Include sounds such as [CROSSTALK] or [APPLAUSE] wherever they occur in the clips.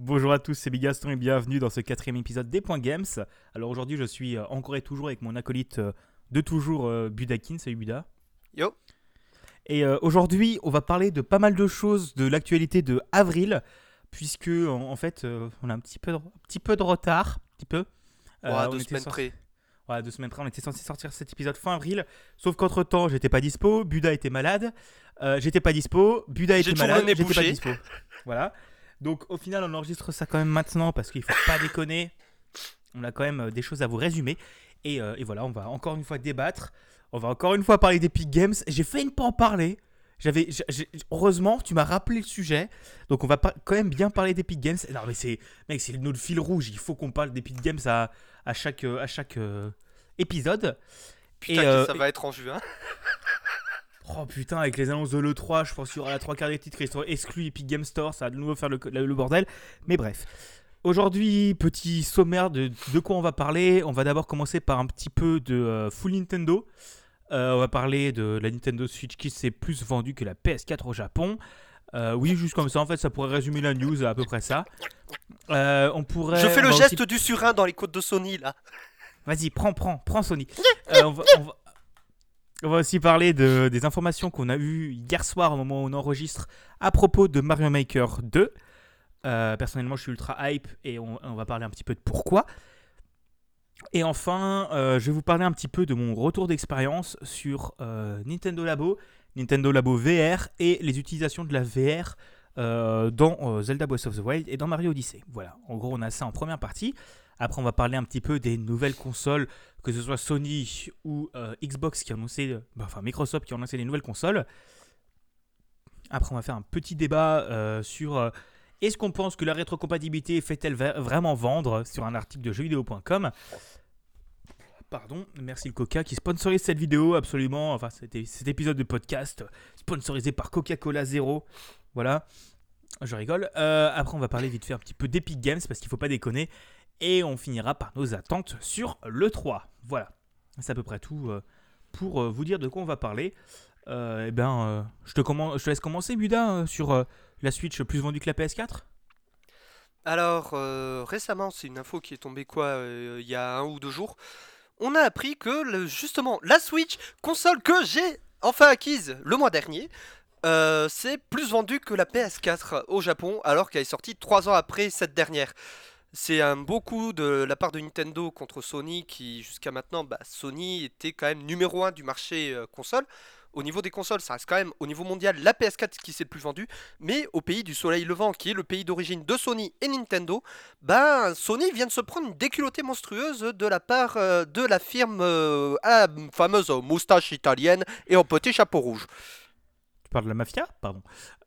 Bonjour à tous, c'est Bigaston et bienvenue dans ce quatrième épisode des Points Games. Alors aujourd'hui, je suis euh, encore et toujours avec mon acolyte euh, de toujours, euh, Budakin. Salut Buda. Yo. Et aujourd'hui, on va parler de pas mal de choses de l'actualité de avril, puisque en, fait, on a un petit peu, de, un petit peu de retard, un petit peu. Ouais, deux semaines près. Voilà, deux semaines près, on était censé sortir cet épisode fin avril, sauf qu'entre temps, j'étais pas dispo, Buda était malade, euh, j'étais pas dispo, Buda était malade, j'étais pas dispo. Voilà. Donc au final, on enregistre ça quand même maintenant parce qu'il faut pas déconner. On a quand même euh, des choses à vous résumer. Et, euh, et voilà, on va encore une fois débattre. On va encore une fois parler d'Epic Games. J'ai failli ne pas en parler. J'avais, heureusement, tu m'as rappelé le sujet. Donc on va quand même bien parler d'Epic Games. Non mais c'est, mec, c'est notre fil rouge. Il faut qu'on parle d'Epic Games à, à chaque, euh, à chaque euh, épisode. Putain, Et, euh, ça va être en juin? Oh putain, avec les annonces de l'E3, je pense qu'il y aura la trois quarts des titres qui seront exclus Epic Game Store, ça va de nouveau faire le, le- bordel. Mais bref. Aujourd'hui, petit sommaire de, de quoi on va parler. On va d'abord commencer par un petit peu de euh, full Nintendo. Euh, on va parler de la Nintendo Switch qui s'est plus vendue que la PS4 au Japon. Euh, oui, juste comme ça, en fait, ça pourrait résumer la news à, peu près ça. On pourrait. Je fais le geste aussi- du surin dans les côtes de Sony là. Vas-y, prends, prends, prends Sony. [LAUGHS] Euh, on, va, on va- on va aussi parler de, des informations qu'on a eues hier soir au moment où on enregistre à propos de Mario Maker 2. Euh, personnellement, je suis ultra hype et on, va parler un petit peu de pourquoi. Et enfin, euh, je vais vous parler un petit peu de mon retour d'expérience sur euh, Nintendo Labo, Nintendo Labo VR et les utilisations de la VR dans Zelda Breath of the Wild et dans Mario Odyssey. Voilà, en gros, on a ça en première partie. Après, on va parler un petit peu des nouvelles consoles, que ce soit Sony ou euh, Xbox qui a annoncé, bah, enfin Microsoft qui a annoncé des nouvelles consoles. Après, on va faire un petit débat euh, sur euh, est-ce qu'on pense que la rétrocompatibilité fait-elle vraiment vendre sur un article de jeuxvideo.com. Pardon, merci le Coca qui sponsorise cette vidéo absolument, enfin cet épisode de podcast sponsorisé par Coca-Cola Zero. Voilà, je rigole. Après, on va parler vite fait un petit peu d'Epic Games parce qu'il faut pas déconner. Et on finira par nos attentes sur le 3. Voilà. C'est à peu près tout euh, pour euh, vous dire de quoi on va parler. Euh, eh ben, euh, je, te laisse commencer, Buda, sur la Switch plus vendue que la PS4 Alors récemment, c'est une info qui est tombée quoi il y a un ou deux jours. On a appris que justement la Switch, console que j'ai enfin acquise le mois dernier, c'est plus vendue que la PS4 au Japon, alors qu'elle est sortie trois ans après cette dernière. C'est un beau coup de la part de Nintendo contre Sony, qui jusqu'à maintenant, bah, Sony était quand même numéro un du marché euh, console. Au niveau des consoles, ça reste quand même au niveau mondial la PS4 qui s'est plus vendue, mais au pays du soleil levant, qui est le pays d'origine de Sony et Nintendo, ben Sony vient de se prendre une déculottée monstrueuse de la part euh, de la firme euh, à la fameuse moustache italienne et au petit chapeau rouge. Tu parles de la mafia Pardon.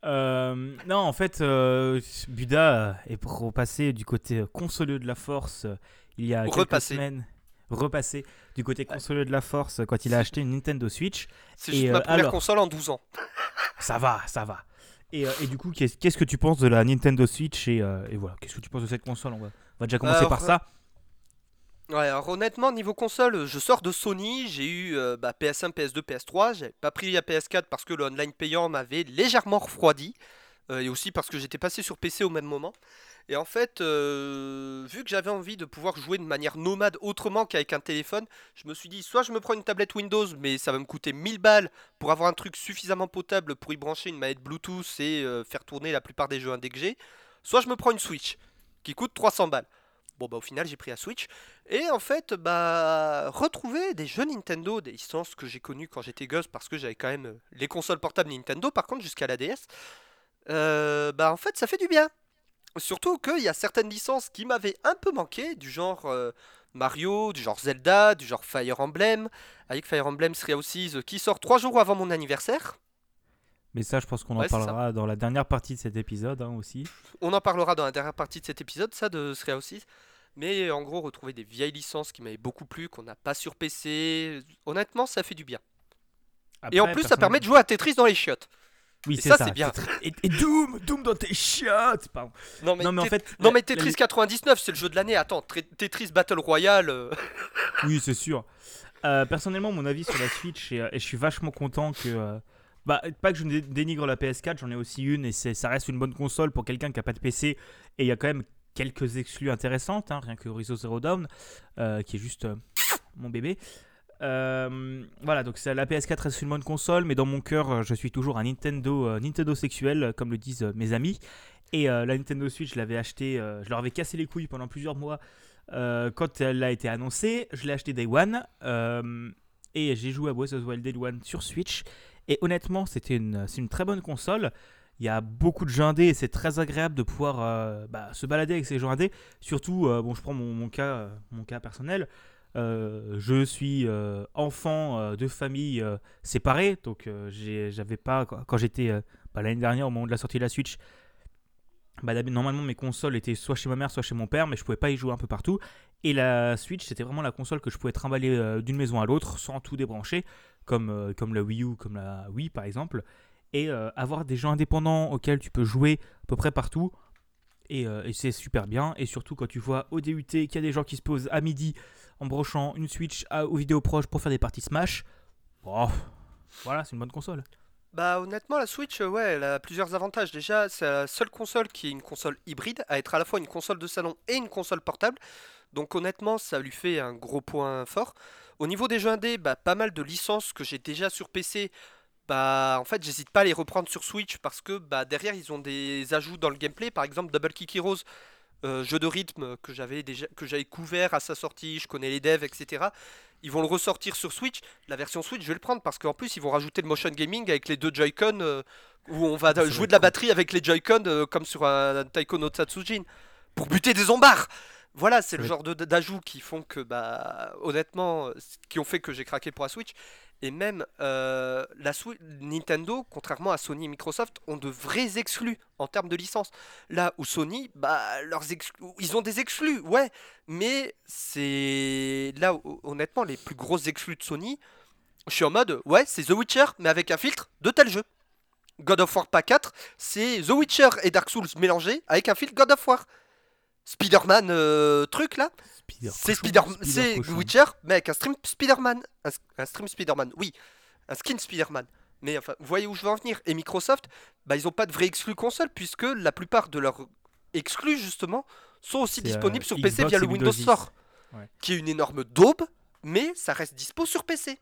Euh, non, en fait, euh, Buda est repassé du côté consoleux de la force euh, il y a quelques semaines. Repassé du côté consoleux de la force quand il a acheté une Nintendo Switch. C'est Et, juste euh, ma première alors console en 12 ans. Ça va, ça va. Et, et du coup, qu'est-ce que tu penses de la Nintendo Switch et, et voilà, qu'est-ce que tu penses de cette console? On va, on va déjà commencer Alors, par ça. Alors honnêtement, niveau console, je sors de Sony, j'ai eu euh, bah, PS1, PS2, PS3, j'avais pas pris la PS4 parce que le online payant m'avait légèrement refroidi, euh, et aussi parce que j'étais passé sur PC au même moment. Et en fait, euh, vu que j'avais envie de pouvoir jouer de manière nomade autrement qu'avec un téléphone, je me suis dit soit je me prends une tablette Windows, mais ça va me coûter 1000 balles pour avoir un truc suffisamment potable pour y brancher une manette Bluetooth et euh, faire tourner la plupart des jeux indés que j'ai, soit je me prends une Switch qui coûte 300 balles. Bon bah au final j'ai pris la Switch et en fait bah retrouver des jeux Nintendo, des licences que j'ai connues quand j'étais gosse parce que j'avais quand même euh, les consoles portables Nintendo par contre jusqu'à la DS, euh, bah en fait ça fait du bien. Surtout qu'il y a certaines licences qui m'avaient un peu manqué, du genre euh, Mario, du genre Zelda, du genre Fire Emblem, avec Fire Emblem Three Houses qui sort trois jours avant mon anniversaire. Mais ça, je pense qu'on en Ouais, parlera dans la dernière partie de cet épisode hein, aussi. On en parlera dans la dernière partie de cet épisode, ça, de Three Houses. Mais en gros, retrouver des vieilles licences qui m'avaient beaucoup plu, qu'on n'a pas sur PC, honnêtement, ça fait du bien. Et en plus, ça permet de jouer à Tetris dans les chiottes. Oui, c'est ça, ça. c'est bien. Et, et Doom, Doom dans tes chiottes. Pardon. Non mais, non, mais en fait. non, mais la- Tetris 99, c'est le jeu de l'année. Attends, Tetris Battle Royale. euh, [LAUGHS] Oui, c'est sûr. Euh, personnellement, mon avis sur la Switch, et, euh, et je suis vachement content que, euh, Bah, pas que je dénigre la PS4, j'en ai aussi une et ça reste une bonne console pour quelqu'un qui n'a pas de PC. Et il y a quand même quelques exclus intéressantes, hein, rien que Horizon Zero Dawn, euh, qui est juste euh, mon bébé. Euh, voilà, donc la PS4 reste une bonne console, mais dans mon cœur, je suis toujours un Nintendo, Nintendo sexuel, comme le disent mes amis. Et la Nintendo Switch, je l'avais acheté, je leur avais cassé les couilles pendant plusieurs mois quand elle a été annoncée. Je l'ai acheté Day One et j'ai joué à Breath of the Day One sur Switch. Et honnêtement, c'était une, c'est une très bonne console. Il y a beaucoup de jeux indés et c'est très agréable de pouvoir euh, bah, se balader avec ces jeux indés. Surtout, euh, bon, je prends mon, cas, euh, mon cas personnel. je suis enfant de famille séparée, donc j'avais pas quand j'étais bah, l'année dernière au moment de la sortie de la Switch. Bah, normalement mes consoles étaient soit chez ma mère soit chez mon père mais je pouvais pas y jouer un peu partout et la Switch c'était vraiment la console que je pouvais trimballer d'une maison à l'autre sans tout débrancher comme, comme la Wii U comme la Wii par exemple et euh, avoir des gens indépendants auxquels tu peux jouer à peu près partout. Euh, et, c'est super bien. Et surtout quand tu vois au DUT qu'il y a des gens qui se posent à midi en brochant une Switch aux vidéos proches pour faire des parties Smash. Voilà, c'est une bonne console. Bah honnêtement la Switch ouais elle a plusieurs avantages. Déjà c'est la seule console qui est une console hybride à être à la fois une console de salon et une console portable. Donc honnêtement ça lui fait un gros point fort. Au niveau des jeux indés, bah, pas mal de licences que j'ai déjà sur PC bah en fait j'hésite pas à les reprendre sur Switch parce que bah derrière ils ont des ajouts dans le gameplay. Par exemple Double Kick Heroes euh, jeu de rythme que j'avais déjà que j'avais couvert à sa sortie je connais les devs etc ils vont le ressortir sur Switch. La version Switch je vais le prendre parce qu'en plus ils vont rajouter le motion gaming avec les deux Joy-Con euh, où on va jouer de la batterie avec les Joy-Con euh, comme sur un Taiko no Tatsujin pour buter des zombards. Voilà, c'est le genre d'ajouts qui font que, bah, honnêtement, qui ont fait que j'ai craqué pour la Switch. Et même euh, la Nintendo, contrairement à Sony et Microsoft, ont de vrais exclus en termes de licence. Là où Sony, bah, leurs ils ont des exclus, ouais, mais c'est là où, honnêtement les plus grosses exclus de Sony. Je suis en mode, ouais, c'est The Witcher, mais avec un filtre de tel jeu. God of War pas 4, c'est The Witcher et Dark Souls mélangés avec un filtre God of War. Spider-Man euh, truc là C'est Spider c'est Witcher, mais avec un stream Spider-Man. Un, stream Spider-Man, oui. Un skin Spider-Man. Mais enfin, vous voyez où je veux en venir. Et Microsoft, bah, ils ont pas de vrai exclu console, puisque la plupart de leurs exclus, justement, sont aussi disponibles euh, sur PC via le Windows Store. Qui est une énorme daube, mais ça reste dispo sur PC.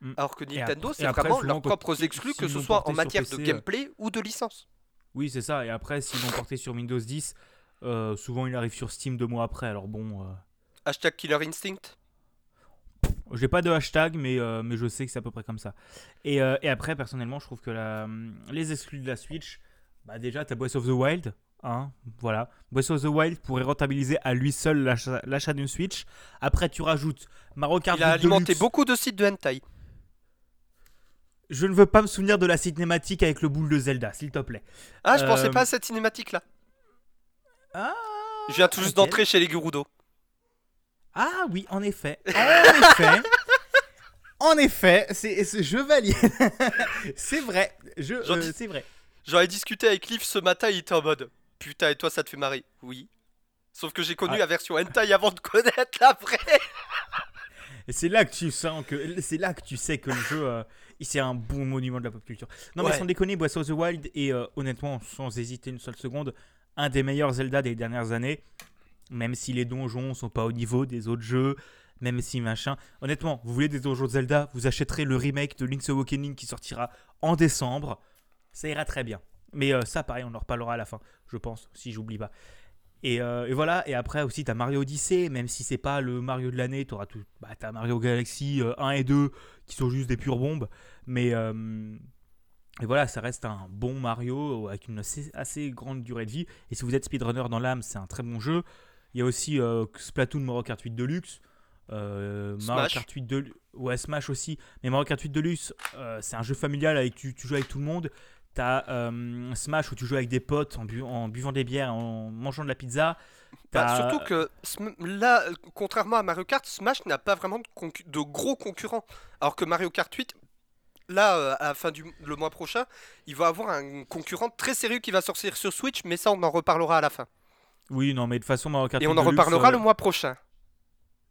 Mm. Alors que Nintendo, c'est vraiment leurs propres exclus, que ce soit en matière de euh, gameplay ou de licence. Oui, c'est ça. Et après, s'ils vont porter sur Windows 10, euh, souvent, il arrive sur Steam deux mois après. Alors bon. Euh, hashtag Killer Instinct J'ai pas de hashtag, mais, euh, mais je sais que c'est à peu près comme ça. Et, et après, personnellement, je trouve que la, les exclus de la Switch, bah déjà, t'as Breath of the Wild. Hein, voilà. Breath of the Wild pourrait rentabiliser à lui seul l'achat d'une Switch. Après, tu rajoutes Mario Kart Il a alimenté beaucoup de sites de hentai. Je ne veux pas me souvenir de la cinématique avec le boule de Zelda, s'il te plaît. Ah, je pensais pas à cette cinématique là. Ah Je viens tout juste d'entrer chez les Gurudo. Ah oui, en effet. En effet. En effet, c'est, je valide. [LAUGHS] c'est vrai. Je, euh, c'est vrai. J'en ai discuté avec Liv ce matin, il était en mode Putain, et toi, ça te fait marrer Oui. Sauf que j'ai connu ah. la version hentai avant de connaître la vraie. Et c'est là que tu sens que c'est là que tu sais que le jeu euh, c'est un bon monument de la pop culture. Non mais sans déconner, Breath of the Wild et euh, honnêtement sans hésiter une seule seconde, un des meilleurs Zelda des dernières années, même si les donjons sont pas au niveau des autres jeux, même si machin. Honnêtement, vous voulez des donjons de Zelda, vous achèterez le remake de Link's Awakening qui sortira en décembre, ça ira très bien. Mais euh, ça, pareil, on en reparlera à la fin, je pense, si j'oublie pas. Et, euh, voilà, et après aussi, tu as Mario Odyssey, même si c'est pas le Mario de l'année, tu tout. Bah, as Mario Galaxy 1 euh, et 2 qui sont juste des pures bombes. Mais, et voilà, ça reste un bon Mario avec une assez, grande durée de vie. Et si vous êtes speedrunner dans l'âme, c'est un très bon jeu. Il y a aussi euh, Splatoon Mario Kart 8 Deluxe. Euh, Mario Kart 8 Deluxe. Ouais, Smash aussi. Mais Mario Kart 8 Deluxe, euh, c'est un jeu familial avec tu, tu joues avec tout le monde. T'as Smash où tu joues avec des potes en, en, buvant des bières, en mangeant de la pizza. Bah, surtout que là, contrairement à Mario Kart, Smash n'a pas vraiment de, de, gros concurrents. Alors que Mario Kart 8, là, euh, à la fin du le mois prochain, il va avoir un concurrent très sérieux qui va sortir sur Switch, mais ça, on en reparlera à la fin. Oui, non, mais de toute façon, Mario Kart Et on en reparlera euh, le mois prochain.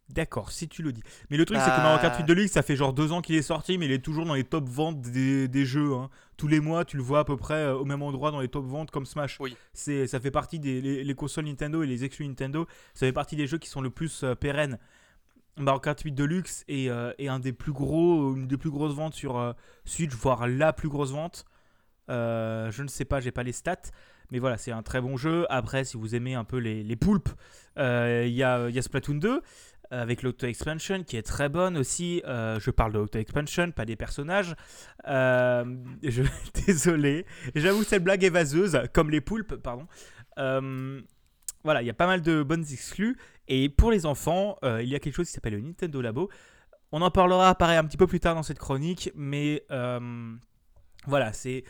D'accord, si tu le dis. Mais le truc, c'est que Mario Kart 8 Deluxe, ça fait genre deux ans qu'il est sorti, mais il est toujours dans les top ventes des, des jeux. hein. Tous les mois, tu le vois à peu près euh, au même endroit dans les top ventes comme Smash. Oui. Ça fait partie des les, les consoles Nintendo et les exclus Nintendo. Ça fait partie des jeux qui sont le plus euh, pérennes. Mario Kart 8 Deluxe est, euh, un des plus gros, une des plus grosses ventes sur euh, Switch, voire la plus grosse vente. Euh, je ne sais pas, j'ai pas les stats. Mais voilà, c'est un très bon jeu. Après, si vous aimez un peu les, les poulpes, euh, il y, a, y Splatoon 2 euh, avec l'auto-expansion qui est très bonne aussi. Euh, je parle de l'auto-expansion, pas des personnages. Euh, [LAUGHS] désolé. J'avoue, cette blague est vaseuse, comme les poulpes, pardon. Euh, voilà, il y a pas mal de bonnes exclus. Et pour les enfants, euh, il y a quelque chose qui s'appelle le Nintendo Labo. On en parlera, pareil, un petit peu plus tard dans cette chronique. Mais euh, voilà, c'est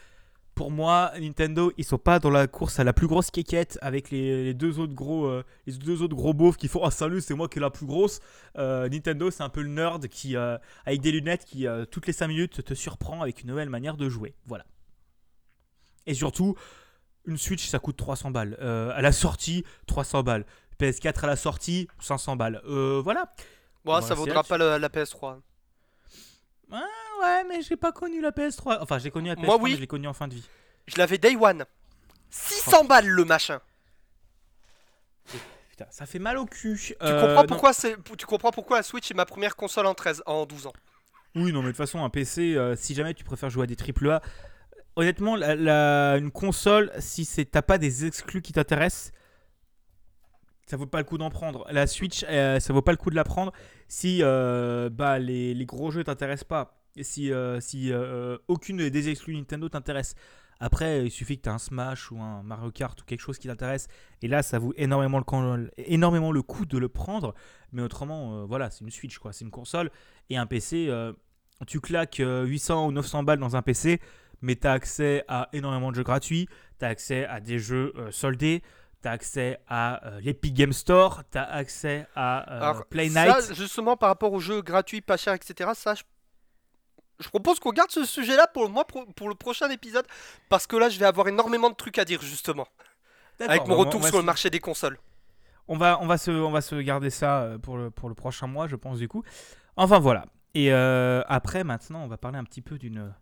pour moi, Nintendo, ils sont pas dans la course à la plus grosse quéquette avec les, deux autres gros, euh, les deux autres gros beaufs qui font ah salut, c'est moi qui est la plus grosse. Nintendo, c'est un peu le nerd qui, avec des lunettes, qui toutes les 5 minutes te surprend avec une nouvelle manière de jouer. Voilà. Et surtout, une Switch, ça coûte 300 balles. À la sortie, 300 balles. PS4 à la sortie, 500 balles. Euh, voilà. Bon, ça vaudra pas la, la PS3. Ouais, mais j'ai pas connu la PS3. Enfin, j'ai connu la PS3, Moi, oui. mais je l'ai connu en fin de vie. Je l'avais Day One. 600 balles le machin. Putain, ça fait mal au cul. Tu Euh, comprends pourquoi tu comprends pourquoi la Switch est ma première console en 13 en 12 ans? Oui, non, mais de toute façon, un PC, euh, si jamais tu préfères jouer à des AAA, honnêtement, la, la- une console, si c'est t'as pas des exclus qui t'intéressent, ça vaut pas le coup d'en prendre. La Switch, euh, ça vaut pas le coup de la prendre si euh, bah, les, les gros jeux t'intéressent pas. Et si euh, si aucune des exclus Nintendo t'intéresse. Après, il suffit que tu aies un Smash ou un Mario Kart ou quelque chose qui t'intéresse. Et là, ça vaut énormément le, énormément le coup de le prendre. Mais autrement, voilà, c'est une Switch, quoi. C'est une console. Et un PC, tu claques euh, 800 ou 900 balles dans un PC, mais tu as accès à énormément de jeux gratuits, tu as accès à des jeux soldés, tu as accès à euh, l'Epic Game Store, tu as accès à euh, Alors, Play ça, Night. justement, par rapport aux jeux gratuits, pas chers, etc., ça, je, je propose qu'on garde ce sujet-là pour le, mois pro- pour le prochain épisode, parce que là, je vais avoir énormément de trucs à dire, justement, avec mon bah, retour on sur le marché des consoles. On va, on, va se, on va se garder ça euh, pour le, pour le prochain mois, je pense, du coup. Enfin, voilà. Et euh, après, maintenant, on va parler un petit peu d'une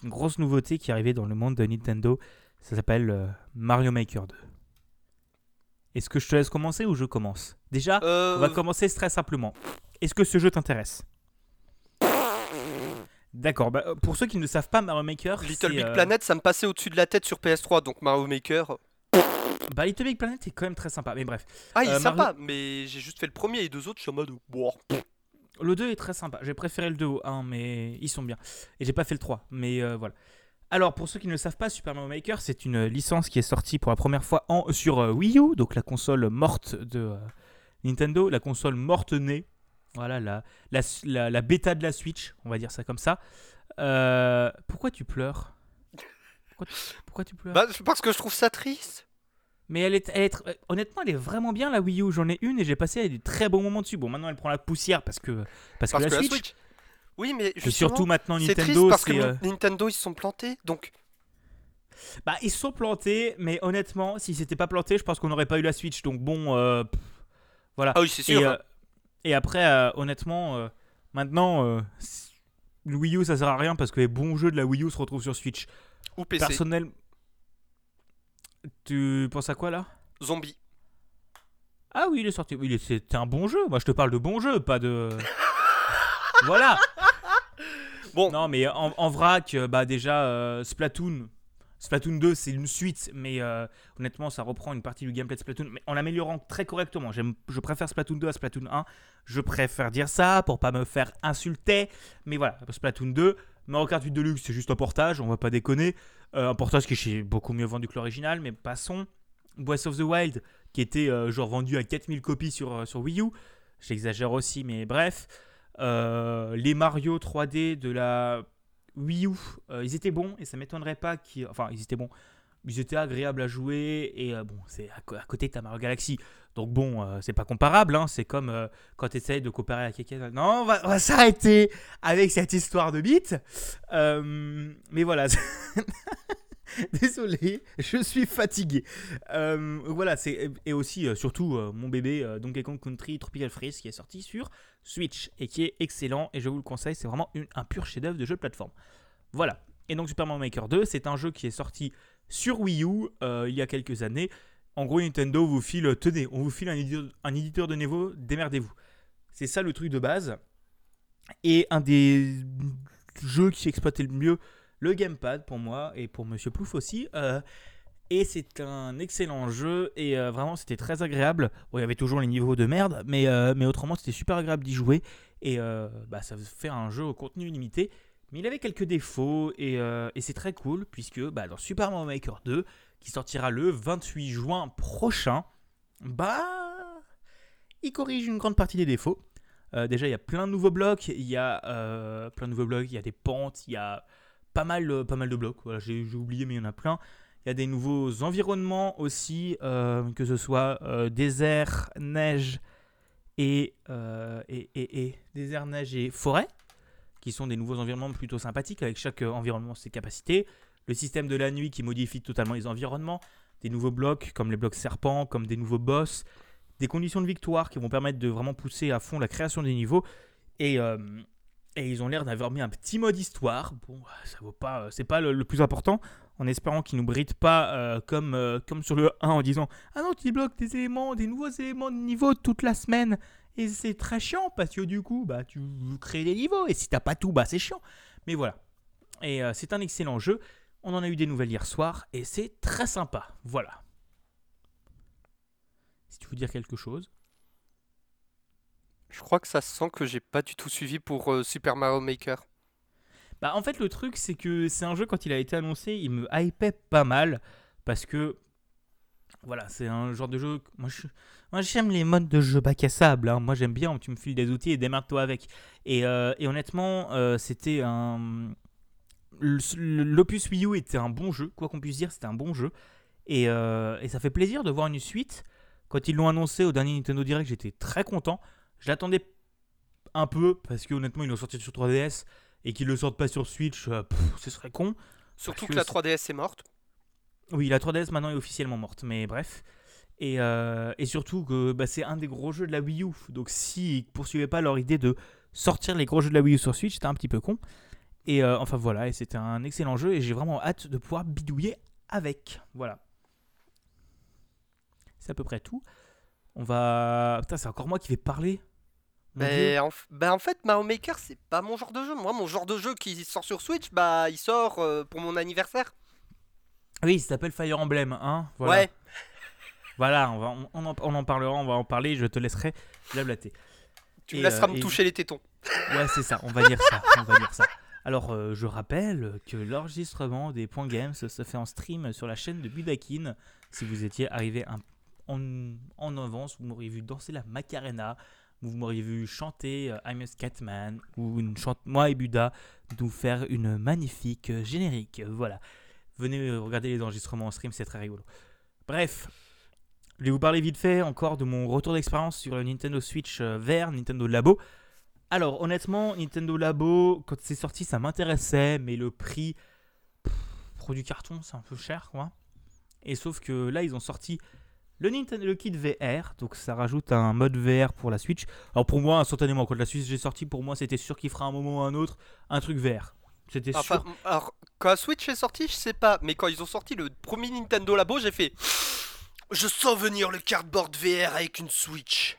d'une grosse nouveauté qui est arrivée dans le monde de Nintendo. Ça s'appelle euh, Mario Maker 2. Est-ce que je te laisse commencer ou je commence? Déjà, Euh, on va commencer très simplement. Est-ce que ce jeu t'intéresse? D'accord. bah, euh, pour ceux qui ne savent pas, Mario Maker, Little Big euh, Planet, ça me passait au-dessus de la tête sur PS3, donc Mario Maker. bah, Little Big Planet est quand même très sympa. Mais bref, Ah, il est Euh, sympa, mais j'ai juste fait le premier et les deux autres, je suis en mode. Le 2 est très sympa. J'ai préféré le 2 au 1, mais ils sont bien. Et j'ai pas fait le 3, mais euh, voilà. Alors, pour ceux qui ne le savent pas, Super Mario Maker, c'est une licence qui est sortie pour la première fois en, sur euh, Wii U, donc la console morte de euh, Nintendo, la console morte née. Voilà, la, la, la, la bêta de la Switch, on va dire ça comme ça. Euh, pourquoi tu pleures? Pourquoi tu, pourquoi tu pleures? Bah, parce que je trouve ça triste. Mais elle est, elle est tr- euh, honnêtement, elle est vraiment bien la Wii U. J'en ai une et j'ai passé des très bons moments dessus. Bon, maintenant elle prend la poussière parce que, parce que Parce la que la Switch. Oui, mais Et justement, surtout maintenant c'est triste Nintendo, parce que euh, Ni- Nintendo ils se sont plantés, donc Bah, ils se sont plantés, mais honnêtement, si c'était pas planté, je pense qu'on n'aurait pas eu la Switch. Donc bon, euh, pff, voilà. ah oui c'est Et, sûr. et après, euh, honnêtement, euh, maintenant, le Wii U ça sert à rien parce que les bons jeux de la Wii U se retrouvent sur Switch. Ou PC. Personnel. Tu penses à quoi là? Zombie. Ah oui, il est sorti. Oui, c'était un bon jeu. Moi, je te parle de bon jeu, pas de. [LAUGHS] voilà. Bon. Non, mais en, en vrac, euh, bah déjà, euh, Splatoon. Splatoon 2, c'est une suite, mais euh, honnêtement, ça reprend une partie du gameplay de Splatoon, mais en l'améliorant très correctement. Je préfère Splatoon 2 à Splatoon 1. Je préfère dire ça pour pas me faire insulter, mais voilà, Splatoon 2. Mario Kart 8 Deluxe, c'est juste un portage, on va pas déconner. Un portage qui est beaucoup mieux vendu que l'original, mais passons. Breath of the Wild, qui était genre vendu à 4000 copies sur, sur Wii U. J'exagère aussi, mais bref. Euh, les Mario 3D de la Wii U, euh, ils étaient bons et ça m'étonnerait pas qu'ils. Enfin, ils étaient bons. Ils étaient agréables à jouer et euh, bon, c'est à, à côté de Mario Galaxy. Donc bon, c'est pas comparable. hein. C'est comme euh, quand tu essayes de coopérer avec quelqu'un. Non, on va, va s'arrêter avec cette histoire de bite. Mais voilà. [LAUGHS] [LAUGHS] Désolé, je suis fatigué. Euh, voilà, c'est et aussi euh, surtout euh, mon bébé Donkey Kong Country Tropical Freeze qui est sorti sur Switch et qui est excellent et je vous le conseille, c'est vraiment un pur chef-d'œuvre de jeu de plateforme. Voilà. Et donc Super Mario Maker 2, c'est un jeu qui est sorti sur Wii U il y a quelques années. En gros, Nintendo vous file, tenez, on vous file un éditeur, un éditeur de niveau, démerdez-vous. C'est ça le truc de base. Et un des jeux qui exploitait le mieux le gamepad pour moi et pour Monsieur Plouf aussi. euh, et c'est un excellent jeu et euh, vraiment c'était très agréable. Bon, il y avait toujours les niveaux de merde, mais, euh, mais autrement c'était super agréable d'y jouer et bah, ça fait un jeu au contenu limité. Mais il avait quelques défauts et, et c'est très cool puisque bah, dans Super Mario Maker 2, qui sortira le 28 juin prochain, bah il corrige une grande partie des défauts. Déjà, il y a plein de nouveaux blocs, il y a plein de nouveaux blocs, il y a des pentes, il y a pas mal, euh, pas mal de blocs. Voilà, j'ai oublié, mais il y en a plein. Il y a des nouveaux environnements aussi, euh, que ce soit euh, désert, neige et, et, et, et- désert, neige et forêt, qui sont des nouveaux environnements plutôt sympathiques avec chaque environnement ses capacités. Le système de la nuit qui modifie totalement les environnements, des nouveaux blocs comme les blocs serpents, comme des nouveaux boss, des conditions de victoire qui vont permettre de vraiment pousser à fond la création des niveaux. Et, et ils ont l'air d'avoir mis un petit mode histoire. Bon, ça vaut pas, euh, c'est pas le, plus important. En espérant qu'ils nous brident pas euh, comme, euh, comme sur le 1 en disant Ah non, tu bloques des éléments, des nouveaux éléments de niveau toute la semaine. Et c'est très chiant parce que du coup, bah, tu crées des niveaux. Et si t'as pas tout, bah, c'est chiant. Mais voilà. Et c'est un excellent jeu. On en a eu des nouvelles hier soir et c'est très sympa. Voilà. Si tu veux dire quelque chose. Je crois que ça se sent que j'ai pas du tout suivi pour euh, Super Mario Maker. Bah en fait le truc c'est que c'est un jeu quand il a été annoncé il me hypait pas mal parce que voilà c'est un genre de jeu moi je moi j'aime les modes de jeu bac à sable hein. moi j'aime bien tu me files des outils et démerde-toi avec et, euh, honnêtement euh, c'était un l'opus Wii U était un bon jeu quoi qu'on puisse dire c'était un bon jeu et ça fait plaisir de voir une suite quand ils l'ont annoncé au dernier Nintendo Direct j'étais très content je l'attendais un peu parce que honnêtement ils l'ont sorti sur 3DS et qu'ils le sortent pas sur Switch, euh, pff, ce serait con. Surtout que que la c'est- 3DS est morte. Oui, la 3DS maintenant est officiellement morte, mais bref. Et, euh, et surtout que bah, c'est un des gros jeux de la Wii U. Donc s'ils poursuivaient pas leur idée de sortir les gros jeux de la Wii U sur Switch, c'était un petit peu con. Et euh, enfin voilà, et c'était un excellent jeu et j'ai vraiment hâte de pouvoir bidouiller avec. Voilà. C'est à peu près tout. On va. Putain, c'est encore moi qui vais parler. Dieu. Mais en, f- bah, en fait, Mario Maker, c'est pas mon genre de jeu. Moi, mon genre de jeu qui sort sur Switch, bah, il sort euh, pour mon anniversaire. Oui, ça s'appelle Fire Emblem, hein. Voilà. Ouais. [LAUGHS] Voilà, on, va, on, en, on en parlera, on va en parler, je te laisserai blablater. Tu Et, me laisseras euh, me et- toucher les tétons. [LAUGHS] Ouais, c'est ça, on va dire ça, on va dire ça. Alors, euh, je rappelle que l'enregistrement des points games se fait en stream sur la chaîne de Budakin. Si vous étiez arrivé un- en, en avance, vous m'auriez vu danser la Macarena, vous m'auriez vu chanter euh, I'm a Scatman, ou une chante, moi et Buda nous faire une magnifique euh, générique. Voilà. Venez regarder les enregistrements en stream, c'est très rigolo. Bref, je vais vous parler vite fait encore de mon retour d'expérience sur le Nintendo Switch euh, vert, Nintendo Labo. Alors honnêtement, Nintendo Labo, quand c'est sorti, ça m'intéressait, mais le prix, produit carton, c'est un peu cher, quoi. Et sauf que là, ils ont sorti le Nintendo le kit VR, donc ça rajoute un mode VR pour la Switch. Alors pour moi, instantanément, quand la Switch est sortie, pour moi, c'était sûr qu'il fera un moment ou un autre un truc VR. C'était sûr. Alors, quand la Switch est sortie, je sais pas, mais quand ils ont sorti le premier Nintendo Labo, j'ai fait. Je sens venir le cardboard VR avec une Switch.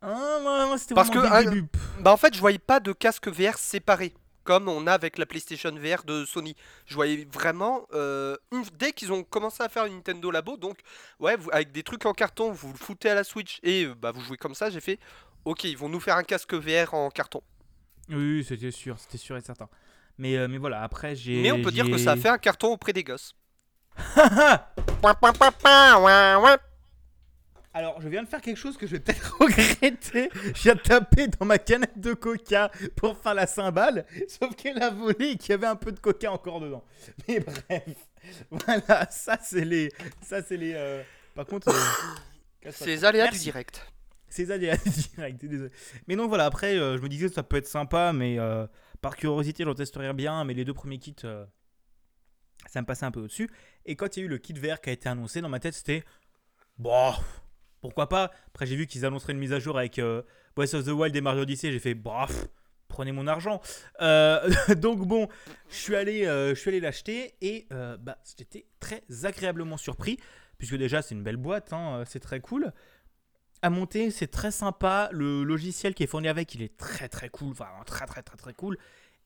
Ah, moi, moi, c'était Parce que, début. Bah en fait, je voyais pas de casque VR séparé, comme on a avec la PlayStation VR de Sony. Je voyais vraiment, euh, une- dès qu'ils ont commencé à faire une Nintendo Labo, donc ouais, vous- avec des trucs en carton, vous le foutez à la Switch et euh, bah vous jouez comme ça, j'ai fait, ok, ils vont nous faire un casque VR en carton. Oui, oui, c'était sûr, c'était sûr et certain. Mais, euh, mais voilà, après j'ai. Mais on peut dire que ça a fait un carton auprès des gosses. [LAUGHS] Alors, je viens de faire quelque chose que je vais peut-être [LAUGHS] regretter. Je viens de taper dans ma canette de coca pour faire la cymbale, sauf qu'elle a volé et qu'il y avait un peu de coca encore dedans. Mais bref, voilà, ça c'est les. Ça c'est les. euh, Par contre. euh. [COUGHS] C'est les aléas du direct. C'est direct, désolé. Mais donc voilà, après, euh, je me disais que ça peut être sympa, mais par curiosité, j'en testerai bien. Mais les deux premiers kits, Ça me passait un peu au-dessus. Et quand il y a eu le kit vert qui a été annoncé, dans ma tête, c'était. Bon, pourquoi pas Après, j'ai vu qu'ils annonceraient une mise à jour avec euh, Breath of the Wild et Mario Odyssey. J'ai fait, bof, prenez mon argent. Euh, [LAUGHS] donc, bon, je suis allé, euh, l'acheter et euh, bah, j'étais très agréablement surpris. Puisque déjà, c'est une belle boîte, hein, c'est très cool. À monter, c'est très sympa. Le logiciel qui est fourni avec, il est très très cool. Enfin, très très très très cool.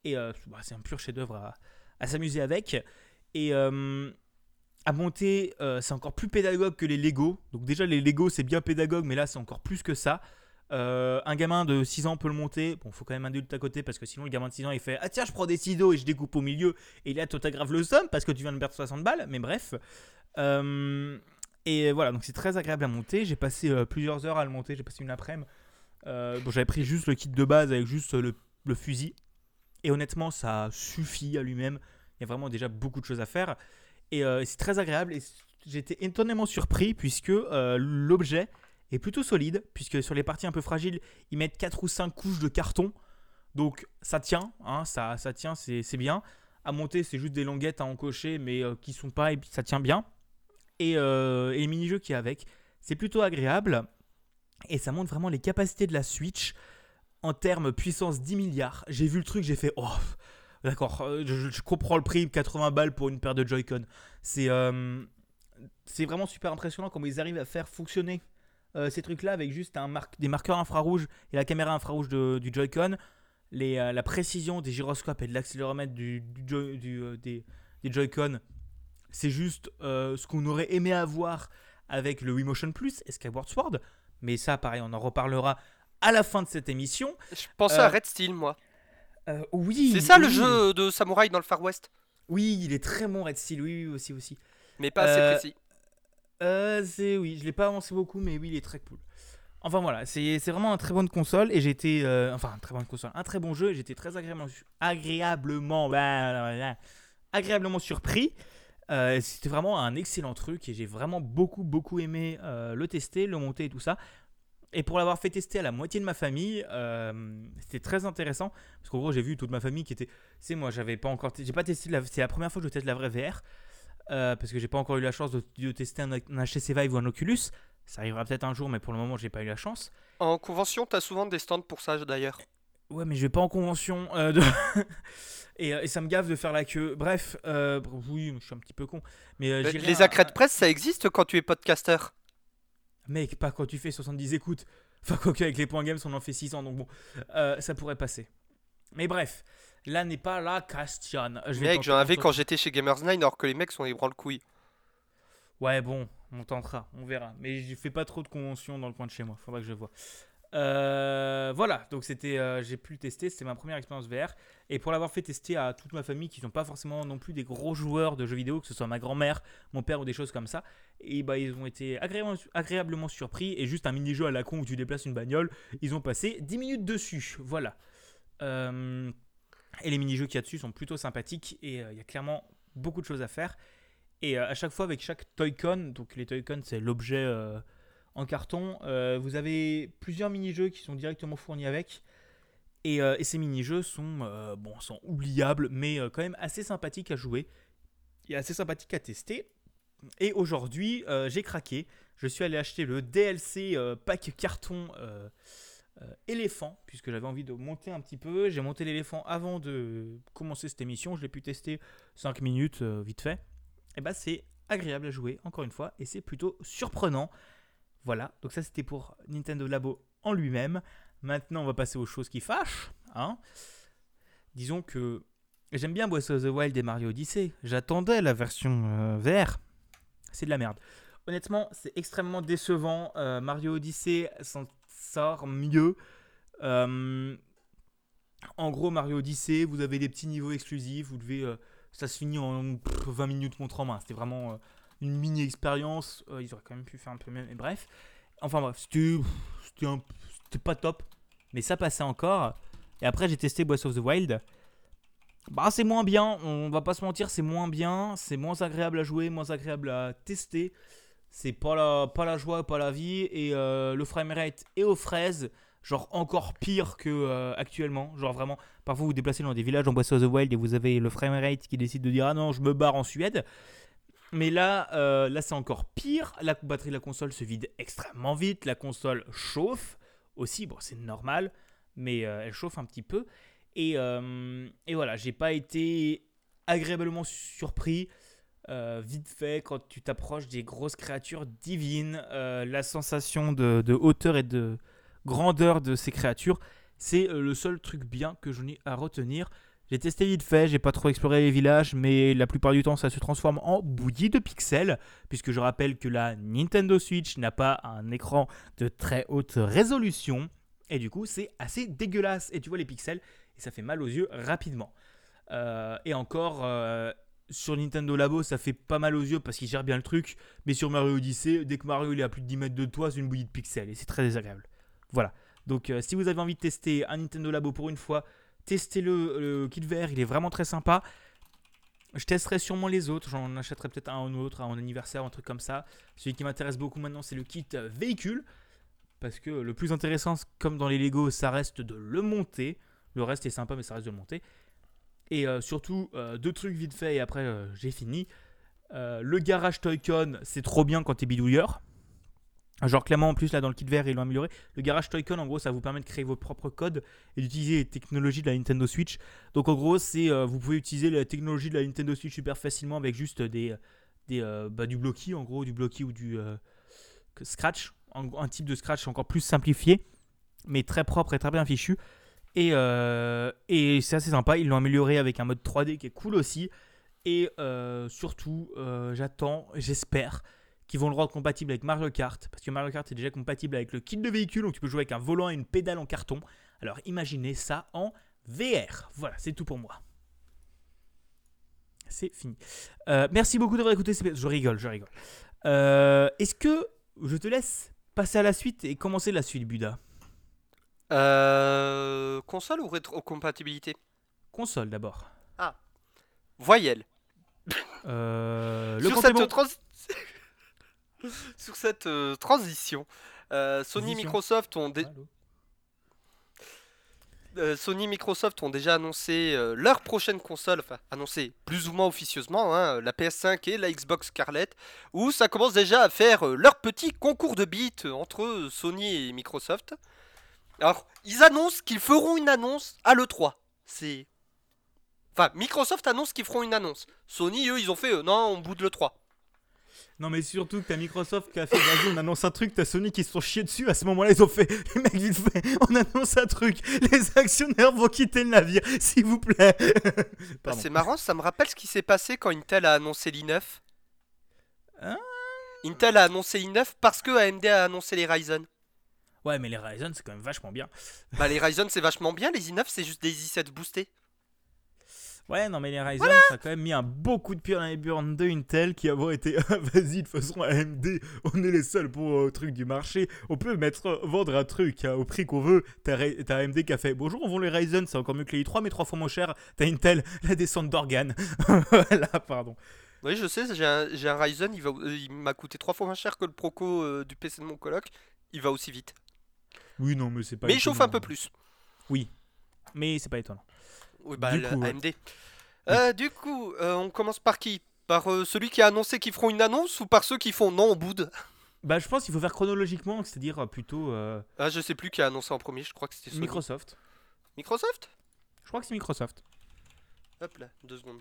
Et bah, c'est un pur chef-d'œuvre à, à s'amuser avec. Et à monter, euh, c'est encore plus pédagogue que les Lego. Donc déjà les Lego c'est bien pédagogue, mais là c'est encore plus que ça. Euh, un gamin de 6 ans peut le monter. Bon, faut quand même un adulte à côté parce que sinon le gamin de 6 ans il fait Ah tiens, je prends des ciseaux et je découpe au milieu. Et là, toi t'aggraves le somme parce que tu viens de perdre 60 balles. Mais bref. Euh, et voilà, donc c'est très agréable à monter. J'ai passé plusieurs heures à le monter. J'ai passé une après-midi. Bon, j'avais pris juste le kit de base avec juste le fusil. Et honnêtement, ça suffit à lui-même. Il y a vraiment déjà beaucoup de choses à faire. Et euh, c'est très agréable. Et j'étais étonnamment surpris puisque euh, l'objet est plutôt solide. Puisque sur les parties un peu fragiles, ils mettent 4 ou 5 couches de carton. Donc ça tient, hein, ça, ça tient, c'est bien. À monter, c'est juste des languettes à encocher, mais euh, qui sont pas, et ça tient bien. Et, et les mini-jeux qu'il y avec, c'est plutôt agréable. Et ça montre vraiment les capacités de la Switch en termes puissance 10 milliards. J'ai vu le truc, j'ai fait oh d'accord, euh, je, je comprends le prix 80 balles pour une paire de Joy-Con. C'est euh, c'est vraiment super impressionnant comment ils arrivent à faire fonctionner euh, ces trucs là avec juste un des marqueurs infrarouges et la caméra infrarouge de- du Joy-Con, les, euh, la précision des gyroscopes et de l'accéléromètre du, du des, des Joy-Con. C'est juste ce qu'on aurait aimé avoir avec le Wii Motion Plus et Skyward Sword. Mais ça, pareil, on en reparlera à la fin de cette émission. Je pensais à Red Steel, moi. Euh, oui. C'est ça le jeu de samouraï dans le Far West? Oui, il est très bon Red Steel, oui, oui aussi aussi. Mais pas assez Euh, précis. Euh, c'est oui, je l'ai pas avancé beaucoup, mais oui, il est très cool. Enfin voilà, c'est vraiment une très bonne console et été, euh, enfin une très bonne console, un très bon jeu. et J'étais très agréablement, agréablement, bah, agréablement surpris. C'était vraiment un excellent truc et j'ai vraiment beaucoup beaucoup aimé le tester, le monter et tout ça. Et pour l'avoir fait tester à la moitié de ma famille, euh, c'était très intéressant parce qu'en gros j'ai vu toute ma famille qui était, c'est moi j'avais pas encore, j'ai pas testé, la- c'est la première fois que je teste la vraie VR. Euh, parce que j'ai pas encore eu la chance de, de tester un, un HTC Vive ou un Oculus. Ça arrivera peut-être un jour, mais pour le moment, j'ai pas eu la chance. En convention, t'as souvent des stands pour ça d'ailleurs. Ouais, mais je vais pas en convention. euh, de- [LAUGHS] et, et ça me gave de faire la queue. Bref, euh, oui, je suis un petit peu con. Mais euh, Les à- accrètes presse, ça existe quand tu es podcaster? Mec, pas quand tu fais 70 écoutes. [LAUGHS] Enfin, quoi avec les points games, on en fait 600, donc bon, euh, ça pourrait passer. Mais bref, là n'est pas la question. Je Mec, j'en avais quand j'étais chez Gamers9 alors que les mecs sont des branle couilles. Ouais, bon, on tentera, on verra. Mais je fais pas trop de conventions dans le coin de chez moi, faudra que je vois. Euh, voilà, donc c'était, euh, j'ai pu le tester, c'était ma première expérience VR. Et pour l'avoir fait tester à toute ma famille qui sont pas forcément non plus des gros joueurs de jeux vidéo, que ce soit ma grand-mère, mon père ou des choses comme ça, et bah ils ont été agréablement, surpris. Et juste un mini-jeu à la con où tu déplaces une bagnole, ils ont passé 10 minutes dessus. Voilà. Euh, et les mini-jeux qu'il y a dessus sont plutôt sympathiques et euh, il y a clairement beaucoup de choses à faire. Et euh, à chaque fois, avec chaque Toy-Con, donc les Toy-Con, c'est l'objet en carton, vous avez plusieurs mini-jeux qui sont directement fournis avec. Et, euh, et ces mini-jeux sont, euh, bon, sont oubliables, mais euh, quand même assez sympathiques à jouer et assez sympathiques à tester. Et aujourd'hui, j'ai craqué. Je suis allé acheter le DLC pack carton éléphant, puisque j'avais envie de monter un petit peu. J'ai monté l'éléphant avant de commencer cette émission. Je l'ai pu tester 5 minutes, vite fait. Et bah, c'est agréable à jouer, encore une fois, et c'est plutôt surprenant. Voilà, donc ça c'était pour Nintendo Labo en lui-même. Maintenant, on va passer aux choses qui fâchent. Hein. Disons que j'aime bien Breath of the Wild et Mario Odyssey. J'attendais la version euh, VR. C'est de la merde. Honnêtement, c'est extrêmement décevant. Euh, Mario Odyssey s'en sort mieux. Euh, en gros, Mario Odyssey, vous avez des petits niveaux exclusifs. Vous devez, euh, ça se finit en pff, 20 minutes montre en main. C'était vraiment une mini expérience. Ils auraient quand même pu faire un peu mieux. Mais bref. Enfin bref, c'était pas top. Mais ça passait encore. Et après, j'ai testé Breath of the Wild. Bah, c'est moins bien. On va pas se mentir, c'est moins bien. C'est moins agréable à jouer, moins agréable à tester. C'est pas la, pas la joie, pas la vie. Et euh, le framerate est aux fraises. genre encore pire que euh. Genre vraiment, parfois vous vous déplacez dans des villages en Breath of the Wild et vous avez le framerate qui décide de dire ah non, je me barre en Suède. Mais là, euh, là c'est encore pire. La batterie de la console se vide extrêmement vite. La console chauffe aussi. Bon, c'est normal, mais euh, elle chauffe un petit peu. Et, euh, et voilà, j'ai pas été agréablement surpris. Euh, vite fait, quand tu t'approches des grosses créatures divines, la sensation de, de hauteur et de grandeur de ces créatures, c'est le seul truc bien que je n'ai à retenir. J'ai testé vite fait, j'ai pas trop exploré les villages, mais la plupart du temps ça se transforme en bouillie de pixels, puisque je rappelle que la Nintendo Switch n'a pas un écran de très haute résolution, et du coup c'est assez dégueulasse, et tu vois les pixels, et ça fait mal aux yeux rapidement. Euh, et encore, euh, sur Nintendo Labo ça fait pas mal aux yeux parce qu'il gère bien le truc, mais sur Mario Odyssey, dès que Mario il est à plus de 10 mètres de toi, c'est une bouillie de pixels, et c'est très désagréable. Voilà. Donc euh, si vous avez envie de tester un Nintendo Labo pour une fois, testez-le, le kit vert, il est vraiment très sympa. Je testerai sûrement les autres, j'en achèterai peut-être un ou autre à mon anniversaire, un truc comme ça. Celui qui m'intéresse beaucoup maintenant, c'est le kit véhicule. Parce que le plus intéressant, comme dans les Lego, ça reste de le monter. Le reste est sympa, mais ça reste de le monter. Et euh, surtout, euh, deux trucs vite fait et après euh, j'ai fini. Le garage Toy-Con, c'est trop bien quand t'es bidouilleur. Genre clairement en plus là dans le kit vert ils l'ont amélioré. Le garage Toy-Con en gros ça vous permet de créer vos propres codes et d'utiliser les technologies de la Nintendo Switch. Donc en gros c'est euh, vous pouvez utiliser la technologie de la Nintendo Switch super facilement avec juste des, des euh, bah, du blocky en gros du blocky ou du euh, scratch, un type de scratch encore plus simplifié mais très propre et très bien fichu. Et, euh, et c'est assez sympa, ils l'ont amélioré avec un mode 3D qui est cool aussi. Et euh, surtout, euh, j'attends, j'espère qu'ils vont le rendre compatible avec Mario Kart. Parce que Mario Kart est déjà compatible avec le kit de véhicule, donc tu peux jouer avec un volant et une pédale en carton. Alors imaginez ça en VR. Voilà, c'est tout pour moi. C'est fini. Euh, merci beaucoup d'avoir écouté. Je rigole, je rigole. Euh, Est-ce que je te laisse passer à la suite et commencer la suite, Buda? Euh, console ou rétrocompatibilité Console d'abord. Voyelle. Euh, le Sur cette, bon trans- [LAUGHS] Sur cette euh, transition, euh, Sony Transition. Microsoft ont dé- euh, Sony Microsoft ont déjà annoncé leur prochaine console, enfin annoncé plus ou moins officieusement, hein, la PS5 et la Xbox Scarlett, où ça commence déjà à faire leur petit concours de bits entre Sony et Microsoft. Alors, ils annoncent qu'ils feront une annonce à l'E3. C'est. Enfin, Microsoft annonce qu'ils feront une annonce. Sony, eux, ils ont fait non, on boude l'E3. Non, mais surtout que t'as Microsoft qui a fait vas-y, on annonce un truc, t'as Sony qui se sont chiés dessus. À ce moment-là, ils ont fait [LAUGHS] les mecs, vite fait, on annonce un truc. Les actionnaires vont quitter le navire, s'il vous plaît. [LAUGHS] Bah, c'est marrant, ça me rappelle ce qui s'est passé quand Intel a annoncé l'i9. Hein? Intel a annoncé l'i9 parce que AMD a annoncé les Ryzen. Ouais, mais les Ryzen, c'est quand même vachement bien. Bah les [LAUGHS] Ryzen c'est vachement bien, les i9 c'est juste des i7 boostés. Ouais, non, mais les Ryzen, ça a quand même mis un beau coup de pied dans les burnes de Intel qui avoir été [LAUGHS] Ah, vas-y, de toute façon, AMD, on est les seuls pour euh, truc du marché. On peut mettre, euh, vendre un truc hein, au prix qu'on veut. T'as AMD qui a fait bonjour, on vend les Ryzen, c'est encore mieux que les i3, mais trois fois moins cher. T'as Intel, la descente d'organes. [LAUGHS] voilà, pardon. Oui je sais, j'ai un, j'ai un Ryzen, il, va, euh, il m'a coûté trois fois moins cher que le Proco euh, du PC de mon coloc. Il va aussi vite. Oui, non, mais c'est pas. Mais il chauffe un peu plus. Oui, mais c'est pas étonnant. Oui bah Du le coup, ouais. AMD. Euh, du coup, euh, on commence par qui? Par euh, celui qui a annoncé qu'ils feront une annonce ou par ceux qui font non on boude Bah, je pense qu'il faut faire chronologiquement, c'est-à-dire plutôt Ah je sais plus qui a annoncé en premier, je crois que c'était Sony. Microsoft. Microsoft? Je crois que c'est Microsoft. Hop là, deux secondes.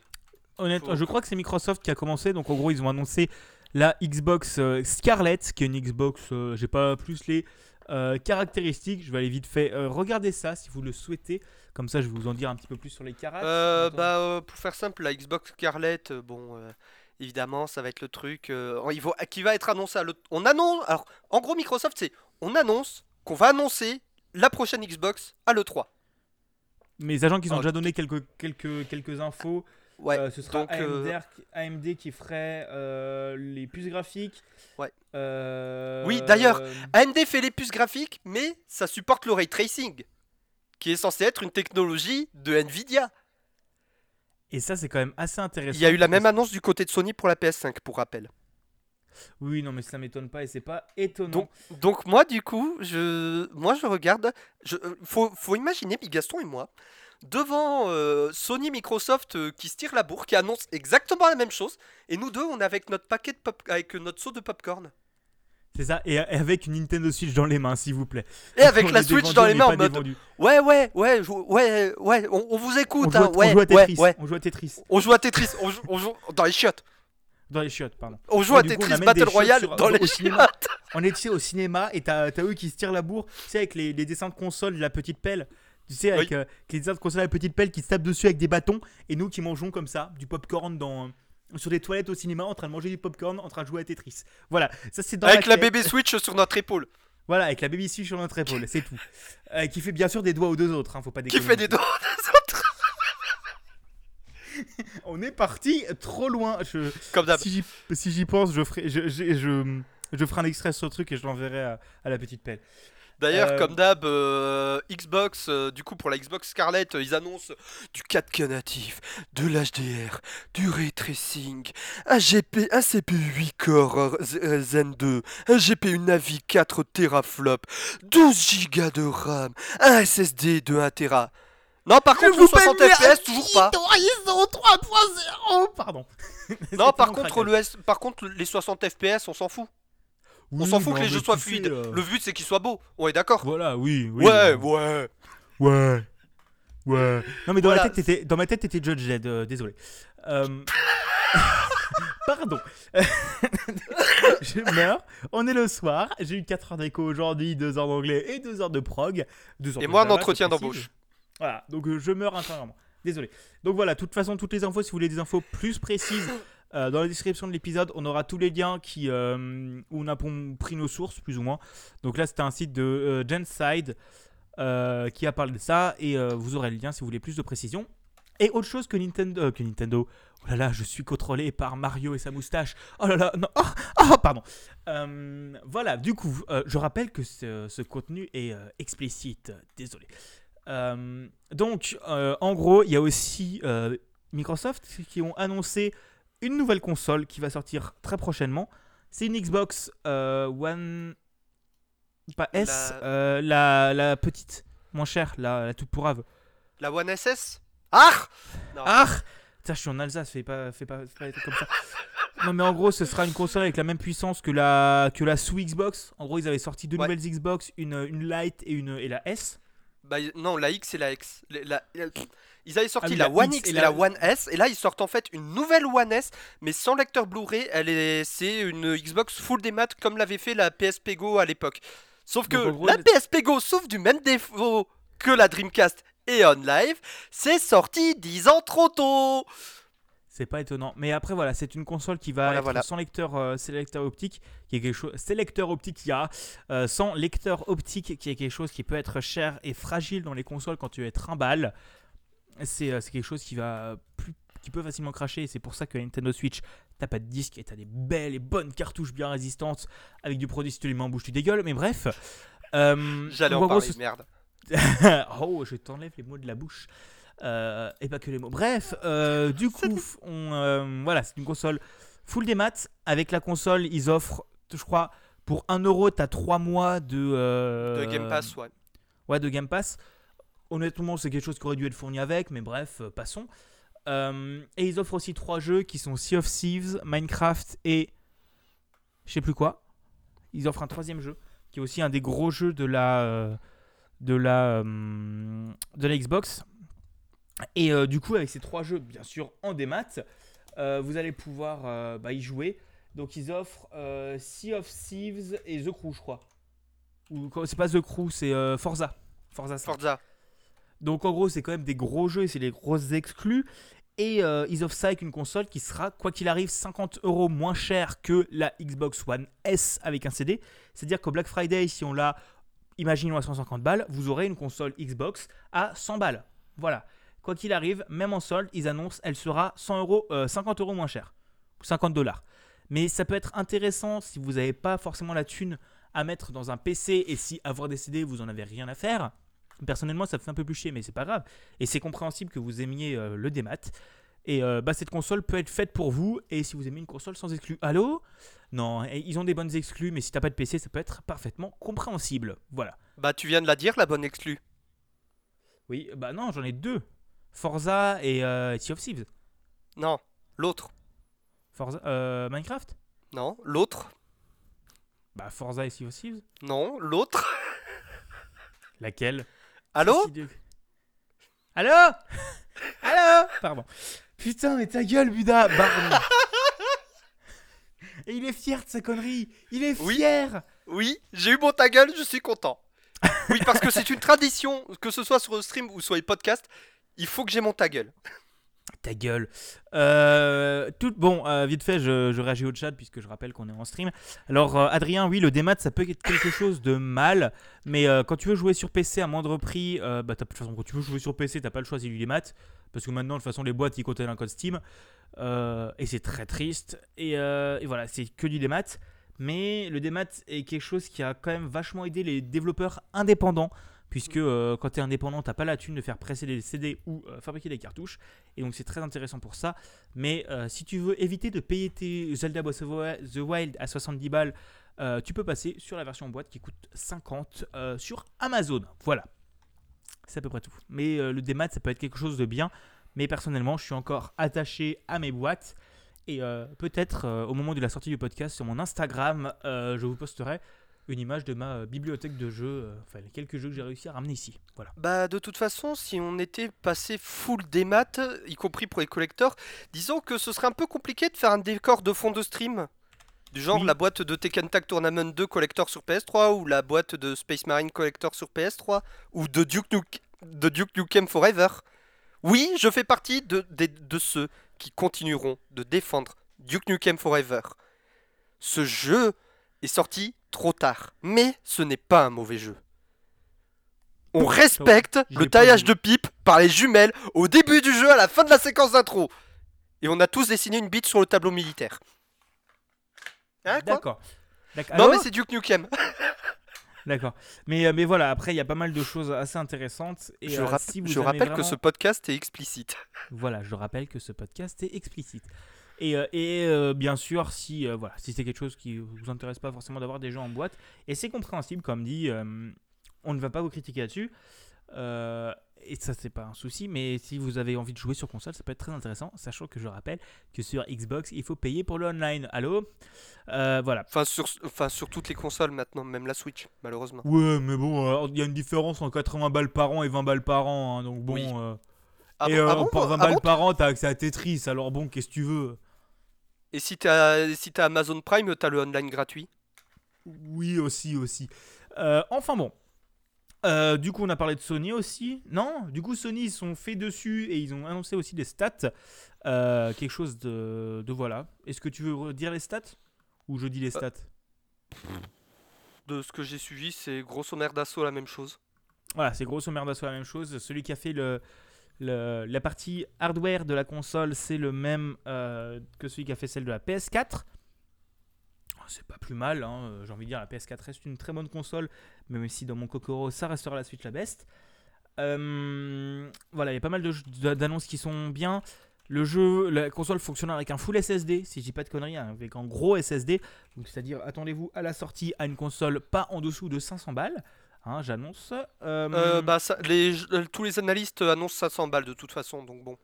Honnêtement, Faut- je crois que c'est Microsoft qui a commencé. Donc, en gros, ils ont annoncé la Xbox Scarlett, qui est une Xbox. J'ai pas plus les caractéristiques. Je vais aller vite fait regarder ça si vous le souhaitez. Comme ça, je vais vous en dire un petit peu plus sur les caractéristiques. Euh, bah, euh, pour faire simple, la Xbox Scarlett, euh, bon, euh, évidemment, ça va être le truc il qui va être annoncé à l'E- On annonce. Alors, en gros, Microsoft, c'est. On annonce qu'on va annoncer la prochaine Xbox à l'E3. Mes agents qui ont oh, déjà donné quelques, quelques, quelques infos. Ouais. Euh, ce sera donc, euh, AMD, AMD qui ferait euh, les puces graphiques. Ouais. Oui, d'ailleurs, AMD fait les puces graphiques, mais ça supporte le ray tracing, qui est censé être une technologie de Nvidia. Et ça, c'est quand même assez intéressant. Il y a eu la même annonce du côté de Sony pour la PS5, pour rappel. Oui, non, mais ça m'étonne pas et c'est pas étonnant. Donc, donc moi, du coup, je, moi, je regarde. Je, euh, faut, faut imaginer, Gaston et moi, devant euh, Sony Microsoft euh, qui se tire la bourre, qui annonce exactement la même chose, et nous deux, on est avec notre paquet de pop, avec notre seau de popcorn. C'est ça, et, avec une Nintendo Switch dans les mains, s'il vous plaît. Et [LAUGHS] avec la Switch dans les mains en mode. Ouais, ouais, ouais, ouais, ouais, on, vous écoute, on joue, hein, on joue à Tetris, ouais, On joue à Tetris. On joue à Tetris, on joue, on joue dans les chiottes. Dans les chiottes, pardon. On joue à Tetris Battle Royale dans [LAUGHS] les chiottes. On est tu au cinéma et t'as eux qui se tirent la bourre, tu sais, avec les, les dessins de console, la petite pelle. Tu sais, avec euh, les dessins de console, la petite pelle qui se tape dessus avec des bâtons. Et nous qui mangeons comme ça, du popcorn dans sur des toilettes au cinéma en train de manger du popcorn, en train de jouer à Tetris. Voilà, ça c'est dans Avec la, bébé Switch sur notre épaule. Voilà, avec la baby Switch sur notre épaule, c'est tout. Euh, qui fait bien sûr des doigts aux deux autres, hein, faut pas Qui fait des doigts aux deux autres [LAUGHS] On est parti trop loin. Je, Comme d'hab. Si j'y pense, je ferai, je, je, je, ferai un extrait sur ce truc et je l'enverrai à, à la petite pelle. D'ailleurs, euh, comme d'hab, euh, Xbox, euh, du coup pour la Xbox Scarlett, ils annoncent du 4K natif, de l'HDR, du ray tracing, un GP, un CPU 8 core Zen 2, un GPU Navi 4 teraflop, 12 Go de RAM, un SSD de 1 Tera. Non, par contre, le 60 FPS, toujours pas. Horizon 3.0 Pardon. non, [LAUGHS] par contre, le par contre, les 60 FPS, on s'en fout on s'en fout que les jeux soient fluides. Euh, le but c'est qu'ils soient beaux. Ouais, d'accord. Voilà, oui, oui. Ouais, ouais. Ouais. Ouais. Non, mais dans, ma, tête, t'étais, dans ma tête, t'étais Judge Zed, euh, désolé. Euh, [LAUGHS] pardon. [LAUGHS] je meurs. On est le soir. J'ai eu 4 heures d'écho aujourd'hui, 2 heures d'anglais et 2 heures de prog. et moi, un entretien d'embauche. Voilà, donc je meurs intérieurement. Désolé. Donc voilà, de toute façon, toutes les infos, si vous voulez des infos plus précises, euh, dans la description de l'épisode, on aura tous les liens qui, euh, où on a pris nos sources, plus ou moins. Donc là, c'était un site de euh, Genside qui a parlé de ça, et vous aurez le lien si vous voulez plus de précision. Et autre chose que Nintendo, que Nintendo. Oh là là, je suis contrôlé par Mario et sa moustache. Oh là là, non, oh, pardon. voilà, du coup, je rappelle que ce contenu est explicite. Désolé. donc, en gros, il y a aussi Microsoft qui ont annoncé une nouvelle console qui va sortir très prochainement. C'est une Xbox euh, One. Pas S, la... Euh, la... petite, moins chère, la, la toute pourrave. La One SS Ah Ah Tiens, je suis en Alsace, fais pas, fais pas, fais pas comme ça. non, mais en gros, ce sera une console avec la même puissance que la, que la sous Xbox. En gros, ils avaient sorti deux nouvelles Xbox, une, une Lite et, une, et la S. Bah, non, la X et la X. La, ils avaient sorti ah la, One X et, la... One S, et là ils sortent en fait une nouvelle One S, mais sans lecteur Blu-ray. Elle est, c'est une Xbox full des maths comme l'avait fait la PSP Go à l'époque. Sauf que la PSP Go souffre du même défaut que la Dreamcast et On Live, c'est sorti 10 ans trop tôt. C'est pas étonnant. Mais après, voilà, c'est une console qui va être sans lecteur, euh, lecteur optique, qui est quelque chose. C'est lecteur optique qui a euh, sans lecteur optique, qui est quelque chose qui peut être cher et fragile dans les consoles quand tu es trimbal. Euh, c'est quelque chose qui va plus qui peut facilement cracher et c'est pour ça que la Nintendo Switch t'as pas de disque et t'as des belles et bonnes cartouches bien résistantes avec du produit si tu les mets en bouche tu dégueules. Mais bref euh, j'allais en parler merde. [LAUGHS] Oh je t'enlève les mots de la bouche. Euh, et pas que les mots. Bref du [LAUGHS] coup on voilà c'est une console full des maths. Avec la console ils offrent je crois pour 1 euro t'as 3 mois de de Game Pass ouais. ouais de Game Pass Honnêtement, c'est quelque chose qui aurait dû être fourni avec, mais bref, euh, passons. Euh, et ils offrent aussi trois jeux qui sont Sea of Thieves, Minecraft et. Je sais plus quoi. Ils offrent un troisième jeu qui est aussi un des gros jeux de la. Euh, de la. de la Xbox. Et du coup, avec ces trois jeux, bien sûr, en démat, vous allez pouvoir bah, y jouer. Donc ils offrent Sea of Thieves et The Crew, je crois. Ou c'est pas The Crew, c'est Forza. Forza. Forza. Donc en gros, c'est quand même des gros jeux et c'est des grosses exclus. Et euh, ils offrent ça avec une console qui sera, quoi qu'il arrive, 50 euros moins cher que la Xbox One S avec un CD. C'est-à-dire qu'au Black Friday, si on l'a, imaginons à 150 balles, vous aurez une console Xbox à 100 balles. Voilà. Quoi qu'il arrive, même en solde, ils annoncent elle sera 100 euros, 50 euh, euros moins cher. 50 dollars. Mais ça peut être intéressant si vous n'avez pas forcément la thune à mettre dans un PC et si avoir des CD, vous en avez rien à faire. Personnellement, ça me fait un peu plus chier, mais c'est pas grave. Et c'est compréhensible que vous aimiez euh, le démat. Et euh, bah, cette console peut être faite pour vous. Et si vous aimez une console sans exclus, allô? Non, et ils ont des bonnes exclus, mais si t'as pas de PC, ça peut être parfaitement compréhensible. Voilà. Bah, tu viens de la dire, la bonne exclue. Oui, bah non, j'en ai deux. Forza et euh, Sea of Thieves. Non, l'autre. Forza, euh, Minecraft? Non, l'autre. Bah Forza et Sea of Thieves. Non, l'autre. Laquelle? Allô Allô [LAUGHS] Allô Pardon. Putain, mais ta gueule, Buda. [LAUGHS] Et il est fier de sa connerie. Il est Oui. fier. Oui, j'ai eu mon ta gueule, je suis content. Oui, parce que c'est une tradition, que ce soit sur le stream ou sur les podcasts, il faut que j'ai mon ta gueule. Ta gueule. Euh, tout, bon, euh, vite fait, je, réagis au chat puisque je rappelle qu'on est en stream. Alors, euh, Adrien, oui, le démat, ça peut être quelque chose de mal, mais quand tu veux jouer sur PC à moindre prix, bah, de façon, quand tu veux jouer sur PC, t'as pas le choix, c'est du démat, parce que maintenant, de toute façon, les boîtes, ils contiennent un code Steam, et c'est très triste. Et, et voilà, c'est que du démat. Mais le démat est quelque chose qui a quand même vachement aidé les développeurs indépendants, puisque euh, quand tu es indépendant, t'as pas la thune de faire presser des CD ou euh, fabriquer des cartouches. Et donc c'est très intéressant pour ça. Mais euh, si tu veux éviter de payer tes Zelda Breath of the Wild à 70 balles, tu peux passer sur la version boîte qui coûte 50 euh, sur Amazon. Voilà. C'est à peu près tout. Mais le démat, ça peut être quelque chose de bien. Mais personnellement, je suis encore attaché à mes boîtes. Et peut-être au moment de la sortie du podcast sur mon Instagram, je vous posterai une image de ma euh, bibliothèque de jeux, euh, enfin les quelques jeux que j'ai réussi à ramener ici. Voilà. Bah, de toute façon, si on était passé full démat, y compris pour les collecteurs, disons que ce serait un peu compliqué de faire un décor de fond de stream. Du genre Oui. la boîte de Tekken Tag Tournament 2 collector sur PS3 ou la boîte de Space Marine collector sur PS3 ou de Duke, Nuke- de Duke Nukem Forever. Oui, je fais partie de, des- de ceux qui continueront de défendre Duke Nukem Forever. Ce jeu est sorti trop tard, mais ce n'est pas un mauvais jeu. On respecte le taillage de pipe par les jumelles au début du jeu à la fin de la séquence d'intro. Et on a tous dessiné une bite sur le tableau militaire. Hein, D'accord. Non mais c'est Duke Nukem. [LAUGHS] D'accord. Mais, euh, mais voilà, après, il y a pas mal de choses assez intéressantes. Et, je euh, rapp- si vous je aimez rappelle que ce podcast est explicite. Voilà, je rappelle que ce podcast est explicite. Et, euh, et, euh, bien sûr, si, euh, voilà, si c'est quelque chose qui vous intéresse pas forcément d'avoir des jeux en boîte, et c'est compréhensible, comme dit, euh, on ne va pas vous critiquer là-dessus. Euh, et ça, c'est pas un souci, mais si vous avez envie de jouer sur console, ça peut être très intéressant, sachant que je rappelle que sur Xbox, il faut payer pour le online. Allô? Euh, Voilà. Enfin sur, enfin sur toutes les consoles maintenant, même la Switch, malheureusement. Ouais, mais bon, il y a une différence en 80 balles par an et 20 balles par an, hein, donc bon. Oui. euh, Ah et bon- euh, ah bon, pour 20 ah balles bon? par an, t'as accès à Tetris, alors bon, qu'est-ce que tu veux? Et si t'as si Amazon Prime, t'as le online gratuit? Oui, aussi, aussi. Euh, enfin bon. Euh, du coup, on a parlé de Sony aussi. Non, du coup, Sony, ils sont faits dessus et ils ont annoncé aussi des stats. Euh, quelque chose de, de voilà. Est-ce que tu veux redire les stats? Ou je dis les stats? De ce que j'ai suivi, c'est grosso merdasso la même chose. Voilà, c'est grosso merdo la même chose. Celui qui a fait le, la partie hardware de la console, c'est le même euh, que celui qui a fait celle de la PS4. Oh, C'est pas plus mal, hein, j'ai envie de dire, la PS4 reste une très bonne console, même si dans mon Kokoro, ça restera la Switch la best. Euh, voilà, il y a pas mal d'annonces qui sont bien. Le jeu, la console fonctionne avec un full SSD, si je dis pas de conneries, hein, avec un gros SSD. C'est-à-dire, attendez-vous à la sortie à une console pas en dessous de 500 balles. Hein, J'annonce. Euh, Euh, bah ça, les, euh, tous les analystes annoncent 500 balles de toute façon, donc bon.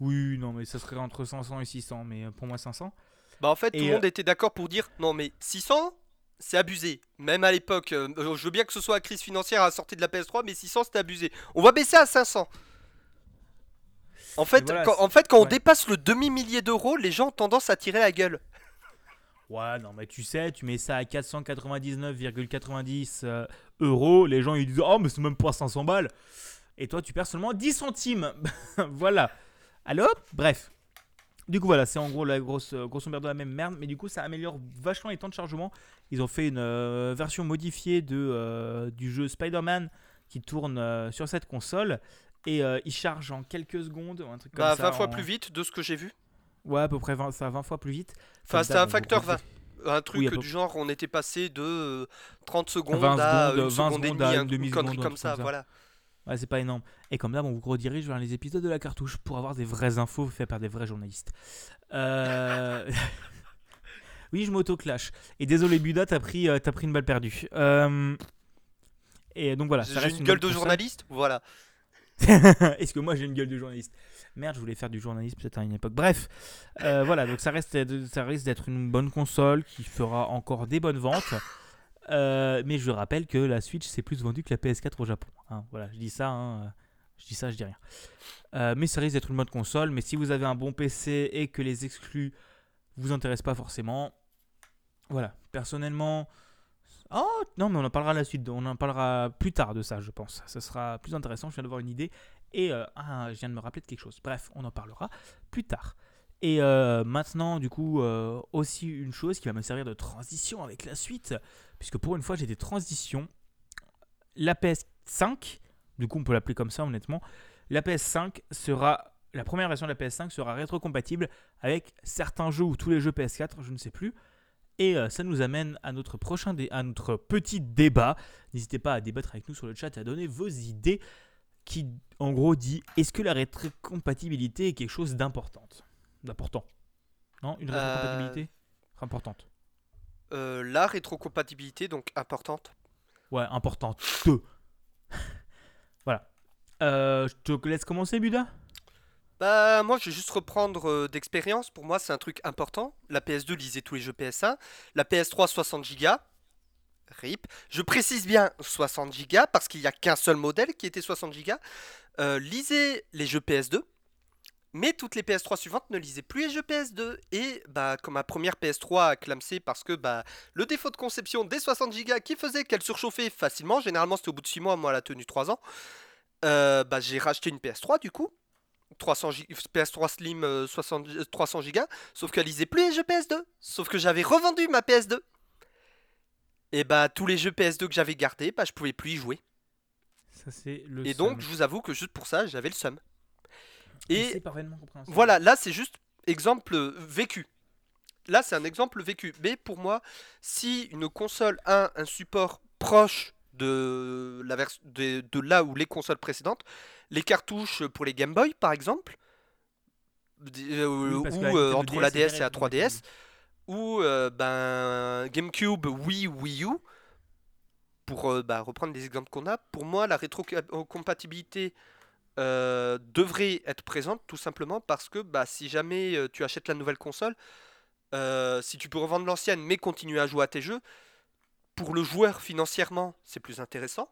Oui, non, mais ça serait entre 500 et 600, mais pour moi 500. Bah en fait, tout le euh, monde était d'accord pour dire non mais 600 c'est abusé. Même à l'époque, euh, je veux bien que ce soit la crise financière à la sortie de la PS3, mais 600 c'était abusé. On va baisser à 500. En fait, voilà, quand, c'est- en fait, quand on dépasse le demi-millier d'euros, les gens ont tendance à tirer la gueule. Ouais, non, mais tu sais, tu mets ça à 499,90 euh, euros, les gens ils disent Oh, mais c'est même pas 500 balles. Et toi, tu perds seulement 10 centimes. [LAUGHS] voilà. Allô? Bref. Du coup, voilà, c'est en gros la grosse, euh, grosso merdo la même merde, mais du coup, ça améliore vachement les temps de chargement. Ils ont fait une euh, version modifiée de, euh, du jeu Spider-Man qui tourne sur cette console. Et il charge en quelques secondes, un truc comme Bah ça. 20 fois en- plus vite de ce que j'ai vu. Ouais, à peu près 20, ça va 20 fois plus vite. Enfin, c'était un facteur vous- 20. Un truc Oui, à peu- du genre, on était passé de euh, 30 secondes 20 à secondes, une 20 seconde et secondes demie, à un- une une connerie un comme ça, comme ça. voilà. Ouais, c'est pas énorme. Et comme d'hab, on vous redirige vers les épisodes de la cartouche pour avoir des vraies infos faites par des vrais journalistes. Euh... [LAUGHS] oui, je m'auto-clash. Et désolé, Buda, t'as pris, euh, pris une balle perdue. Euh, Et donc voilà, J'ai reste une gueule de journaliste? Voilà. [LAUGHS] Est-ce que moi j'ai une gueule de journaliste? Merde, je voulais faire du journalisme peut-être à une époque. Bref, euh, voilà, donc ça, reste, ça risque d'être une bonne console qui fera encore des bonnes ventes. Euh, mais je rappelle que la Switch c'est plus vendu que la PS4 au Japon. hein. Voilà, je dis ça, hein, je dis ça, je dis rien. Euh, mais ça risque d'être une bonne console. Mais si vous avez un bon PC et que les exclus vous intéressent pas forcément, voilà. Personnellement, oh non, mais on en parlera la suite. On en parlera plus tard de ça, je pense. Ça sera plus intéressant. Je viens d'avoir une idée. Et euh, je viens de me rappeler de quelque chose. Bref, on en parlera plus tard. Et euh, maintenant, du coup, euh, aussi une chose qui va me servir de transition avec la suite, puisque pour une fois j'ai des transitions. La PS5, du coup on peut l'appeler comme ça honnêtement, la PS5 sera, la première version de la PS5 sera rétrocompatible avec certains jeux ou tous les jeux PS4, je ne sais plus. Et euh, ça nous amène à notre prochain dé- à notre petit débat. N'hésitez pas à débattre avec nous sur le chat et à donner vos idées qui en gros dit est-ce que la rétrocompatibilité est quelque chose d'importante? D'important. Non Une Euh, rétrocompatibilité Importante. Euh, la rétrocompatibilité, donc importante? Ouais, importante. [LAUGHS] Voilà. Euh, je te laisse commencer, Buda? Bah, moi, je vais juste reprendre euh, d'expérience. Pour moi, c'est un truc important. La PS2 lisait tous les jeux PS1. La PS3, 60 Go. RIP. Je précise bien 60 Go parce qu'il n'y a qu'un seul modèle qui était 60 Go. Euh, lisez les jeux PS2. Mais toutes les PS3 suivantes ne lisaient plus les jeux PS2. Et bah, comme ma première PS3 a clamsé parce que bah, le défaut de conception des 60 Go qui faisait qu'elle surchauffait facilement, généralement c'était au bout de 6 mois, moi elle a tenu 3 ans, euh, bah, j'ai racheté une PS3 du coup. 300 Go PS3 Slim euh, 60 euh, 300 Go, sauf qu'elle lisait plus les jeux PS2. Sauf que j'avais revendu ma PS2. Et bah tous les jeux PS2 que j'avais gardés, bah je pouvais plus y jouer. Ça, c'est le Et donc seum. je vous avoue que juste pour ça, j'avais le seum. Et voilà, là c'est juste exemple vécu. Là c'est un exemple vécu. Mais pour moi, si une console a un support proche de, la de, de là où les consoles précédentes, les cartouches pour les Game Boy par exemple, euh, Oui, ou euh, entre la DS et la était 3DS, ou euh, ben, GameCube, Wii, Wii U, pour bah, reprendre les exemples qu'on a, pour moi la rétrocompatibilité devrait être présente tout simplement parce que bah, si jamais tu achètes la nouvelle console, si tu peux revendre l'ancienne mais continuer à jouer à tes jeux, pour le joueur financièrement c'est plus intéressant.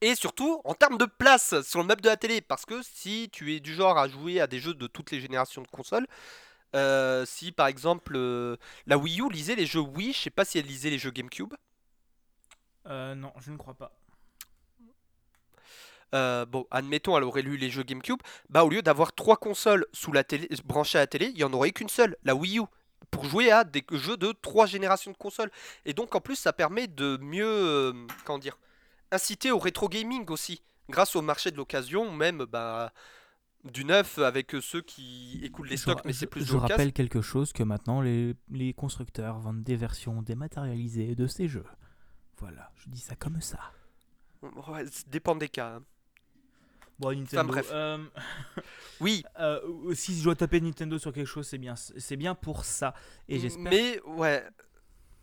Et surtout en termes de place sur le meuble de la télé, parce que si tu es du genre à jouer à des jeux de toutes les générations de consoles, euh, si par exemple euh, la Wii U lisait les jeux Wii, je sais pas si elle lisait les jeux GameCube. Euh, non, je ne crois pas. Euh, bon, admettons, elle aurait lu les jeux GameCube. Bah, au lieu d'avoir trois consoles sous la télé, branchées à la télé, il y en aurait qu'une seule, la Wii U, pour jouer à des jeux de trois générations de consoles. Et donc, en plus, ça permet de mieux, euh, comment dire, inciter au rétro gaming aussi, grâce au marché de l'occasion, même bah, du neuf avec ceux qui écoulent les Je stocks, mais je- c'est plus Je l'occasion. rappelle quelque chose que maintenant les, les constructeurs vendent des versions dématérialisées de ces jeux. Voilà, je dis ça comme ça. Ouais, ça dépend des cas. hein. Bon, Nintendo. bref. euh, [LAUGHS] Oui, [LAUGHS] euh, si je dois taper Nintendo sur quelque chose, c'est bien, c'est bien pour ça. Et j'espère. Mais ouais.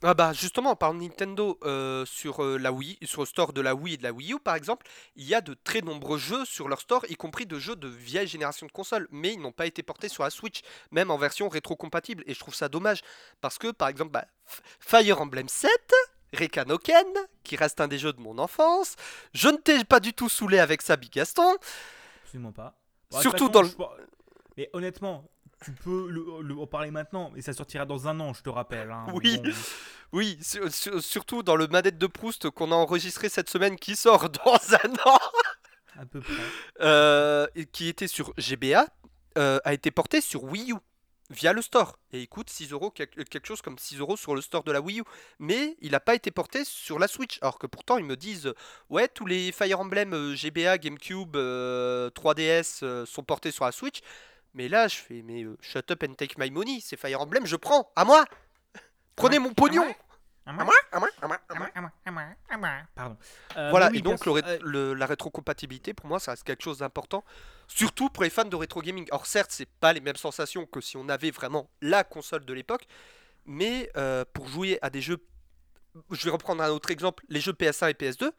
Ah bah justement, de Nintendo, euh, sur euh, la Wii, sur le store de la Wii et de la Wii U par exemple, il y a de très nombreux jeux sur leur store, y compris de jeux de vieille génération de consoles, mais ils n'ont pas été portés sur la Switch, même en version rétro-compatible. Et je trouve ça dommage, parce que par exemple, bah, Fire Emblem 7, Rekanoken, qui reste un des jeux de mon enfance, je ne t'ai pas du tout saoulé avec ça, Big Gaston. Absolument pas. Bon, de Surtout dans je- Mais honnêtement, tu peux le, le- en parler maintenant, mais ça sortira dans un an, je te rappelle. hein. Oui. Bon, [LAUGHS] Oui, sur- sur- surtout dans le manette de Proust qu'on a enregistré cette semaine qui sort [LAUGHS] dans un an. à peu près. euh, et qui était sur GBA, euh, a été porté sur Wii U via le store. Et il coûte 6 euros, quel- quelque chose comme 6 euros sur le store de la Wii U. Mais il n'a pas été porté sur la Switch. Alors que pourtant, ils me disent Ouais, tous les Fire Emblem euh, GBA, GameCube, euh, 3DS euh, sont portés sur la Switch. Mais là, je fais Mais euh, shut up and take my money. C'est Fire Emblem, je prends. À moi Prenez mon pognon À À moi moi À moi À moi À moi À moi, à moi, à moi, à moi. Pardon. Euh, Voilà, oui, et donc le euh, le- la rétrocompatibilité, pour moi, ça reste quelque chose d'important, surtout pour les fans de rétro gaming. Alors certes, c'est pas les mêmes sensations que si on avait vraiment la console de l'époque, mais euh, pour jouer à des jeux, je vais reprendre un autre exemple, les jeux PS1 et PS2,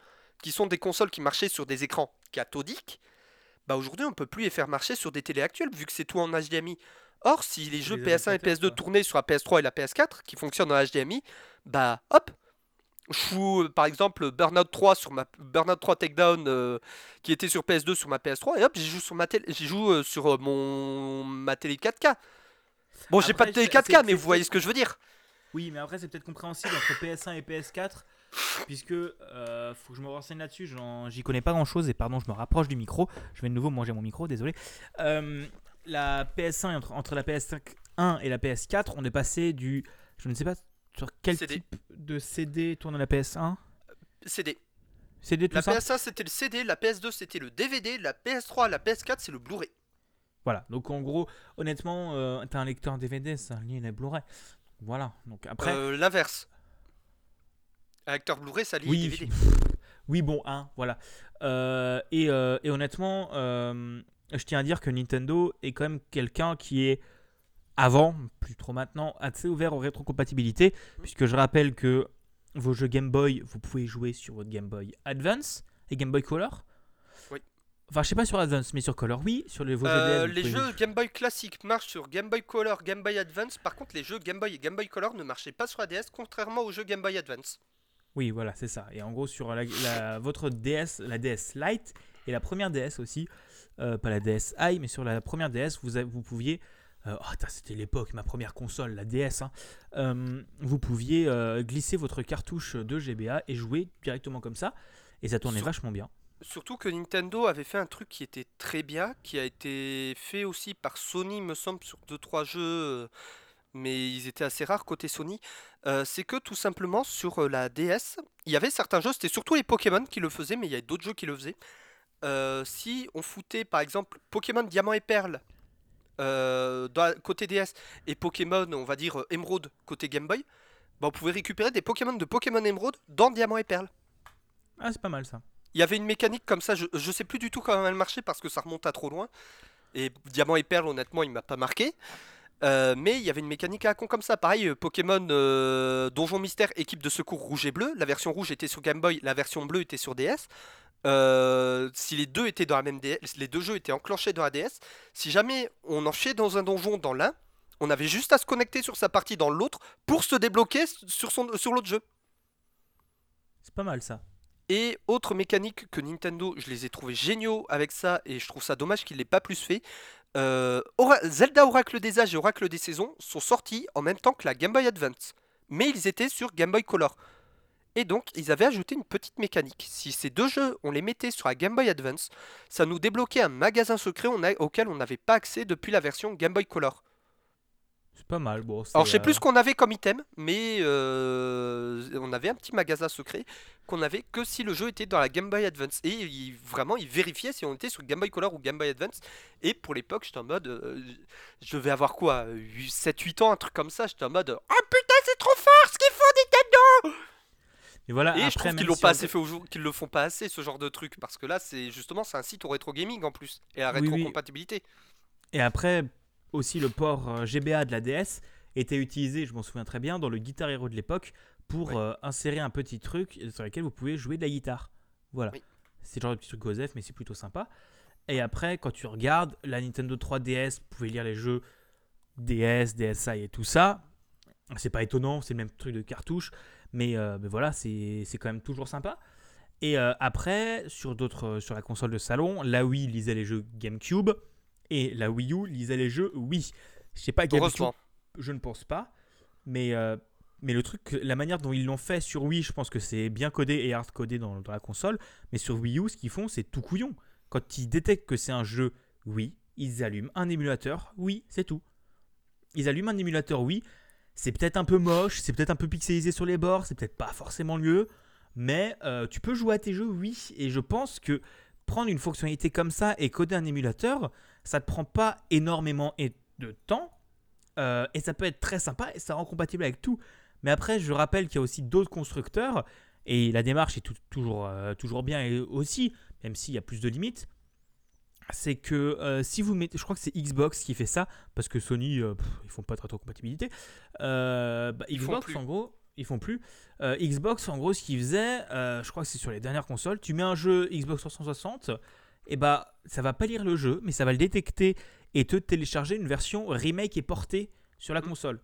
qui sont des consoles qui marchaient sur des écrans cathodiques, bah aujourd'hui on peut plus les faire marcher sur des télés actuelles, vu que c'est tout en HDMI. Or, si les jeux les PS1 et adaptateurs, PS2 quoi. tournaient sur la PS3 et la PS4, qui fonctionnent en HDMI, bah hop, je fous euh, par exemple Burnout 3 sur ma Burnout 3 Takedown euh, qui était sur PS2 sur ma PS3 et hop j'y joue sur ma télé j'y joue euh, sur euh, mon ma télé 4K. Bon, j'ai pas de télé c'est- 4K c'est- mais vous voyez ce que je veux dire. Oui, mais après, c'est peut-être compréhensible entre PS1 et PS4, puisque euh, faut que je me renseigne là-dessus. J'y connais pas grand-chose et pardon, je me rapproche du micro. Je vais de nouveau manger mon micro, désolé. Euh, la PS1 entre, entre la PS1 et la PS4, on est passé du, je ne sais pas sur quel CD. type de CD tourne la PS1. CD. CD tout La ça. PS1 c'était le CD, la PS2 c'était le DVD, la PS3, la PS4 c'est le Blu-ray. Voilà. Donc en gros, honnêtement, euh, t'as un lecteur DVD, ça lit les Blu-ray. Voilà. Donc après. Euh, L'inverse. Un lecteur Blu-ray ça lit Oui, DVD. [LAUGHS] oui, bon, hein, voilà. Euh, et, euh, et honnêtement, euh, je tiens à dire que Nintendo est quand même quelqu'un qui est avant, plus trop maintenant, assez ouvert aux rétrocompatibilités, puisque je rappelle que vos jeux Game Boy, vous pouvez jouer sur votre Game Boy Advance et Game Boy Color. Oui. Enfin, je sais pas sur Advance, mais sur Color, oui. Sur les, vos jeux Euh, les jeux Game Boy classiques marchent sur Game Boy Color, Game Boy Advance. Par contre, les jeux Game Boy et Game Boy Color ne marchaient pas sur la DS, contrairement aux jeux Game Boy Advance. Oui, voilà, c'est ça. Et en gros, sur la, la- votre DS, la DS Lite et la première DS aussi, euh, pas la DS i, mais sur la première DS, vous, vous pouviez. euh, oh, c'était l'époque, ma première console, la DS. hein, euh, vous pouviez euh, glisser votre cartouche de GBA et jouer directement comme ça. Et ça tournait vachement bien. Surtout que Nintendo avait fait un truc qui était très bien, qui a été fait aussi par Sony, me semble, sur 2-3 jeux, mais ils étaient assez rares côté Sony. Euh, c'est que tout simplement sur la DS, il y avait certains jeux, c'était surtout les Pokémon qui le faisaient, mais il y a d'autres jeux qui le faisaient. Euh, si on foutait par exemple Pokémon Diamant et Perle euh, dans côté DS et Pokémon, on va dire euh, Emerald côté Game Boy, bah, on pouvait récupérer des Pokémon de Pokémon Emerald dans Diamant et Perle. Ah, c'est pas mal ça. Il y avait une mécanique comme ça, je, je sais plus du tout comment elle marchait parce que ça remonte à trop loin. Et Diamant et Perle, honnêtement, il m'a pas marqué. Euh, mais il y avait une mécanique à la con comme ça. Pareil, euh, Pokémon euh, Donjon Mystère, équipe de secours rouge et bleu. La version rouge était sur Game Boy, la version bleue était sur DS. Euh, si les deux étaient dans la même DS, les deux jeux étaient enclenchés dans la DS, si jamais on enchaînait dans un donjon dans l'un, on avait juste à se connecter sur sa partie dans l'autre pour se débloquer sur, son, sur l'autre jeu. C'est pas mal ça. Et autre mécanique que Nintendo, je les ai trouvés géniaux avec ça, et je trouve ça dommage qu'il l'ait pas plus fait. euh, Ora- Zelda Oracle des Âges et Oracle des Saisons sont sortis en même temps que la Game Boy Advance, mais ils étaient sur Game Boy Color. Et donc, ils avaient ajouté une petite mécanique. Si ces deux jeux, on les mettait sur la Game Boy Advance, ça nous débloquait un magasin secret on a- auquel on n'avait pas accès depuis la version Game Boy Color. C'est pas mal. Bon, Alors je sais euh, plus ce qu'on avait comme item, mais euh, on avait un petit magasin secret qu'on avait que si le jeu était dans la Game Boy Advance. Et il- vraiment, il vérifiait si on était sur Game Boy Color ou Game Boy Advance. Et pour l'époque, j'étais en mode... euh, je devais avoir quoi 7-8 ans, un truc comme ça. J'étais en mode... Oh putain, c'est trop fort ce qu'ils font Nintendo Et voilà, Et je trouve qu'ils l'ont si pas on- assez fait au jour, qu'ils le font pas assez ce genre de truc. Parce que là, c'est justement, c'est un site au rétro gaming en plus. Et à Oui, oui. rétro-compatibilité. Et après, aussi le port euh, GBA de la DS était utilisé, je m'en souviens très bien, dans le Guitar Hero de l'époque pour Oui. euh, insérer un petit truc sur lequel vous pouvez jouer de la guitare. Voilà. C'est le genre de petit truc GOSEF, mais c'est plutôt sympa. Et après, quand tu regardes, la Nintendo 3DS, vous pouvez lire les jeux DS, DSi et tout ça. C'est pas étonnant, c'est le même truc de cartouche, mais, euh, mais voilà, c'est quand même toujours sympa. Et euh, après, sur d'autres, sur la console de salon, la Wii lisait les jeux GameCube et la Wii U lisait les jeux Wii. Je sais pas GameCube, je ne pense pas, mais euh, mais le truc, la manière dont ils l'ont fait sur Wii, je pense que c'est bien codé et hard codé dans, dans la console. Mais sur Wii U, ce qu'ils font, c'est tout couillon. Quand ils détectent que c'est un jeu Wii, ils allument un émulateur. Oui, c'est tout. Ils allument un émulateur Wii. C'est peut-être un peu moche, c'est peut-être un peu pixelisé sur les bords, c'est peut-être pas forcément mieux, mais euh, tu peux jouer à tes jeux, oui. Et je pense que prendre une fonctionnalité comme ça et coder un émulateur, ça te prend pas énormément de temps. euh, et ça peut être très sympa et ça rend compatible avec tout. Mais après, je rappelle qu'il y a aussi d'autres constructeurs Et la démarche est toujours, toujours bien aussi, même s'il y a plus de limites, c'est que si vous mettez, je crois que c'est Xbox qui fait ça, parce que Sony, ils font pas de rétrocompatibilité. Bah, Xbox, en gros, ils font plus. Xbox, en gros, ce qu'ils faisaient, je crois que c'est sur les dernières consoles, tu mets un jeu Xbox 360, et bah ça va pas lire le jeu, mais ça va le détecter et te télécharger une version remake et portée sur la mm. console.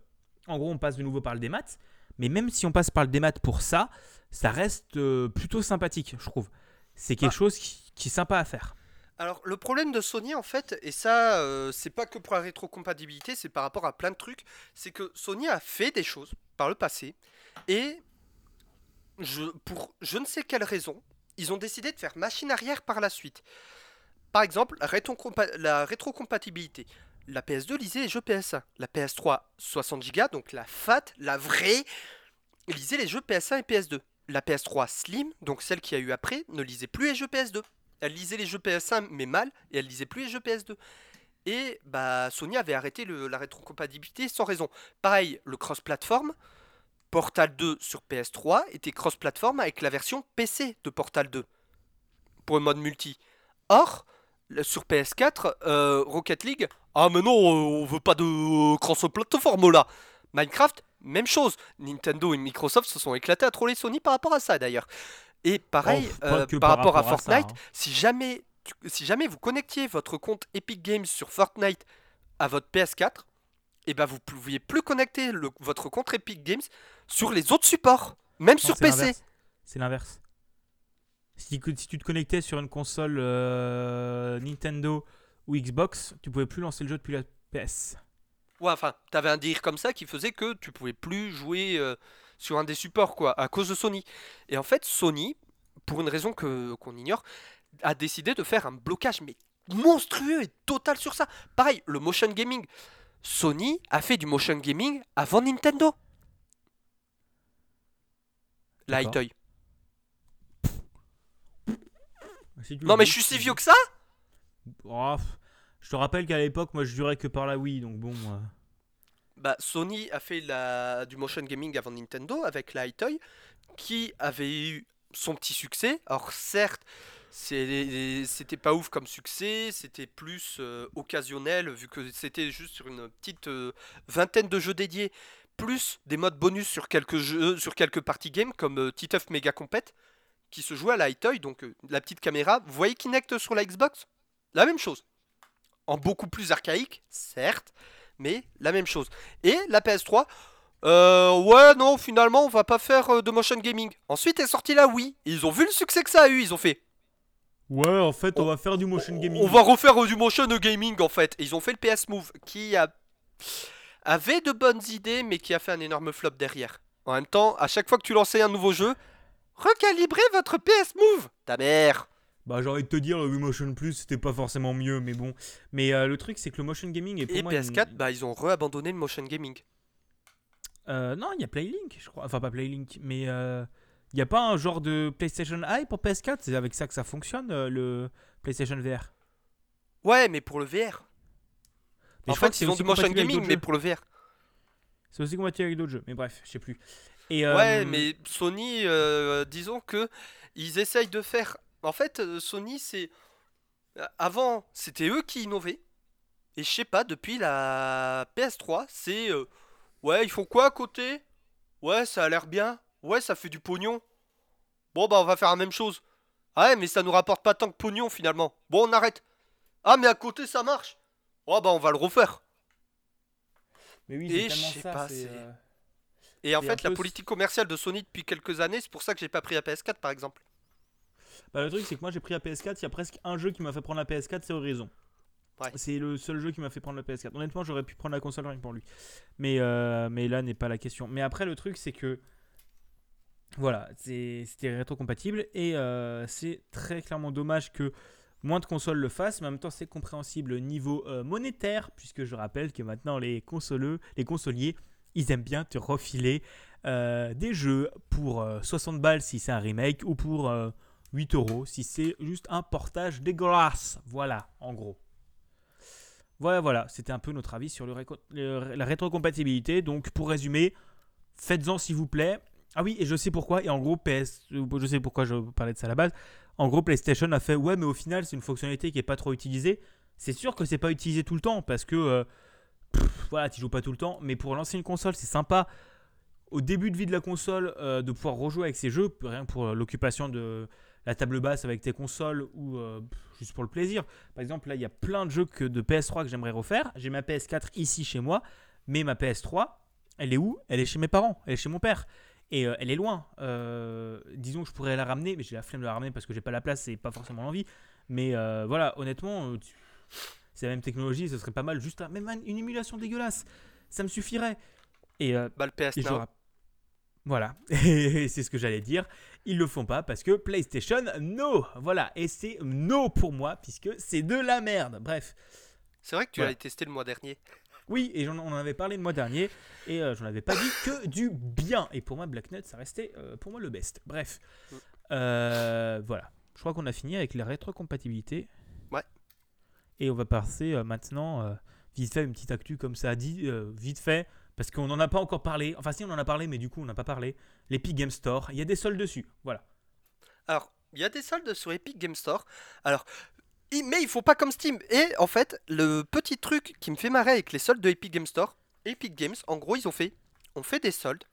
En gros, on passe de nouveau par le démat, mais même si on passe par le démat pour ça, ça reste euh, plutôt sympathique, je trouve. C'est quelque ah. chose qui, est sympa à faire. Alors le problème de Sony en fait, et ça euh, c'est pas que pour la rétrocompatibilité, c'est par rapport à plein de trucs, c'est que Sony a fait des choses par le passé et pour je ne sais quelle raison, ils ont décidé de faire machine arrière par la suite. Par exemple, la, rétrocompatibilité. La PS2 lisait les jeux PS1. La PS3, 60 Go, donc la FAT, la vraie, lisait les jeux PS1 et PS2. La PS3 Slim, donc celle qui a eu après, ne lisait plus les jeux PS2. Elle lisait les jeux PS1 mais mal, et elle lisait plus les jeux PS2. Et bah Sony avait arrêté la rétrocompatibilité sans raison. Pareil, le cross-platform, Portal 2 sur PS3 était cross-platform avec la version PC de Portal 2 pour le mode multi. Or, sur PS4, euh, Rocket League, ah mais non, euh, on veut pas de cross-platform là. Minecraft, même chose. Nintendo et Microsoft se sont éclatés à troller Sony par rapport à ça d'ailleurs. Et pareil, oh, euh, par, rapport à, Fortnite, hein. si, jamais, si jamais vous connectiez votre compte Epic Games sur Fortnite à votre PS4, et eh ben vous ne pouviez plus connecter votre compte Epic Games sur les autres supports, même sur PC. C'est l'inverse. Si, si, tu te connectais sur une console euh, Nintendo ou Xbox, tu pouvais plus lancer le jeu depuis la PS. Ouais, enfin, t'avais un dire comme ça qui faisait que tu pouvais plus jouer euh, sur un des supports, quoi, à cause de Sony. Et en fait, Sony, pour une raison que qu'on ignore, a décidé de faire un blocage mais monstrueux et total sur ça. Pareil, le motion gaming. Sony a fait du motion gaming avant Nintendo. La non, mais je suis si vieux que ça? Oh, Je te rappelle qu'à l'époque, moi je durais que par la Wii, donc bon. Bah, Sony a fait du motion gaming avant Nintendo avec la qui avait eu son petit succès. Alors, certes, c'était pas ouf comme succès, c'était plus euh, occasionnel vu que c'était juste sur une petite euh, vingtaine de jeux dédiés, plus des modes bonus sur quelques parties games comme euh, Titeuf Mega Compet qui se jouait à la High donc la petite caméra. Vous voyez Kinect sur la Xbox? La même chose. En beaucoup plus archaïque, certes, mais la même chose. Et la PS3, euh, ouais, non, finalement, on va pas faire euh, de motion gaming. Ensuite est sorti la Wii. Ils ont vu le succès que ça a eu, ils ont fait. Ouais, en fait, on, va faire du motion gaming. On va refaire du motion gaming, en fait. Et ils ont fait le PS Move, qui a... avait de bonnes idées, mais qui a fait un énorme flop derrière. En même temps, à chaque fois que tu lançais un nouveau jeu, Recalibrez votre PS Move Ta mère bah j'ai envie de te dire le Motion Plus c'était pas forcément mieux mais bon. Mais euh, le truc c'est que le motion gaming est pour et PS4 bah ils ont re-abandonné le motion gaming. Euh, non il y a Playlink je crois. Enfin pas Playlink mais euh, il y a pas un genre de PlayStation Eye pour PS4 c'est avec ça que ça fonctionne le PlayStation VR ouais mais pour le VR en fait ils ont du motion gaming mais pour le VR c'est aussi compatible avec d'autres jeux mais bref je sais plus. Ouais, euh, mais Sony, euh, disons que ils essayent de faire. En fait, euh, Sony, c'est. Avant, c'était eux qui innovaient. Et je sais pas, depuis la PS3, c'est. Ouais, ils font quoi à côté? Ouais, ça a l'air bien. Ouais, ça fait du pognon. Bon, bah, on va faire la même chose. Ah ouais, mais ça nous rapporte pas tant que pognon finalement. Bon, on arrête. Ah, mais à côté, ça marche. Oh, bah, on va le refaire. Mais oui, Et je sais pas, c'est. Et en fait, la politique commerciale de Sony depuis quelques années, c'est pour ça que j'ai pas pris la PS4 par exemple. Bah, le truc, c'est que moi j'ai pris la PS4, il y a presque un jeu qui m'a fait prendre la PS4, c'est Horizon. C'est le seul jeu qui m'a fait prendre la PS4. Honnêtement, j'aurais pu prendre la console rien que pour lui. Mais, euh, mais là n'est pas la question. Mais après, le truc, c'est que. Voilà, c'était rétro-compatible. Et euh, c'est très clairement dommage que moins de consoles le fassent. Mais en même temps, c'est compréhensible au niveau euh, monétaire. Puisque je rappelle que maintenant, les, consoleux, les consoliers ils aiment bien te refiler des jeux pour 60 euh, balles si c'est un remake ou pour 8 euh, euros si c'est juste un portage dégueulasse. Voilà, en gros. Voilà, voilà, c'était un peu notre avis sur le la rétrocompatibilité. Donc, pour résumer, faites-en s'il vous plaît. Ah oui, et je sais pourquoi. Et en gros, PS, je sais pourquoi je parlais de ça à la base. En gros, PlayStation a fait ouais, mais au final, c'est une fonctionnalité qui est pas trop utilisée. C'est sûr que c'est pas utilisé tout le temps parce que euh, voilà, tu joues pas tout le temps. Mais pour lancer une console, c'est sympa. Au début de vie de la console, euh, de pouvoir rejouer avec ces jeux, rien pour l'occupation de la table basse avec tes consoles ou euh, juste pour le plaisir. Par exemple, là, il y a plein de jeux que, de PS3 que j'aimerais refaire. J'ai ma PS4 ici chez moi, mais ma PS3, elle est où? Elle est chez mes parents, elle est chez mon père. Et euh, elle est loin. Euh, disons que je pourrais la ramener, mais j'ai la flemme de la ramener parce que j'ai pas la place et pas forcément l'envie. Mais voilà, honnêtement, c'est la même technologie, ce serait pas mal. Juste même une émulation dégueulasse, ça me suffirait. Et, bah, le PS voilà, [LAUGHS] c'est ce que j'allais dire. Ils le font pas parce que PlayStation, no Voilà, et c'est no pour moi puisque c'est de la merde. Bref. C'est vrai que tu l'as testé le mois dernier. Oui, et on en avait parlé le mois dernier et euh, j'en avais pas dit que du bien. Et pour moi, Black Knight, ça restait euh, pour moi le best. Bref, mm. euh, voilà. Je crois qu'on a fini avec les rétrocompatibilités. Ouais. Et on va passer maintenant vite fait une petite actu comme ça a dit vite fait parce qu'on n'en a pas encore parlé. Enfin, si, on en a parlé, mais du coup, on n'a pas parlé. L'Epic Game Store, il y a des soldes dessus. Voilà. Alors, il y a des soldes sur Epic Game Store. Alors, mais il faut pas comme Steam. Et en fait, le petit truc qui me fait marrer avec les soldes de Epic Game Store, Epic Games, en gros, ils ont fait, on fait des soldes.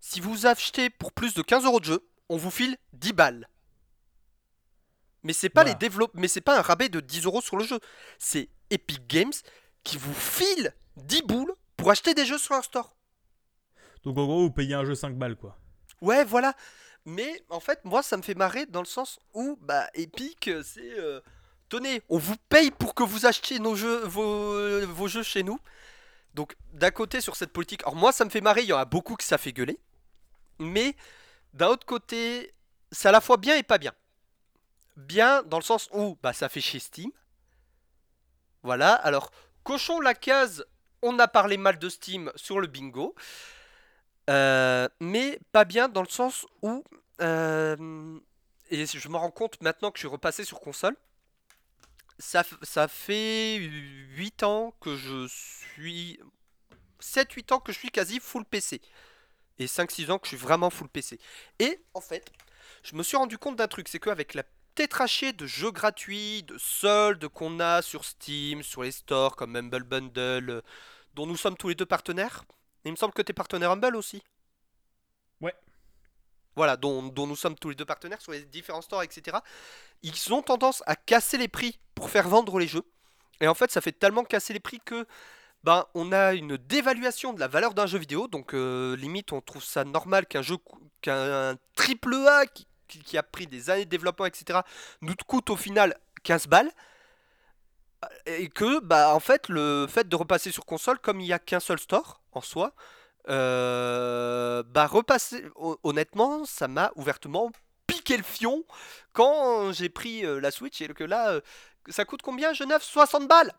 Si vous achetez pour plus de 15 euros de jeu, on vous file 10 balles. Mais c'est pas les développes, mais c'est pas un rabais de 10 euros sur le jeu. C'est Epic Games qui vous file 10 boules pour acheter des jeux sur un store. Donc en gros, vous payez un jeu 5 balles, quoi. Ouais, voilà. Mais en fait, moi, ça me fait marrer dans le sens où, bah, Epic, euh, c'est... Euh, tenez, on vous paye pour que vous achetiez nos jeux, vos, vos jeux chez nous. Donc, d'un côté, sur cette politique... Alors moi, ça me fait marrer, il y en a beaucoup qui ça fait gueuler. Mais, d'un autre côté, c'est à la fois bien et pas bien. Bien dans le sens où, bah, ça fait chez Steam. Voilà, alors, cochons la case on a parlé mal de Steam sur le bingo. Euh, mais pas bien dans le sens où. Euh, et je me rends compte maintenant que je suis repassé sur console. Ça, ça fait 8 ans que je suis. 7-8 ans que je suis quasi full PC. Et 5-6 ans que je suis vraiment full PC. Et en fait, je me suis rendu compte d'un truc c'est qu'avec la tétraché de jeux gratuits, de soldes qu'on a sur Steam, sur les stores comme Humble Bundle, euh, dont nous sommes tous les deux partenaires. il me semble que tu es partenaire Humble aussi. Ouais. Voilà, dont, nous sommes tous les deux partenaires sur les différents stores, etc. Ils ont tendance à casser les prix pour faire vendre les jeux. Et en fait, ça fait tellement casser les prix que ben, on a une dévaluation de la valeur d'un jeu vidéo. Donc, euh, limite, on trouve ça normal qu'un jeu, qu'un triple A qui, qui a pris des années de développement, etc., nous coûte au final 15 balles. Et que, bah, en fait, le fait de repasser sur console, comme il n'y a qu'un seul store en soi, euh, bah, repasser, honnêtement, ça m'a ouvertement piqué le fion quand j'ai pris euh, la Switch et que là, euh, ça coûte combien, Genève 60 balles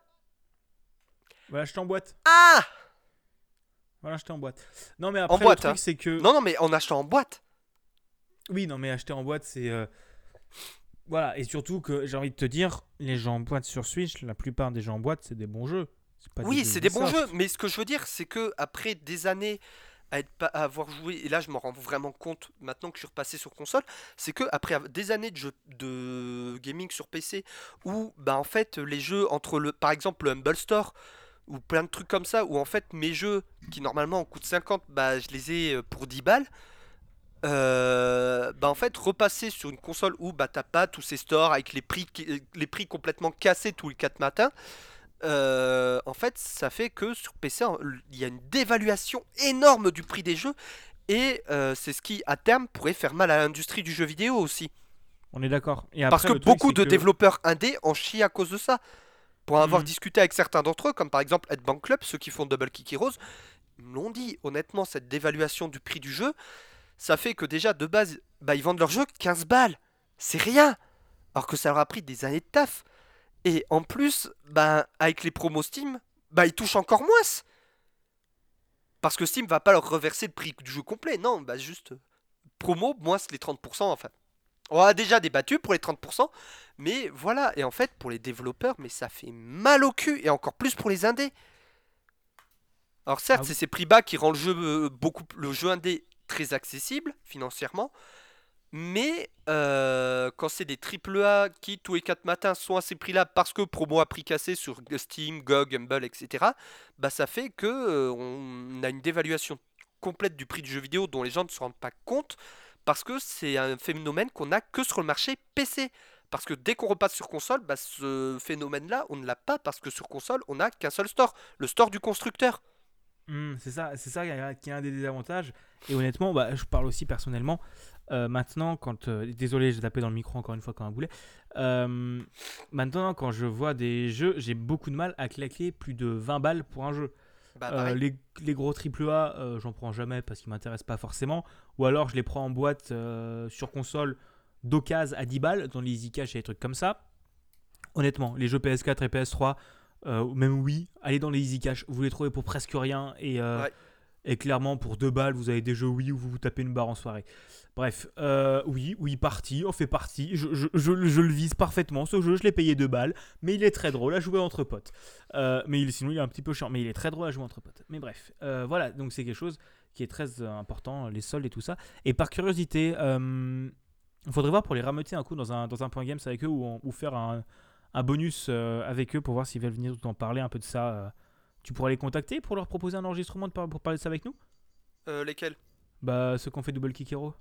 Voilà, acheté en boîte. Ah Voilà, acheté en boîte. Non, mais après, le truc, hein. c'est que. Non, non, mais en achetant en boîte. Oui, non, mais acheter en boîte, c'est. Euh, voilà, et surtout que j'ai envie de te dire, les gens en boîte sur Switch, la plupart des gens en boîte, c'est des bons jeux. oui, c'est des bons jeux, mais ce que je veux dire, c'est que après des années à, être pas, à avoir joué, et là je m'en rends vraiment compte maintenant que je suis repassé sur console, c'est que après des années de, jeux, de gaming sur PC, où bah, en fait les jeux entre le, par exemple le Humble Store, ou plein de trucs comme ça, où en fait mes jeux qui normalement coûtent 50, bah je les ai euh, pour 10 balles. Euh, bah en fait repasser sur une console où bah t'as pas tous ces stores avec les prix les prix complètement cassés tous les 4 matins euh, en fait ça fait que sur PC il y a une dévaluation énorme du prix des jeux et euh, c'est ce qui à terme pourrait faire mal à l'industrie du jeu vidéo aussi. On est d'accord. Parce que beaucoup de développeurs indés en chient à cause de ça. Pour avoir hmm. discuté avec certains d'entre eux comme par exemple Headbang Club ceux qui font Double Kick Heroes l'ont dit honnêtement cette dévaluation du prix du jeu ça fait que déjà de base, bah, ils vendent leur jeu 15 balles. C'est rien. Alors que ça leur a pris des années de taf. Et en plus, bah, avec les promos Steam, bah, ils touchent encore moins. Parce que Steam va pas leur reverser le prix du jeu complet. Non, bah juste promo moins les 30%. Enfin, on a déjà débattu pour les 30%. Mais voilà. Et en fait, pour les développeurs, mais ça fait mal au cul. Et encore plus pour les indés. Alors certes, ah c'est ces prix bas qui rend le jeu, euh, beaucoup, le jeu indé très accessible financièrement. Mais euh, quand c'est des AAA qui tous les 4 matins sont à ces prix-là parce que promo a prix cassé sur Steam, GOG, Humble, etc., bah ça fait que euh, on a une dévaluation complète du prix du jeu vidéo dont les gens ne se rendent pas compte parce que c'est un phénomène qu'on a que sur le marché PC. Parce que dès qu'on repasse sur console, bah, ce phénomène-là, on ne l'a pas parce que sur console, on n'a qu'un seul store, le store du constructeur. Hmm, c'est ça, c'est ça qui est un des désavantages. Et honnêtement, bah, je parle aussi personnellement. Euh, maintenant, quand. Euh, désolé, j'ai tapé dans le micro encore une fois comme un boulet. Euh, maintenant, quand je vois des jeux, j'ai beaucoup de mal à claquer plus de 20 balles pour un jeu. Bah, les, les, gros AAA, j'en prends jamais parce qu'ils m'intéressent pas forcément. Ou alors, je les prends en boîte sur console d'occasion à 10 balles dans les Easy Cash et des trucs comme ça. Honnêtement, les jeux PS4 et PS3, euh, même oui, allez dans les Easy Cash, vous les trouvez pour presque rien et, euh, et clairement pour 2 balles, vous avez des jeux oui où vous vous tapez une barre en soirée. Bref, euh, oui, oui, parti, on fait partie. Je, je, je, le vise parfaitement. Ce jeu, je l'ai payé 2 balles, mais il est très drôle à jouer entre potes. mais il, sinon, il est un petit peu chiant, mais il est très drôle à jouer entre potes. Mais bref, voilà, donc c'est quelque chose qui est très important, les soldes et tout ça. Et par curiosité, il faudrait voir pour les rameuter un coup dans un, dans un point games avec eux ou, ou faire un, un bonus euh, avec eux pour voir s'ils veulent venir en parler un peu de ça. Euh. Tu pourrais les contacter pour leur proposer un enregistrement pour parler de ça avec nous? Euh, Lesquels? Bah, ceux qu'on fait Double Kick Hero.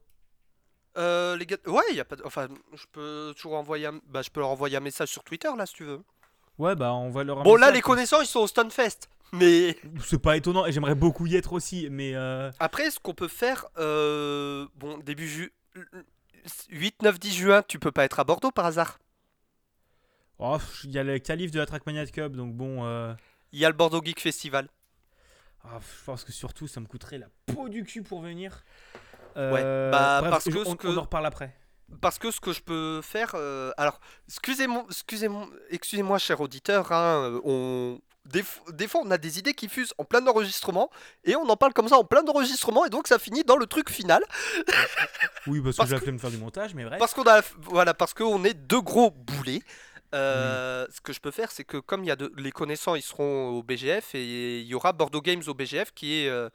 Euh, les gars, ouais, y a pas Enfin, je peux toujours envoyer un... Bah, je peux leur envoyer un message sur Twitter, là, si tu veux. Ouais, bah, on va leur... Bon, là, les connaissants, ils sont au Stunfest. Mais... C'est pas étonnant, et j'aimerais beaucoup y être aussi, mais... Après, ce qu'on peut faire... Bon, début ju... 8, 9, 10 juin, tu peux pas être à Bordeaux par hasard? Oh, il y a le qualif de la Trackmania Cup, donc bon. Euh, il y a le Bordeaux Geek Festival. Ah, je pense que surtout, ça me coûterait la peau du cul pour venir. Euh, ouais, bah, parce que, on, en reparle après. Parce que ce que je peux faire. Euh, alors, excusez-moi, excusez-moi, excusez-moi, cher auditeur, hein, on, des, des, fois, on a des idées qui fusent en plein enregistrement et on en parle comme ça en plein enregistrement et donc ça finit dans le truc final. oui, parce, que j'ai fait me faire du montage, mais bref. Parce qu'on a, voilà, parce qu'on est deux gros boulets. Euh, ce que je peux faire, c'est que comme il y a de, les connaissants, ils seront au BGF et il y aura Bordeaux Games au BGF qui est euh,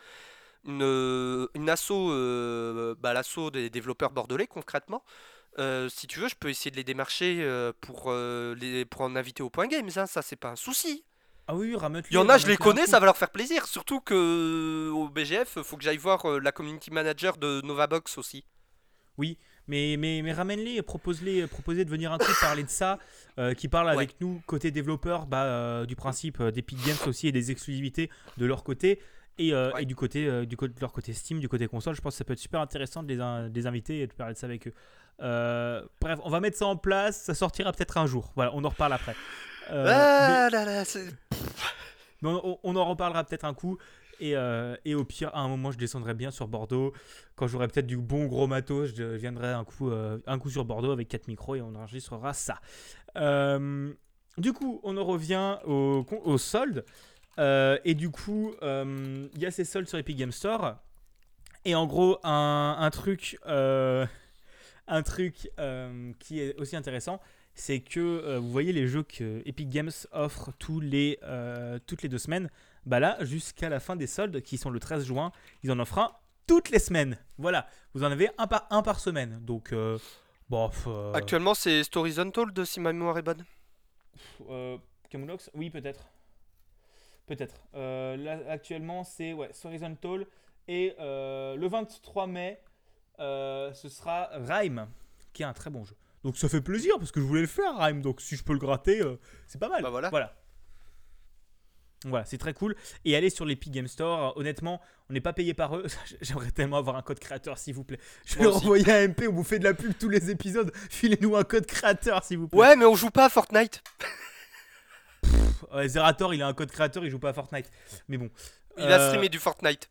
une, une asso, euh, bah, l'asso des développeurs bordelais concrètement. si tu veux, je peux essayer de les démarcher pour, les, pour en inviter au Point Games, hein, ça c'est pas un souci. Ah oui, Il y en a, je les connais, ça va leur faire plaisir. Surtout que au BGF, faut que j'aille voir la community manager de Novabox aussi. Oui, mais, mais, mais ramène-les, propose-les, proposez de venir un peu parler de ça, euh, qui parle avec nous côté développeur bah, euh, du principe euh, d'Epic Games aussi et des exclusivités de leur côté. Et, et du, côté, du côté de leur côté Steam, du côté console, je pense que ça peut être super intéressant de les, les inviter et de parler de ça avec eux. bref, on va mettre ça en place, ça sortira peut-être un jour. Voilà, on en reparle après. ah là là, on, on, en reparlera peut-être un coup. Euh, et, au pire, à un moment, je descendrai bien sur Bordeaux. Quand j'aurai peut-être du bon gros matos, je viendrai un coup, euh, un coup sur Bordeaux avec 4 micros et on enregistrera ça. Euh, du coup, on en revient au, au solde. et du coup, il y a ces soldes sur Epic Game Store. Et en gros, un, un truc, un truc qui est aussi intéressant, c'est que vous voyez les jeux que Epic Games offre tous les, toutes les deux semaines bah là, jusqu'à la fin des soldes, qui sont le 13 juin, ils en offrent un toutes les semaines. Voilà, vous en avez un par, un par semaine. Donc, euh. Euh, Actuellement, c'est Storyzontal de si ma mémoire est bonne. Euh, Oui, peut-être. Peut-être. Euh, là, actuellement, c'est ouais, Storyzontal. Et le 23 mai, ce sera Rhyme, qui est un très bon jeu. Donc ça fait plaisir parce que je voulais le faire, Rhyme. Donc si je peux le gratter, c'est pas mal. Bah voilà. voilà. Voilà, c'est très cool. Et aller sur l'Epic Game Store, honnêtement, on n'est pas payé par eux. [LAUGHS] J'aimerais tellement avoir un code créateur, s'il vous plaît. Je vais envoyer un MP, on vous fait de la pub tous les épisodes. Filez-nous un code créateur, s'il vous plaît. Ouais, mais on joue pas à Fortnite. Zerator, il a un code créateur, il joue pas à Fortnite. Mais bon. Il a euh, streamé du Fortnite.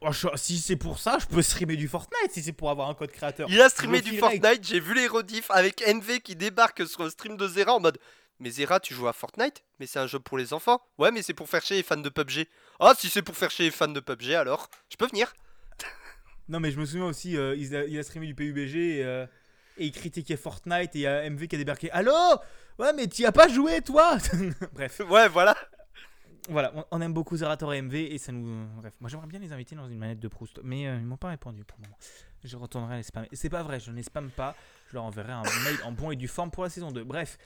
Oh, si c'est pour ça, je peux streamer du Fortnite si c'est pour avoir un code créateur. Il a streamé du Fortnite, j'ai vu les rediffs avec NV qui débarque sur le stream de Zera en mode mais Zera, tu joues à Fortnite Mais c'est un jeu pour les enfants Ouais, mais c'est pour faire chier les fans de PUBG. Ah, si c'est pour faire chier les fans de PUBG, alors je peux venir. [LAUGHS] non, mais je me souviens aussi, euh, il, a, streamé du PUBG euh, et, il critiquait Fortnite et il y a MV qui a débarqué. Allô? Ouais, mais tu as pas joué, toi [LAUGHS] Bref. [LAUGHS] Ouais, voilà. voilà, on, on aime beaucoup Zerator et MV et ça nous. Bref, moi j'aimerais bien les inviter dans une manette de Proust, mais euh, ils m'ont pas répondu pour le moment. Je retournerai les spammer. C'est pas vrai, je ne les spamme pas. Je leur enverrai un mail en bon et due forme pour la saison 2. Bref,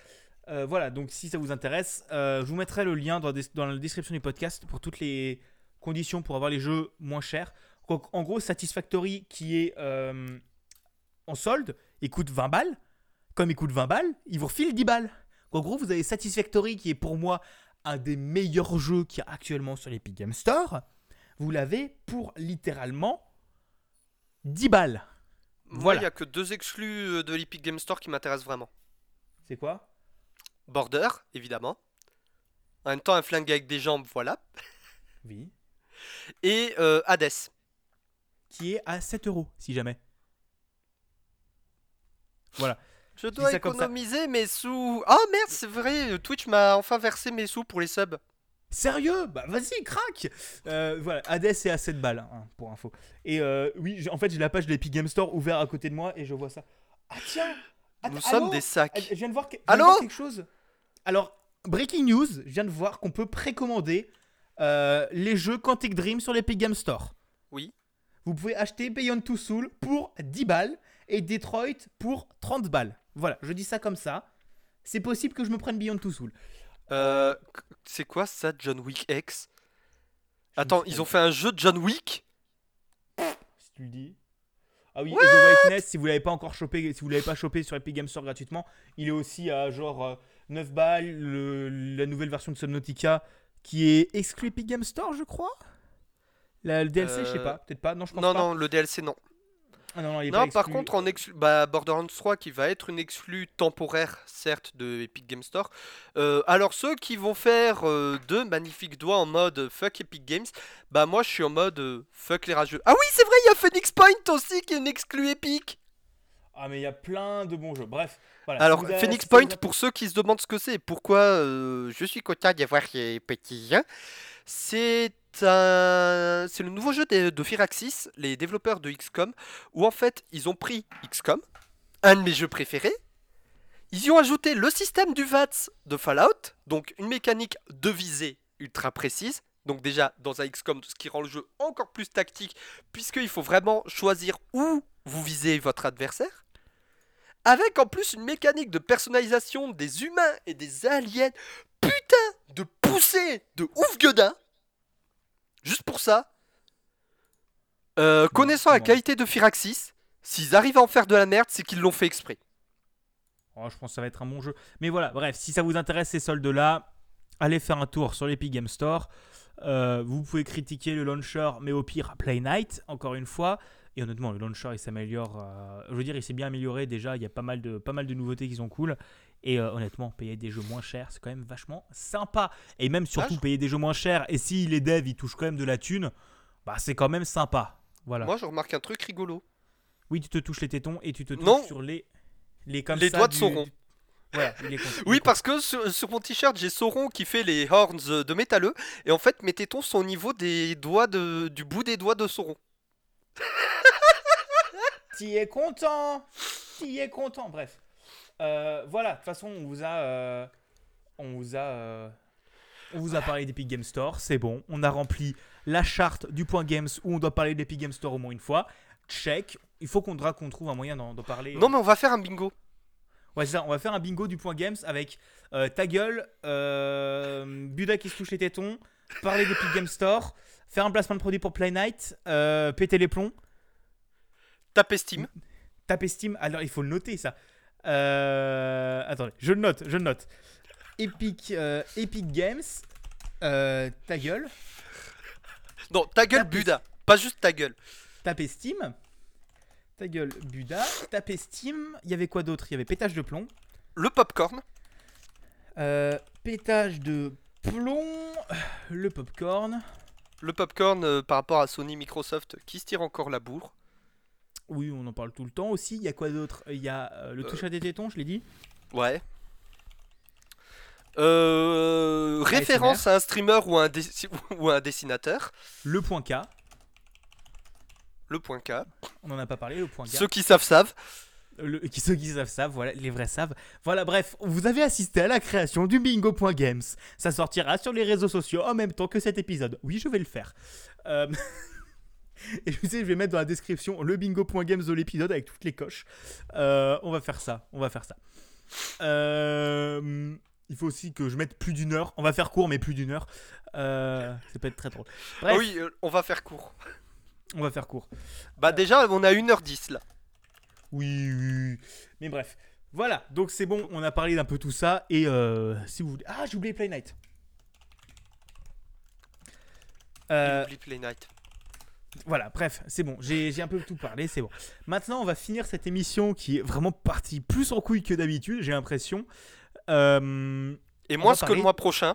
euh, voilà, donc si ça vous intéresse, euh, je vous mettrai le lien dans, la des- dans la description du podcast pour toutes les conditions pour avoir les jeux moins chers. Donc, en gros, Satisfactory qui est euh, en solde, il coûte 20 balles. Comme il coûte 20 balles, il vous refile 10 balles. En gros, vous avez Satisfactory qui est pour moi un des meilleurs jeux qu'il y a actuellement sur l'Epic Game Store. Vous l'avez pour littéralement 10 balles. Moi, Voilà. il y a que deux exclus de l'Epic Game Store qui m'intéressent vraiment. C'est quoi? Border, évidemment. En même temps, un flingue avec des jambes, voilà. Oui. Et euh, Hades. Qui est à 7 euros, si jamais. Voilà. Je dois économiser mes sous. Oh merde, c'est vrai, Twitch m'a enfin versé mes sous pour les subs. Sérieux? Bah vas-y, craque Euh, Voilà, Hades est à 7 balles, hein, pour info. Et euh, oui, en fait, j'ai la page de l'Epic Game Store ouverte à côté de moi et je vois ça. Ah tiens Nous allô? sommes des Ah, sacs. Je viens de voir, que- je viens de Allô? voir quelque chose. Alors, breaking news, je viens de voir qu'on peut précommander euh, les jeux Quantic Dream sur l'Epic Game Store. Oui. Vous pouvez acheter Beyond Two Soul pour 10 balles et Detroit pour 30 balles. Voilà, je dis ça comme ça. C'est possible que je me prenne Beyond Two Soul. Euh, c'est quoi ça, John Wick X? Attends, ils ont fait un jeu de John Wick? Si tu le dis. Ah oui, et The Whiteness, si vous l'avez pas encore chopé, si vous l'avez pas chopé sur Epic Games Store gratuitement, il est aussi à genre euh, 9 balles. Le- la nouvelle version de Subnautica qui est exclu Epic Games Store, je crois. La, le DLC, je sais Euh, pas, peut-être pas. Non, je pense Non, pas. non, le DLC, non. Ah non, non, il est Non, pas par exclu. contre, en exclu... bah, Borderlands 3 qui va être une exclue temporaire, certes, de Epic Game Store. Euh, alors, ceux qui vont faire euh, deux magnifiques doigts en mode fuck Epic Games, bah, moi je suis en mode euh, fuck les rageux. Ah oui, c'est vrai, il y a Phoenix Point aussi qui est une exclue Epic. Ah, mais il y a plein de bons jeux. Bref, voilà. Alors, Phoenix Point, pour ceux qui se demandent ce que c'est et pourquoi euh, je suis content d'y avoir les petits, c'est un... c'est le nouveau jeu de, de Firaxis, les développeurs de XCOM, où en fait, ils ont pris XCOM, un de mes jeux préférés, ils y ont ajouté le système du VATS de Fallout, donc une mécanique de visée ultra précise, donc déjà dans un XCOM, ce qui rend le jeu encore plus tactique, puisqu'il faut vraiment choisir où vous visez votre adversaire. Avec en plus une mécanique de personnalisation des humains et des aliens. Putain de poussée de ouf gueudin. Juste pour ça. Euh, connaissant la qualité de Firaxis, s'ils arrivent à en faire de la merde, c'est qu'ils l'ont fait exprès. Oh, je pense que ça va être un bon jeu. Mais voilà, bref, si ça vous intéresse ces soldes-là, allez faire un tour sur l'Epic Game Store. Euh, vous pouvez critiquer le launcher, mais au pire, Play Night, encore une fois. Et honnêtement, le launcher, il s'améliore. euh, je veux dire, il s'est bien amélioré déjà. Il y a pas mal de, pas mal de nouveautés qui sont cool. Et euh, honnêtement, payer des jeux moins chers, c'est quand même vachement sympa. Et même surtout, je- payer des jeux moins chers. Et si les devs, ils touchent quand même de la thune, bah c'est quand même sympa. Voilà. Moi, je remarque un truc rigolo. oui, tu te touches les tétons et tu te touches Non. sur les. Les, comme Les ça doigts de du- Sauron. Voilà, il est Oui, parce que sur, sur mon t-shirt, j'ai Sauron qui fait les horns de métalleux. Et en fait, mes tétons sont au niveau des doigts de, du bout des doigts de Sauron. [LAUGHS] T'y es content T'y es content Bref. Euh, voilà, de toute façon, on vous a... euh, on vous a... euh, on vous a parlé d'Epic Game Store, c'est bon. On a rempli la charte du point Games où on doit parler d'Epic Game Store au moins une fois. Check. Il faut qu'on qu'on trouve un moyen d'en d'en parler. Non, mais on va faire un bingo. Ouais, c'est ça. On va faire un bingo du point Games avec euh, ta gueule, euh, Buda qui se touche les tétons, parler d'Epic Game Store, faire un placement de produit pour Play Night, euh, péter les plombs. Tapez Steam. Taper Steam, alors il faut le noter ça. Euh, attendez, je le note, je le note. Epic, euh, Epic Games, ta gueule, Non, ta gueule, Buda. Pas juste ta gueule. taper Steam, ta gueule Buda, taper Steam, il y avait quoi d'autre? Il y avait pétage de plomb, Le popcorn. pétage de plomb, le popcorn, Le popcorn euh, par rapport à Sony Microsoft qui se tire encore la bourre? oui on en parle tout le temps aussi, il y a quoi d'autre? Il y a euh, le touche à des tétons, je l'ai dit, Ouais. Euh, référence à un streamer ou un, dessi- ou un dessinateur. le point K, Le point K. on en a pas parlé, le point K. Ceux qui savent savent. Le- qui, ceux qui savent savent, voilà, les vrais savent. Voilà, bref, vous avez assisté à la création du bingo.games. Ça sortira sur les réseaux sociaux en même temps que cet épisode. Oui, je vais le faire. Euh, [LAUGHS] Et je sais, je vais mettre dans la description le bingo.games de l'épisode avec toutes les coches. Euh, on va faire ça, on va faire ça. Euh, Il faut aussi que je mette plus d'une heure. On va faire court, mais plus d'une heure. Euh, ça peut être très drôle. Bref, Ah oui, on va faire court. on va faire court. Bah déjà, on a 1h10 là. Oui, oui, oui. Mais bref. Voilà, donc c'est bon, on a parlé d'un peu tout ça. Et euh, si vous voulez. Ah, j'ai oublié Play Night. Euh, Il oublie Play Night. voilà, bref, c'est bon, j'ai j'ai un peu tout parlé, c'est bon. Maintenant, on va finir cette émission qui est vraiment partie plus en couille que d'habitude, j'ai l'impression. Euh, Et moins que parler- le mois prochain.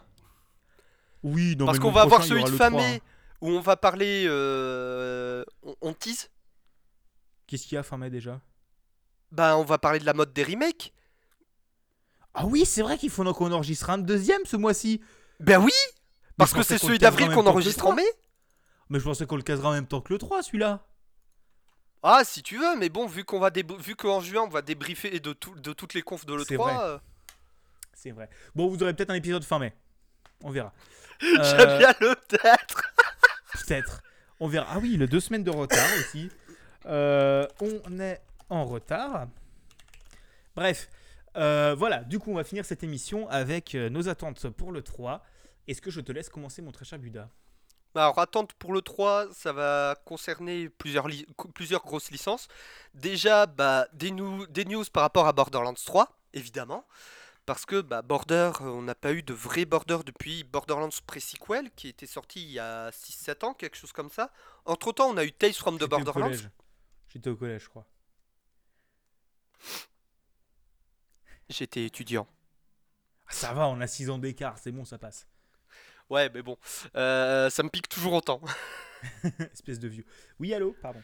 oui, non, parce qu'on va avoir celui de le fin 3, mai hein. où on va parler. euh, On, on tease? Qu'est-ce qu'il y a fin mai déjà? Bah, on va parler de la mode des remakes. Ah oui, c'est vrai qu'il faut qu'on enregistre un deuxième ce mois-ci. Ben oui Parce que c'est celui d'avril qu'on enregistre en 3. mai. Mais je pensais qu'on le casera en même temps que le 3, celui-là. Ah, si tu veux, mais bon, vu qu'on va vu qu'en juin on va débriefer de, tout- de toutes les confs de C'est l'E3, vrai. euh, C'est vrai. Bon, vous aurez peut-être un épisode fin mai. On verra. [LAUGHS] j'aime Euh, bien le peut-être. [LAUGHS] Peut-être. On verra. Ah oui, le deux semaines de retard aussi. Euh, on est en retard. Bref. euh, voilà, du coup, on va finir cette émission avec euh, nos attentes pour le 3. Est-ce que je te laisse commencer, mon très cher Buda? Bah, Alors, attente pour le 3, ça va concerner plusieurs, plusieurs grosses licences. Déjà, bah, des, nou- des news par rapport à Borderlands 3, évidemment. Parce que bah, Border, euh, on n'a pas eu de vrai Border depuis Borderlands Pre-Sequel, qui était sorti il y a 6-7 ans, quelque chose comme ça. Entre temps, on a eu Tales from the Borderlands. J'étais au collège, je crois. J'étais étudiant. Ah, ça va, on a 6 ans d'écart, c'est bon, ça passe. Ouais, mais bon, euh, ça me pique toujours autant. [LAUGHS] Espèce de vieux. Oui, allô Pardon.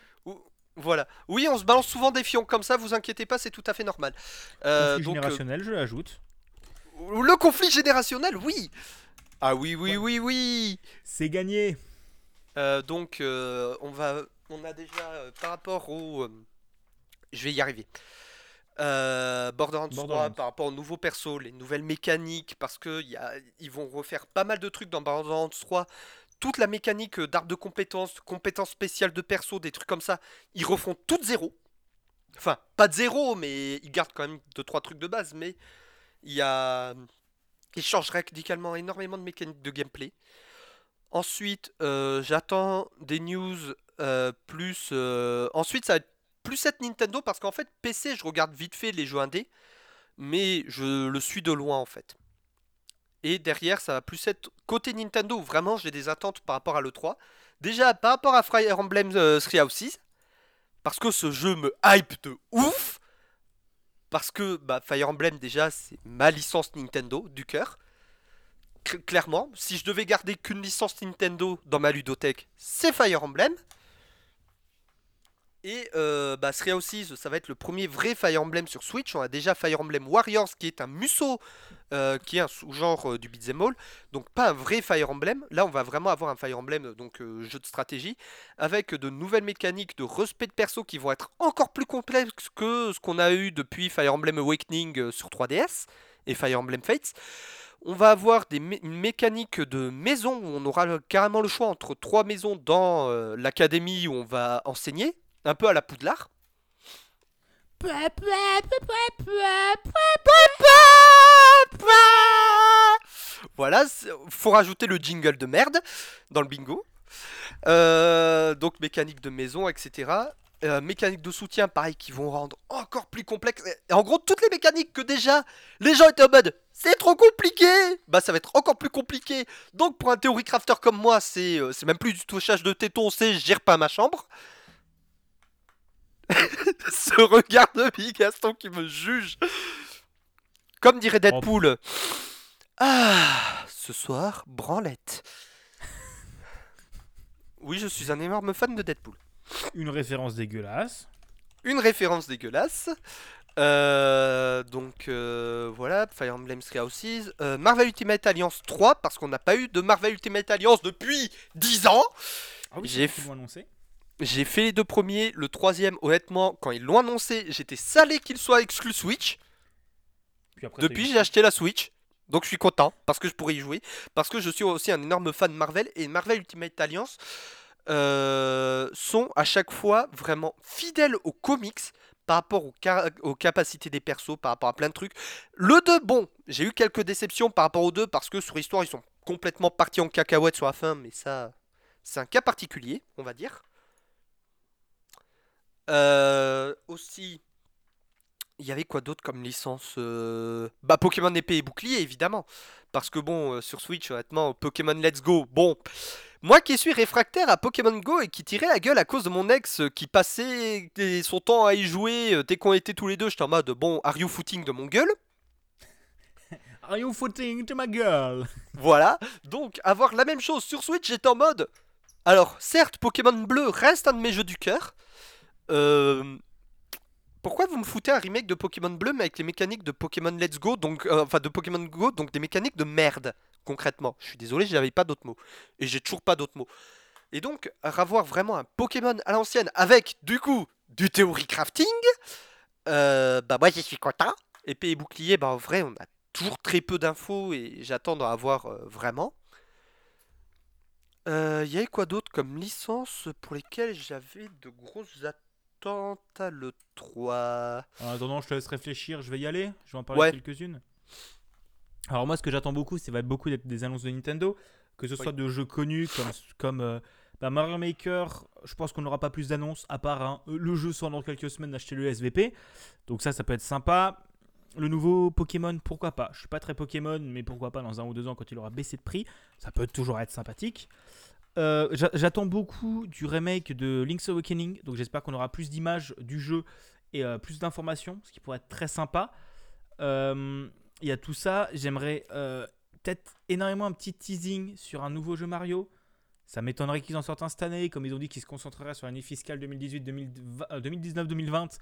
Voilà. Oui, on se balance souvent des fions comme ça, vous inquiétez pas, c'est tout à fait normal. Euh, Conflit donc, euh, générationnel, je l'ajoute. le conflit générationnel, oui Ah oui, oui, oui, oui C'est gagné. Euh, Donc, on va... On a déjà, par rapport au... je vais y arriver. Euh, Borderlands 3 Borderlands. par rapport aux nouveaux persos, les nouvelles mécaniques, parce que y a, ils vont refaire pas mal de trucs dans Borderlands 3. Toute la mécanique euh, d'arbre de compétences, compétences spéciales de perso, des trucs comme ça, ils refont tout de zéro. Enfin, pas de zéro, mais ils gardent quand même 2-3 trucs de base, mais il y a... Ils changent radicalement énormément de mécaniques de gameplay. Ensuite, euh, j'attends des news euh, plus... euh, Ensuite, ça va être plus être Nintendo, parce qu'en fait, PC, je regarde vite fait les jeux indés, mais je le suis de loin, en fait. Et derrière, ça va plus être côté Nintendo, vraiment j'ai des attentes par rapport à l'E3. Déjà, par rapport à Fire Emblem euh, Three Houses, parce que ce jeu me hype de ouf, parce que bah, Fire Emblem, déjà, c'est ma licence Nintendo, du cœur. Cl- clairement, si je devais garder qu'une licence Nintendo dans ma ludothèque, c'est Fire Emblem. Et euh, bah, Three Houses, ça va être le premier vrai Fire Emblem sur Switch. On a déjà Fire Emblem Warriors, qui est un musso, euh, qui est un sous-genre euh, du beat'em all. Donc pas un vrai Fire Emblem. Là, on va vraiment avoir un Fire Emblem, euh, donc euh, jeu de stratégie, avec de nouvelles mécaniques de respect de perso qui vont être encore plus complexes que ce qu'on a eu depuis Fire Emblem Awakening sur 3DS et Fire Emblem Fates. On va avoir des une mécanique de maison où on aura carrément le choix entre trois maisons dans l'académie où on va enseigner, un peu à la Poudlard. Voilà, faut rajouter le jingle de merde dans le bingo. Euh, donc mécanique de maison, etc. Euh, mécanique de soutien, pareil, qui vont rendre encore plus complexe. Et en gros, toutes les mécaniques que déjà les gens étaient en mode c'est trop compliqué, bah ça va être encore plus compliqué. Donc pour un théorie crafter comme moi, c'est euh, même plus du touchage de téton, c'est gère pas ma chambre. [LAUGHS] Ce regard de Big Gaston qui me juge. Comme dirait Deadpool. Ah, ce soir, branlette. Oui, je suis un énorme fan de Deadpool. Une référence dégueulasse. Une référence dégueulasse. Euh, donc euh, voilà, Fire Emblem Three Houses. Euh, Marvel Ultimate Alliance 3, parce qu'on n'a pas eu de Marvel Ultimate Alliance depuis 10 ans. Ah oui, J'ai f- f... annoncé. J'ai fait les deux premiers. Le troisième, honnêtement, quand ils l'ont annoncé, j'étais salé qu'il soit exclu Switch. Puis après, t'as Depuis, j'ai acheté la Switch. Donc je suis content parce que je pourrais y jouer. Parce que je suis aussi un énorme fan de Marvel. Et Marvel Ultimate Alliance euh, sont à chaque fois vraiment fidèles aux comics par rapport aux, ca- aux capacités des persos, par rapport à plein de trucs. Le 2, bon, j'ai eu quelques déceptions par rapport au 2 parce que sur Histoire, ils sont complètement partis en cacahuète sur la fin. Mais ça, c'est un cas particulier, on va dire. Euh, aussi, il y avait quoi d'autre comme licence euh, Bah Pokémon épée et bouclier évidemment. Parce que bon, euh, sur Switch honnêtement, Pokémon Let's Go, bon. Moi qui suis réfractaire à Pokémon Go et qui tirait la gueule à cause de mon ex euh, qui passait son temps à y jouer dès qu'on était tous les deux, j'étais en mode bon, are you footing de mon gueule? [LAUGHS] Are you footing to my girl Voilà, donc avoir la même chose sur Switch, j'étais en mode. Alors, certes, Pokémon Bleu reste un de mes jeux du cœur. Euh, Pourquoi vous me foutez un remake de Pokémon Bleu, mais avec les mécaniques de Pokémon Let's Go, donc euh, enfin de Pokémon Go, donc des mécaniques de merde, concrètement? Je suis désolé, j'avais pas d'autres mots, et j'ai toujours pas d'autres mots. Et donc, avoir vraiment un Pokémon à l'ancienne avec, du coup, du théorie crafting, euh, bah moi j'y suis content. Épée et bouclier, bah en vrai, on a toujours très peu d'infos et j'attends d'en avoir vraiment. Il y avait quoi d'autre comme licence pour lesquelles j'avais de grosses attentes à l'E3 En attendant, je te laisse réfléchir, je vais y aller. Je vais en parler Ouais. quelques-unes. Alors moi, ce que j'attends beaucoup, c'est va être beaucoup des annonces de Nintendo, que ce Oui. soit de jeux connus comme, comme euh, bah, Mario Maker. Je pense qu'on n'aura pas plus d'annonces à part hein, le jeu sort dans quelques semaines, acheter le SVP. Donc ça, ça peut être sympa. Le nouveau Pokémon, pourquoi pas? Je suis pas très Pokémon, mais pourquoi pas dans un ou deux ans quand il aura baissé de prix Ça peut toujours être sympathique. Euh, j'a- J'attends beaucoup du remake de Link's Awakening, donc j'espère qu'on aura plus d'images du jeu et euh, plus d'informations, ce qui pourrait être très sympa. Euh, Il y a tout ça. J'aimerais peut-être énormément un petit teasing sur un nouveau jeu Mario. Ça m'étonnerait qu'ils en sortent un cette année, comme ils ont dit qu'ils se concentreraient sur l'année fiscale 2018, 2019-2020.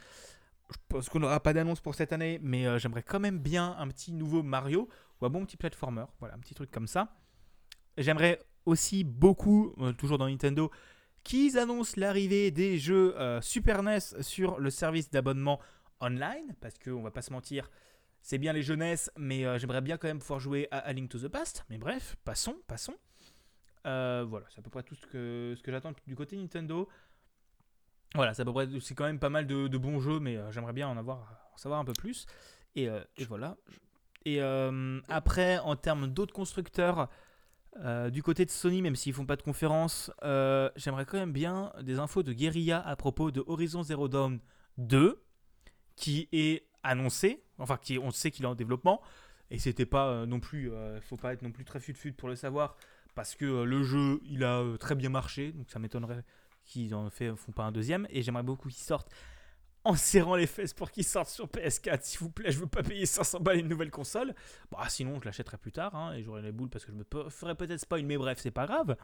Je pense qu'on n'aura pas d'annonce pour cette année, mais j'aimerais quand même bien un petit nouveau Mario ou un bon petit platformer. Voilà, un petit truc comme ça. J'aimerais aussi beaucoup, euh, toujours dans Nintendo, qu'ils annoncent l'arrivée des jeux euh, Super NES sur le service d'abonnement online, parce qu'on va pas se mentir, c'est bien les jeunesses, mais euh, j'aimerais bien quand même pouvoir jouer à, Link to the Past. Mais bref, passons, passons. Voilà, c'est à peu près tout ce que, ce que j'attends du côté Nintendo. Voilà, c'est à peu c'est quand même pas mal de, bons jeux, mais j'aimerais bien en avoir, en savoir un peu plus. Et, voilà. Et après, en termes d'autres constructeurs, euh, du côté de Sony, même s'ils font pas de conférence, euh, j'aimerais quand même bien des infos de Guerilla à propos de Horizon Zero Dawn 2, qui est annoncé, enfin qui on sait qu'il est en développement, et c'était pas euh, non plus, faut pas être non plus très fut-fut pour le savoir, parce que le jeu il a très bien marché, donc ça m'étonnerait qu'ils en fait, font pas un deuxième, et j'aimerais beaucoup qu'ils sortent en serrant les fesses pour qu'ils sortent sur PS4, s'il vous plaît, je veux pas payer 500 balles une nouvelle console. Bah sinon je l'achèterai plus tard, hein, et j'aurai les boules parce que je me ferai peut-être spoil, mais bref, c'est pas grave.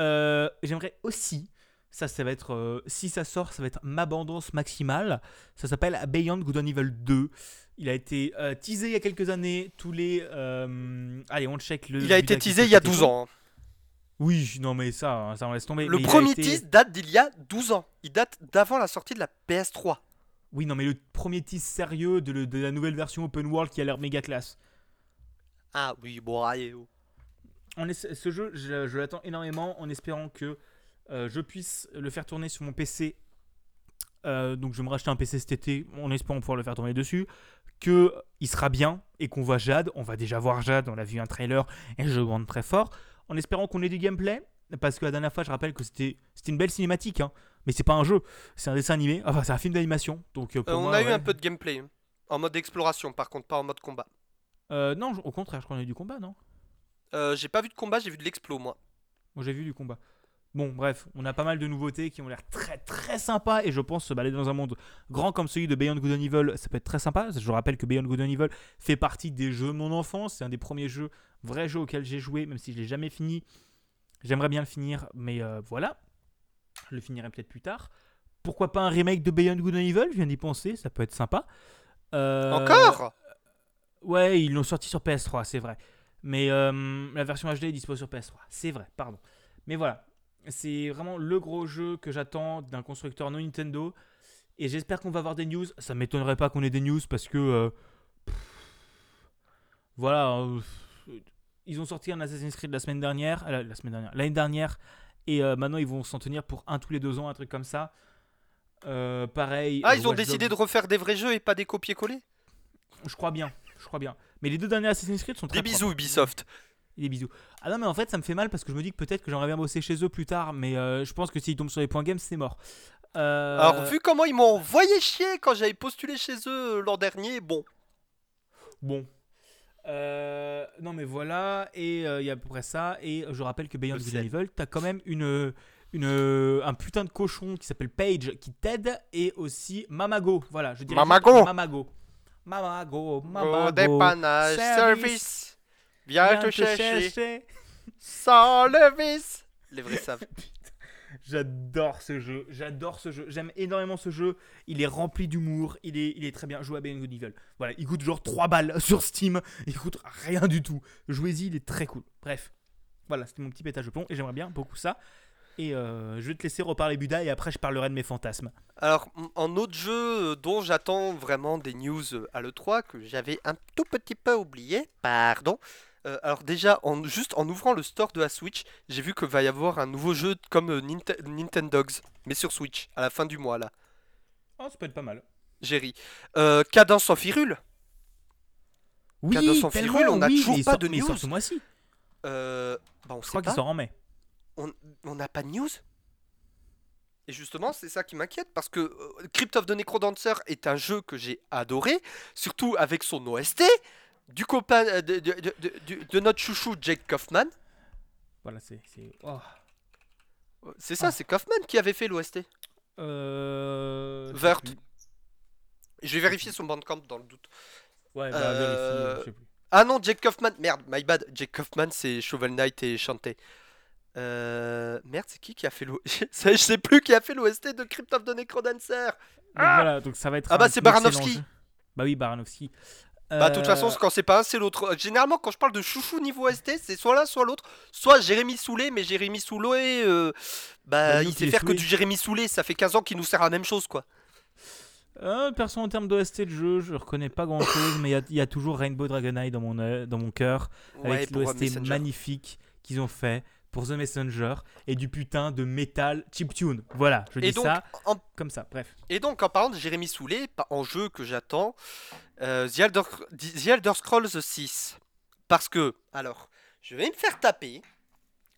Euh, J'aimerais aussi, ça, ça va être, euh, si ça sort, ça va être ma bandance maximale. Ça s'appelle Beyond Good and Evil 2. Il a été euh, teasé il y a quelques années. Tous les, allez, on check le. Il a été teasé il y a péter 12 tout. ans. hein. Oui, non mais ça, hein, ça on laisse tomber. Le Mais premier été- tease date d'il y a 12 ans. Il date d'avant la sortie de la PS3. Oui, non mais le premier tease sérieux de, le- de la nouvelle version open world qui a l'air méga classe. Ah oui, bon, allez. oh. On est- ce jeu, je, je l'attends énormément en espérant que euh, je puisse le faire tourner sur mon PC. Euh, donc je vais me racheter un PC cet été en espérant pouvoir le faire tourner dessus. Que il sera bien et qu'on voit Jade. On va déjà voir Jade, on a vu un trailer et je demande très fort. En espérant qu'on ait du gameplay. Parce que la dernière fois, je rappelle que c'était une belle cinématique. Hein, mais c'est pas un jeu, c'est un dessin animé. Enfin, c'est un film d'animation. Donc euh, pour Euh, on a eu un peu de gameplay. En mode exploration, par contre, pas en mode combat. Euh, non, au contraire, je crois qu'on a eu du combat, non? Euh, j'ai pas vu de combat, j'ai vu de l'explo, moi. Moi j'ai vu du combat. Bon, bref, on a pas mal de nouveautés qui ont l'air très très sympas et je pense se balader dans un monde grand comme celui de Beyond Good and Evil, ça peut être très sympa. Je rappelle que Beyond Good and Evil fait partie des jeux de mon enfance, c'est un des premiers jeux, vrais jeux auxquels j'ai joué, même si je l'ai jamais fini. J'aimerais bien le finir, mais euh, voilà. Je le finirai peut-être plus tard. Pourquoi pas un remake de Beyond Good and Evil? Je viens d'y penser, ça peut être sympa. Euh, Encore? Ouais, ils l'ont sorti sur PS3, c'est vrai. Mais euh, la version HD est dispo sur PS3, c'est vrai, pardon. Mais voilà. C'est vraiment le gros jeu que j'attends d'un constructeur non Nintendo. Et j'espère qu'on va avoir des news. Ça m'étonnerait pas qu'on ait des news parce que. euh, pff, voilà. euh, ils ont sorti un Assassin's Creed la semaine dernière. euh, la semaine dernière. L'année dernière. Et maintenant, ils vont s'en tenir pour un tous les deux ans, un truc comme ça. Pareil. Ah, ils ont décidé de refaire des vrais jeux et pas des copier-coller? Je crois bien. Je crois bien. Mais les deux derniers Assassin's Creed sont très Des propres. bisous, Ubisoft. Des bisous. Ah non, mais en fait, ça me fait mal parce que je me dis que peut-être que j'aimerais bien bosser chez eux plus tard. Mais euh, je pense que s'ils tombent sur les points games, c'est mort. Euh, Alors, vu comment ils m'ont envoyé chier quand j'avais postulé chez eux euh, l'an dernier, bon. Bon. Euh, non, mais voilà. Et il y a à peu près ça. Et je rappelle que Beyond Good Evil, t'as quand même une, une, un putain de cochon qui s'appelle Paige qui t'aide. Et aussi Mamago. Voilà, je dirais Mamago. Mamago. Mamago. Mamago. Au dépannage, service. service. Viens Viens te chercher. chercher. Sans le vice. Les vrais [LAUGHS] savent. J'adore ce jeu, j'adore ce jeu, j'aime énormément ce jeu. Il est rempli d'humour, il est, il est très bien. Jouez à Beyond Good Evil. Voilà, il coûte genre 3 balles [LAUGHS] sur Steam, il coûte rien du tout. Jouez-y, il est très cool. Bref, voilà, c'était mon petit pétage de plomb et j'aimerais bien beaucoup ça. Et euh, je vais te laisser reparler Buda et après je parlerai de mes fantasmes. Alors, en autre jeu euh, dont j'attends vraiment des news euh, à l'E3, que j'avais un tout petit peu oublié, pardon. Euh, alors déjà, en, juste en ouvrant le store de la Switch, j'ai vu qu'il va y avoir un nouveau jeu comme euh, Ninte- Nintendogs, mais sur Switch, à la fin du mois là. Oh, ça peut être pas mal. J'ai ri. Euh, Cadence en firule. Oui, Cadence en firule, on n'a oui, toujours pas sort- de il news. ce mois-ci. Euh, bah on Je sait crois qu'il sort en mai. On on n'a pas de news. Et justement, c'est ça qui m'inquiète parce que euh, Crypt of the Necrodancer est un jeu que j'ai adoré, surtout avec son OST du copain euh, de, de- de- de- notre chouchou Jake Kaufman. Voilà, c'est. c'est- oh. C'est ça, Ah. c'est Kaufman qui avait fait l'OST. Euh. Vert. Je vais vérifier son bandcamp dans le doute. Ouais, bah, Euh, vérifie, je sais plus. Ah non, Jake Kaufman. Merde, my bad. Jake Kaufman, c'est Shovel Knight et Shantae. Euh... Merde, c'est qui qui a fait l'OST [LAUGHS] Je sais plus qui a fait l'OST de Crypt of the Necrodancer. Donc voilà, donc ça va être. Ah bah, c'est Baranowski. Bah oui, Baranowski. Bah, de toute façon, Euh, quand c'est pas un, c'est l'autre. Euh, Généralement, quand je parle de chouchou niveau ST, c'est soit l'un, soit l'autre. Soit Jérémy Soulet, mais Jérémy Soulet, euh, bah, Bah, il sait faire que du Jérémy Soulet. Ça fait 15 ans qu'il nous sert à la même chose, quoi. euh, perso, en termes d'OST de jeu, je reconnais pas grand chose, mais il y a- il y, a toujours Rainbow Dragon Eye dans mon, dans mon cœur, Ouais, avec l'OST magnifique qu'ils ont fait pour The Messenger et du putain de metal chiptune. Voilà, je dis donc, ça en, comme ça, bref. et donc, en parlant de Jérémy Soulet, pas- en jeu que j'attends, euh, The, Elder, The Elder Scrolls 6. Parce que, alors, je vais me faire taper.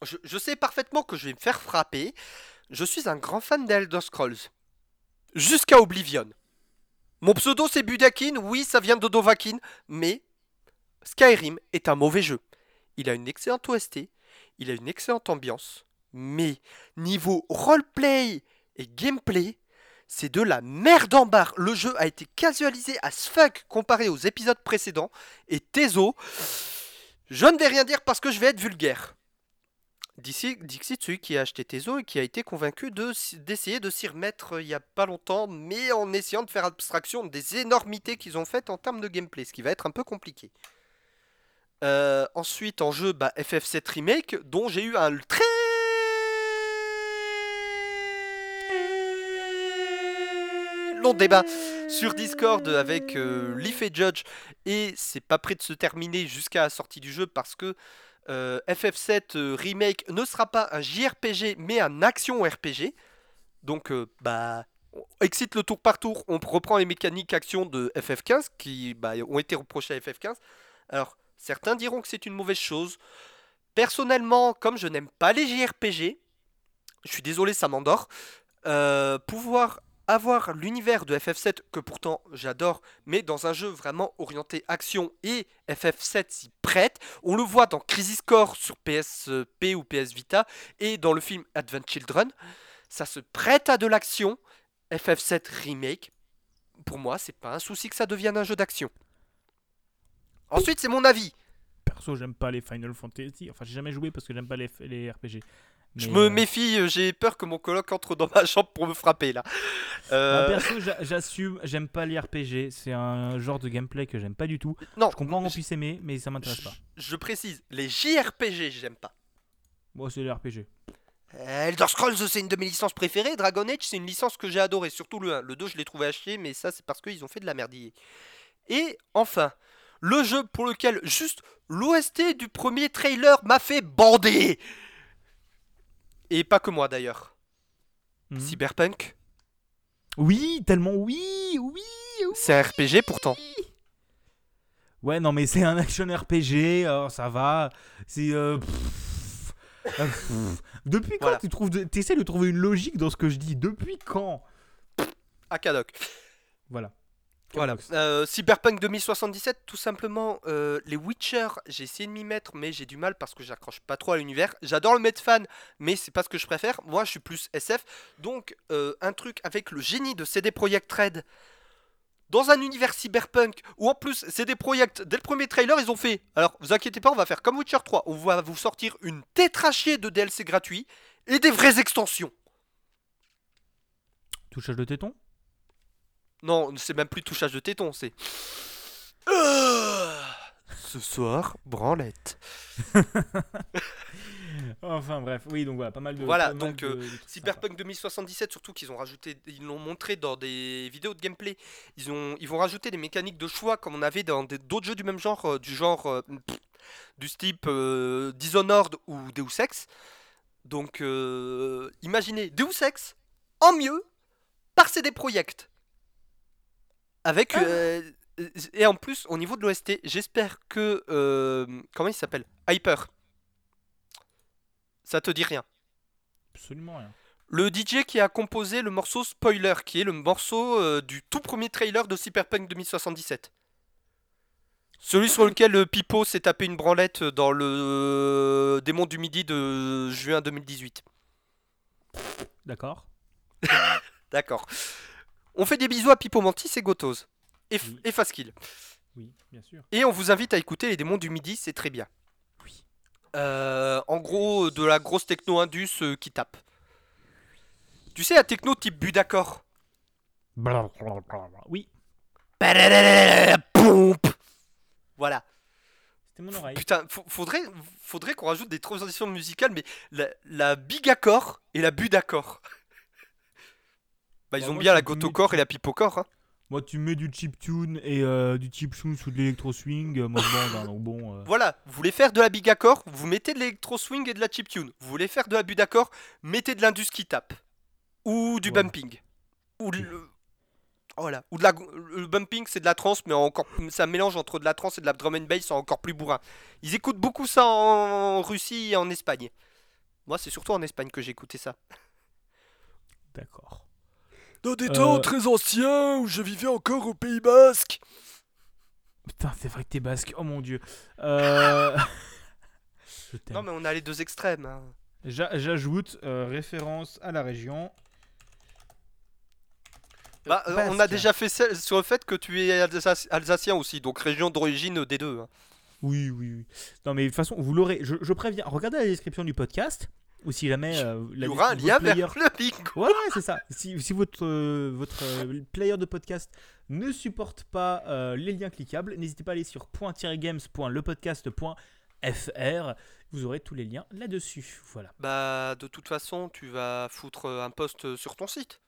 Je, je sais parfaitement que je vais me faire frapper. Je suis un grand fan d'Elder Scrolls. Jusqu'à Oblivion. Mon pseudo c'est Budakin, oui ça vient de Dovakin, mais Skyrim est un mauvais jeu. Il a une excellente OST, il a une excellente ambiance, mais niveau roleplay et gameplay, c'est de la merde en barre. Le jeu a été casualisé as fuck comparé aux épisodes précédents, et Tezo, je ne vais rien dire parce que je vais être vulgaire. Dixit, celui qui a acheté Tezo et qui a été convaincu d'essayer de s'y remettre euh, il y a pas longtemps, mais en essayant de faire abstraction des énormités qu'ils ont faites en termes de gameplay, ce qui va être un peu compliqué. Euh, ensuite, en jeu, bah, FF7 Remake, dont j'ai eu un très long débat sur Discord avec euh, Leaf et Judge, et c'est pas prêt de se terminer jusqu'à la sortie du jeu parce que euh, FF7 euh, Remake ne sera pas un JRPG mais un action RPG. Donc, bah, excite le tour par tour, on reprend les mécaniques action de FF15 qui bah, ont été reprochées à FF15. Alors, certains diront que c'est une mauvaise chose. Personnellement, comme je n'aime pas les JRPG, je suis désolé, ça m'endort. euh, pouvoir avoir l'univers de FF7 que pourtant j'adore, mais dans un jeu vraiment orienté action et FF7 s'y prête. On le voit dans Crisis Core sur PSP ou PS Vita et dans le film Advent Children. Ça se prête à de l'action. FF7 Remake, pour moi, c'est pas un souci que ça devienne un jeu d'action. Ensuite, c'est mon avis. Perso, j'aime pas les Final Fantasy. Enfin, j'ai jamais joué parce que j'aime pas les, les RPG. Je me euh, méfie, euh, j'ai peur que mon coloc entre dans ma chambre pour me frapper là. Euh, perso, j'a- j'assume, j'aime pas les RPG. C'est un genre de gameplay que j'aime pas du tout. non, Je comprends qu'on puisse aimer, mais ça m'intéresse pas. je précise, les JRPG, j'aime pas. Moi, c'est les RPG. Elder Scrolls, c'est une de mes licences préférées. Dragon Age, c'est une licence que j'ai adorée, surtout le 1. Le 2, je l'ai trouvé à chier, mais ça, c'est parce qu'ils ont fait de la merdille. Et enfin, le jeu pour lequel juste l'OST du premier trailer m'a fait bander. Et pas que moi d'ailleurs. Mhm. Cyberpunk, Oui, tellement oui, oui, oui. c'est un RPG pourtant. Ouais, non, mais c'est un action RPG, alors ça va. C'est. euh, euh. Depuis quand Voilà. tu trouves de... essaies de trouver une logique dans ce que je dis? Depuis quand? Akadok. Voilà. Voilà. Euh, Cyberpunk 2077, tout simplement, euh, les Witcher, j'ai essayé de m'y mettre, mais j'ai du mal parce que j'accroche pas trop à l'univers. J'adore le mettre fan, mais c'est pas ce que je préfère. Moi, je suis plus SF. Donc, euh, un truc avec le génie de CD Projekt Red dans un univers cyberpunk où en plus CD Projekt, dès le premier trailer, ils ont fait. Alors, vous inquiétez pas, on va faire comme Witcher 3. On va vous sortir une tétrachée de DLC gratuits et des vraies extensions. Touchage de téton Non, c'est même plus touchage de téton, c'est. Ce soir, branlette. [LAUGHS] Enfin bref, oui, donc voilà, pas mal de. Voilà, donc, de- euh, de Cyberpunk 2077, surtout qu'ils ont rajouté, ils l'ont montré dans des vidéos de gameplay. Ils ont, ils vont rajouter des mécaniques de choix comme on avait dans des- d'autres jeux du même genre, euh, du genre euh, pff, du type euh, Dishonored ou Deus Ex. Donc, euh, imaginez Deus Ex en mieux par CD Projekt. Avec Ah. euh, et en plus au niveau de l'OST, j'espère que euh, comment il s'appelle? Hyper. Ça te dit rien? Absolument rien. Le DJ qui a composé le morceau Spoiler, qui est le morceau euh, du tout premier trailer de Cyberpunk 2077. Celui sur lequel euh, Pipo s'est tapé une branlette dans le euh, démon du midi de juin 2018. D'accord. [LAUGHS] D'accord. On fait des bisous à Pipo Mantis et Gotos. Et, Oui. et Faskill. Oui, bien sûr. Et on vous invite à écouter les démons du midi, c'est très bien. Oui. Euh, en gros, de la grosse techno indus euh, qui tape. Tu sais, la techno type. Blablabla. Oui. Voilà. c'était mon oreille. Putain, faudrait, faudrait qu'on rajoute des transitions musicales, mais la, la bigacor et la budacor. Bah, ils Bah, ont bien la suis gotocor et la pipocor. Hein. Moi, tu mets du chip tune et euh, du chip tune ou de l'électro swing, euh, moi je bande, hein, donc bon. euh, Voilà, vous voulez faire de la bigacor, vous mettez de l'électro swing et de la chiptune. Vous voulez faire de la budacor, mettez de l'indus qui tape. Ou du Voilà. bumping. Ou de le... Voilà. Ou de la... Le bumping, c'est de la trance, mais encore... un mélange entre de la trance et de la drum and bass en encore plus bourrin. Ils écoutent beaucoup ça en Russie et en Espagne. Moi, c'est surtout en Espagne que j'ai écouté ça. D'accord. Dans des temps très anciens où je vivais encore au Pays Basque. Putain, c'est vrai que t'es basque. Oh mon dieu. Euh... [LAUGHS] je. Non, mais on a les deux extrêmes. hein. J'a- J'ajoute euh, référence à la région. Bah, euh, on a déjà fait celle sur le fait que tu es alsacien aussi, donc région d'origine des deux. hein. Oui, oui, oui. Non, mais de toute façon, vous l'aurez. Je, je préviens. Regardez la description du podcast. Ou si jamais. euh, Il y aura un lien player- vers le bingo. Ouais, c'est ça. Si, si votre, euh, votre euh, player de podcast ne supporte pas euh, les liens cliquables, n'hésitez pas à aller sur point-games.lepodcast.fr. Vous aurez tous les liens là-dessus. Voilà. Bah, de toute façon, tu vas foutre euh, un post sur ton site.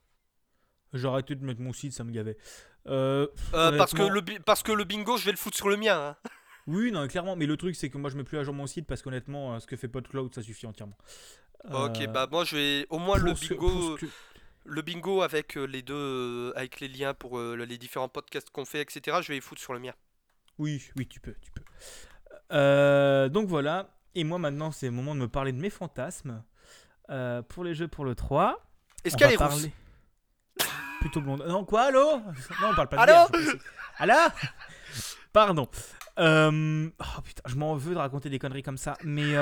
J'ai arrêté de mettre mon site, ça me gavait. Euh, Euh, parce, que le, parce que le bingo, je vais le foutre sur le mien. hein. oui, non, clairement. Mais le truc, c'est que moi, je mets plus à jour mon site parce qu'honnêtement, euh, ce que fait PodCloud, ça suffit entièrement. Ok, Euh, bah moi, je vais au moins le bingo, que- le bingo avec euh, les deux, euh, avec les liens pour les différents podcasts qu'on fait, etc. Je vais les foutre sur le mien. Oui, oui, tu peux, tu peux. Euh, donc voilà. Et moi maintenant, c'est le moment de me parler de mes fantasmes. Euh, pour les jeux pour le 3. Est-ce qu'elle est va rousse parler- [COUGHS] Plutôt blonde. Non, quoi, allô? Non, on parle pas de Allô? bière. Allô? Pardon. Euh, Oh putain, je m'en veux de raconter des conneries comme ça. Mais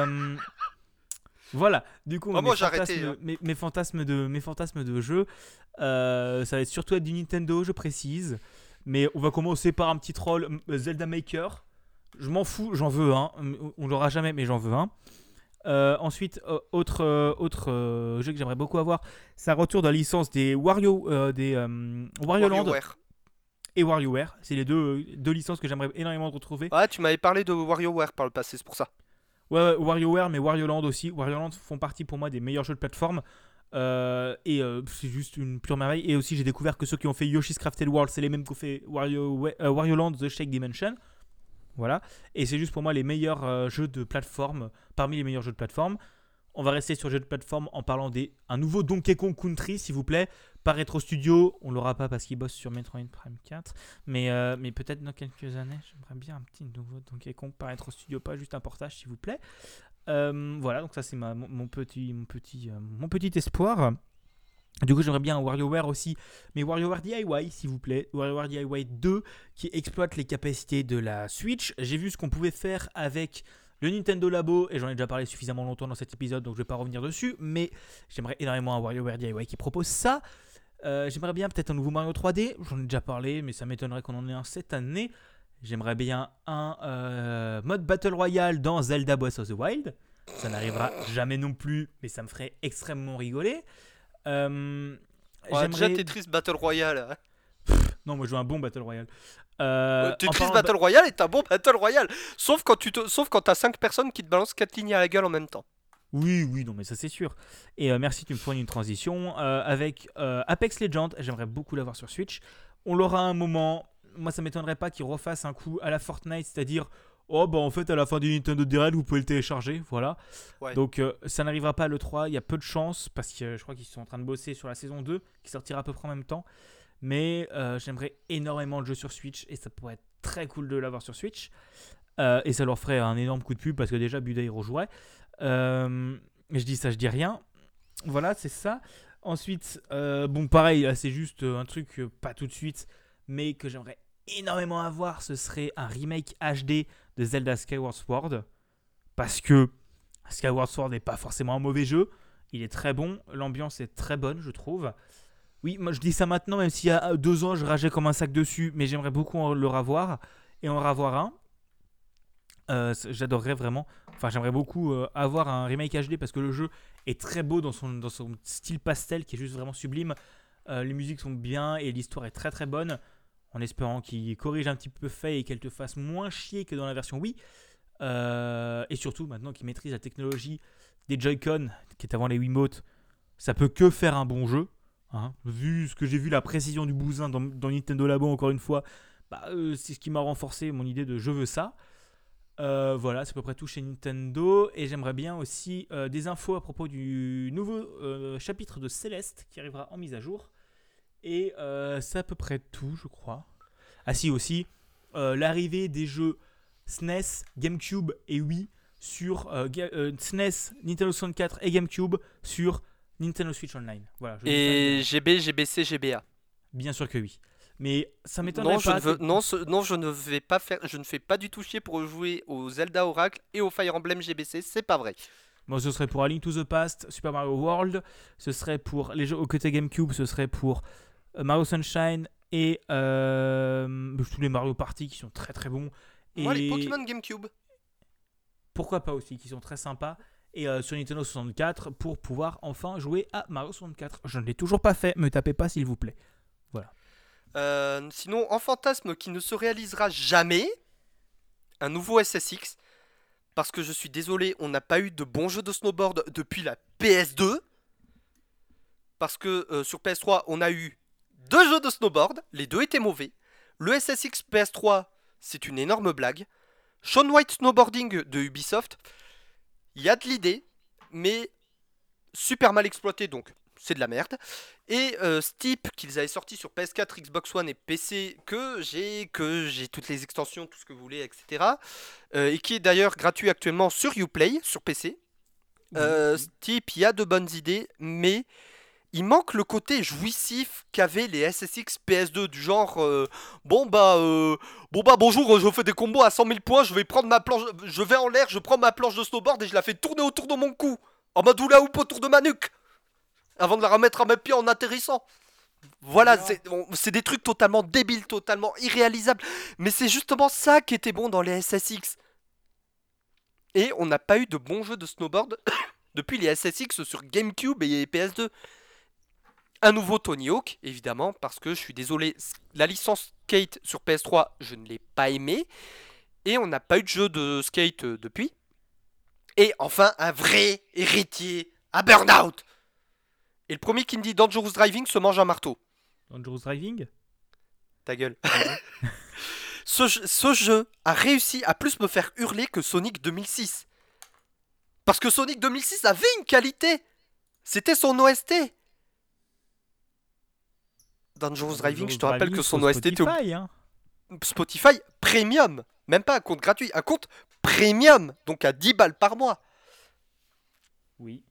voilà. Du coup, Oh, mes, fantasmes, hein. mes, mes fantasmes de mes fantasmes de jeu, euh, ça va être surtout être du Nintendo, je précise. Mais on va commencer par un petit troll Zelda Maker. Je m'en fous, j'en veux un. On l'aura jamais, mais j'en veux un. Euh, ensuite, euh, autre, euh, autre jeu que j'aimerais beaucoup avoir, c'est un retour de la licence des Wario, des Wario Land WarioWare. et WarioWare. C'est les deux, deux licences que j'aimerais énormément retrouver. Ouais, tu m'avais parlé de WarioWare par le passé, c'est pour ça. Ouais, WarioWare, mais Wario Land aussi. Wario Land font partie pour moi des meilleurs jeux de plateforme. Euh, et euh, c'est juste une pure merveille. Et aussi, j'ai découvert que ceux qui ont fait Yoshi's Crafted World, c'est les mêmes qu'ont fait Wario, euh, Land The Shake Dimension. Voilà. Et c'est juste pour moi les meilleurs jeux de plateforme, parmi les meilleurs jeux de plateforme. On va rester sur jeux de plateforme en parlant des un nouveau Donkey Kong Country, s'il vous plaît, par Retro Studio. On l'aura pas parce qu'il bosse sur Metroid Prime 4, mais, euh, mais peut-être dans quelques années. J'aimerais bien un petit nouveau Donkey Kong par Retro Studio, pas juste un portage, s'il vous plaît. Euh, voilà, donc ça c'est mon, mon petit, euh, mon petit espoir. Du coup, j'aimerais bien un WarioWare aussi, mais WarioWare DIY, s'il vous plaît. WarioWare DIY 2 qui exploite les capacités de la Switch. J'ai vu ce qu'on pouvait faire avec le Nintendo Labo, et j'en ai déjà parlé suffisamment longtemps dans cet épisode, donc je vais pas revenir dessus, mais j'aimerais énormément un WarioWare DIY qui propose ça. Euh, j'aimerais bien peut-être un nouveau Mario 3D, j'en ai déjà parlé, mais ça m'étonnerait qu'on en ait un cette année. J'aimerais bien un euh, mode Battle Royale dans Zelda Breath of the Wild. Ça n'arrivera jamais non plus, mais ça me ferait extrêmement rigoler. Euh, Ouais, déjà, Tetris Battle Royale. hein. Non, moi je veux un bon Battle Royale. Euh, Tetris Battle Royale est un bon Battle Royale. Sauf quand tu te... Sauf quand t'as 5 personnes qui te balancent 4 lignes à la gueule en même temps. Oui, oui, non, mais ça c'est sûr. Et euh, merci, tu me fournis une transition. Euh, avec euh, Apex Legends, j'aimerais beaucoup l'avoir sur Switch. On l'aura un moment. Moi, ça m'étonnerait pas qu'ils refassent un coup à la Fortnite, c'est-à-dire, oh, bah en fait, à la fin du Nintendo Direct, vous pouvez le télécharger. Voilà. Ouais. Donc, ça n'arrivera pas à l'E3. Il y a peu de chances, parce que je crois qu'ils sont en train de bosser sur la saison 2, qui sortira à peu près en même temps. Mais j'aimerais énormément le jeu sur Switch, et ça pourrait être très cool de l'avoir sur Switch. Euh, et ça leur ferait un énorme coup de pub, parce que déjà, Buda y rejouerait. Euh, je dis ça, je dis rien. Voilà, c'est ça. Ensuite, euh, bon, pareil, c'est juste euh, un truc, euh, pas tout de suite, mais que j'aimerais énormément avoir. Ce serait un remake HD de Zelda Skyward Sword. Parce que Skyward Sword n'est pas forcément un mauvais jeu. Il est très bon. L'ambiance est très bonne, je trouve. Oui, moi je dis ça maintenant, même s'il y a deux ans, je rageais comme un sac dessus, mais j'aimerais beaucoup le revoir et en revoir un. J'adorerais vraiment. Enfin, j'aimerais beaucoup euh, avoir un remake HD parce que le jeu est très beau dans son, dans son style pastel qui est juste vraiment sublime. Euh, les musiques sont bien et l'histoire est très très bonne. En espérant qu'il corrige un petit peu fait et qu'elle te fasse moins chier que dans la version Wii. Euh, et surtout, maintenant qu'il maîtrise la technologie des Joy-Con, qui est avant les Wiimote, ça peut que faire un bon jeu. hein. Vu ce que j'ai vu, la précision du bousin dans, Nintendo Labo, encore une fois, bah, c'est ce qui m'a renforcé mon idée de je veux ça. Euh, voilà, c'est à peu près tout chez Nintendo. Et j'aimerais bien aussi euh, des infos à propos du nouveau euh, chapitre de Céleste qui arrivera en mise à jour. Et c'est à peu près tout, je crois. Ah si, aussi, l'arrivée des jeux SNES, GameCube et Wii sur SNES, Nintendo 64 et GameCube sur Nintendo Switch Online. Voilà, je dis ça, Et GB, GBC, GBA. bien sûr que oui. Mais ça m'étonnerait Non, je pas. ne veux, que- non, ce- non, je ne vais pas faire, je ne fais pas du tout chier pour jouer au Zelda Oracle et au Fire Emblem GBC, c'est pas vrai. Bon, ce serait pour A Link to the Past, Super Mario World. Ce serait pour les jeux au côté GameCube. Ce serait pour euh, Mario Sunshine et euh, tous les Mario Party qui sont très très bons. Et Moi, les Pokémon GameCube. pourquoi pas aussi, qui sont très sympas. Et euh, sur Nintendo 64 pour pouvoir enfin jouer à Mario 64. Je ne l'ai toujours pas fait. Me tapez pas s'il vous plaît. Euh, sinon, en fantasme qui ne se réalisera jamais, un nouveau SSX. Parce que je suis désolé, on n'a pas eu de bons jeux de snowboard depuis la PS2. Parce que euh, sur PS3, on a eu deux jeux de snowboard, les deux étaient mauvais. Le SSX PS3, c'est une énorme blague. Sean White Snowboarding de Ubisoft, il y a de l'idée, mais super mal exploité, donc c'est de la merde. Et euh, Steep qu'ils avaient sorti sur PS4, Xbox One et PC que j'ai que j'ai toutes les extensions, tout ce que vous voulez, etc. Euh, et qui est d'ailleurs gratuit actuellement sur Uplay sur PC. Euh, Steep, il y a de bonnes idées, mais il manque le côté jouissif qu'avaient les SSX PS2 du genre euh, bon bah euh, bon bah bonjour, je fais des combos à 100 000 points, je vais prendre ma planche, je vais en l'air, je prends ma planche de snowboard et je la fais tourner autour de mon cou en mode hula hoop autour de ma nuque avant de la remettre à mes pieds en atterrissant. Voilà, c'est des trucs totalement débiles, totalement irréalisables. Mais c'est justement ça qui était bon dans les SSX. Et on n'a pas eu de bons jeux de snowboard [COUGHS] depuis les SSX sur GameCube et PS2. Un nouveau Tony Hawk, évidemment, parce que je suis désolé, la licence skate sur PS3, je ne l'ai pas aimé. Et on n'a pas eu de jeu de skate euh, depuis. Et enfin, un vrai héritier à Burnout. Et le premier qui me dit Dangerous Driving se mange un marteau. Dangerous Driving? Ta gueule. [LAUGHS] ce, jeu- ce jeu a réussi à plus me faire hurler que Sonic 2006. Parce que Sonic 2006 avait une qualité. C'était son OST. Dangerous Driving, je te rappelle que son OST était Spotify, hein. Spotify Premium. Même pas un compte gratuit, un compte Premium. Donc à 10 balles par mois. Oui.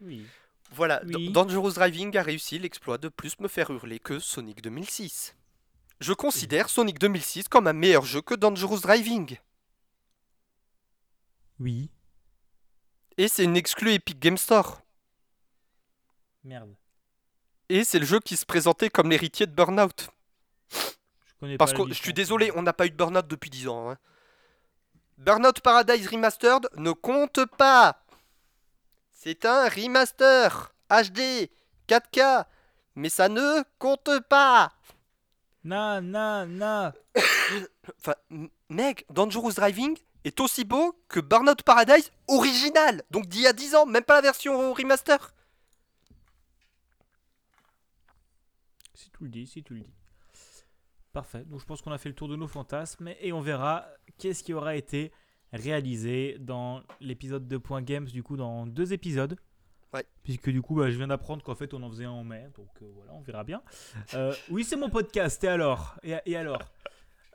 Oui. Voilà, Oui. Dangerous Driving a réussi l'exploit de plus me faire hurler que Sonic 2006. Je considère Sonic 2006 comme un meilleur jeu que Dangerous Driving. Oui. Et c'est une exclue Epic Game Store. Merde. Et c'est le jeu qui se présentait comme l'héritier de Burnout. Je connais Parce pas que je suis désolé, on n'a pas eu de Burnout depuis 10 ans. hein. Burnout Paradise Remastered ne compte pas. C'est un remaster HD 4K. Mais ça ne compte pas. Na, na, na. [COUGHS] Enfin, mec, Dangerous Driving est aussi beau que Burnout Paradise original. Donc d'il y a 10 ans, même pas la version remaster. Si tu le dis, si tu le dis. Parfait. Donc je pense qu'on a fait le tour de nos fantasmes et on verra qu'est-ce qui aura été réalisé dans l'épisode 2. Games, du coup, dans deux épisodes. Ouais. Puisque du coup, bah, je viens d'apprendre qu'en fait, on en faisait un en mai. Donc euh, voilà, on verra bien. Euh, [LAUGHS] oui, c'est mon podcast. Et alors? Et, et alors?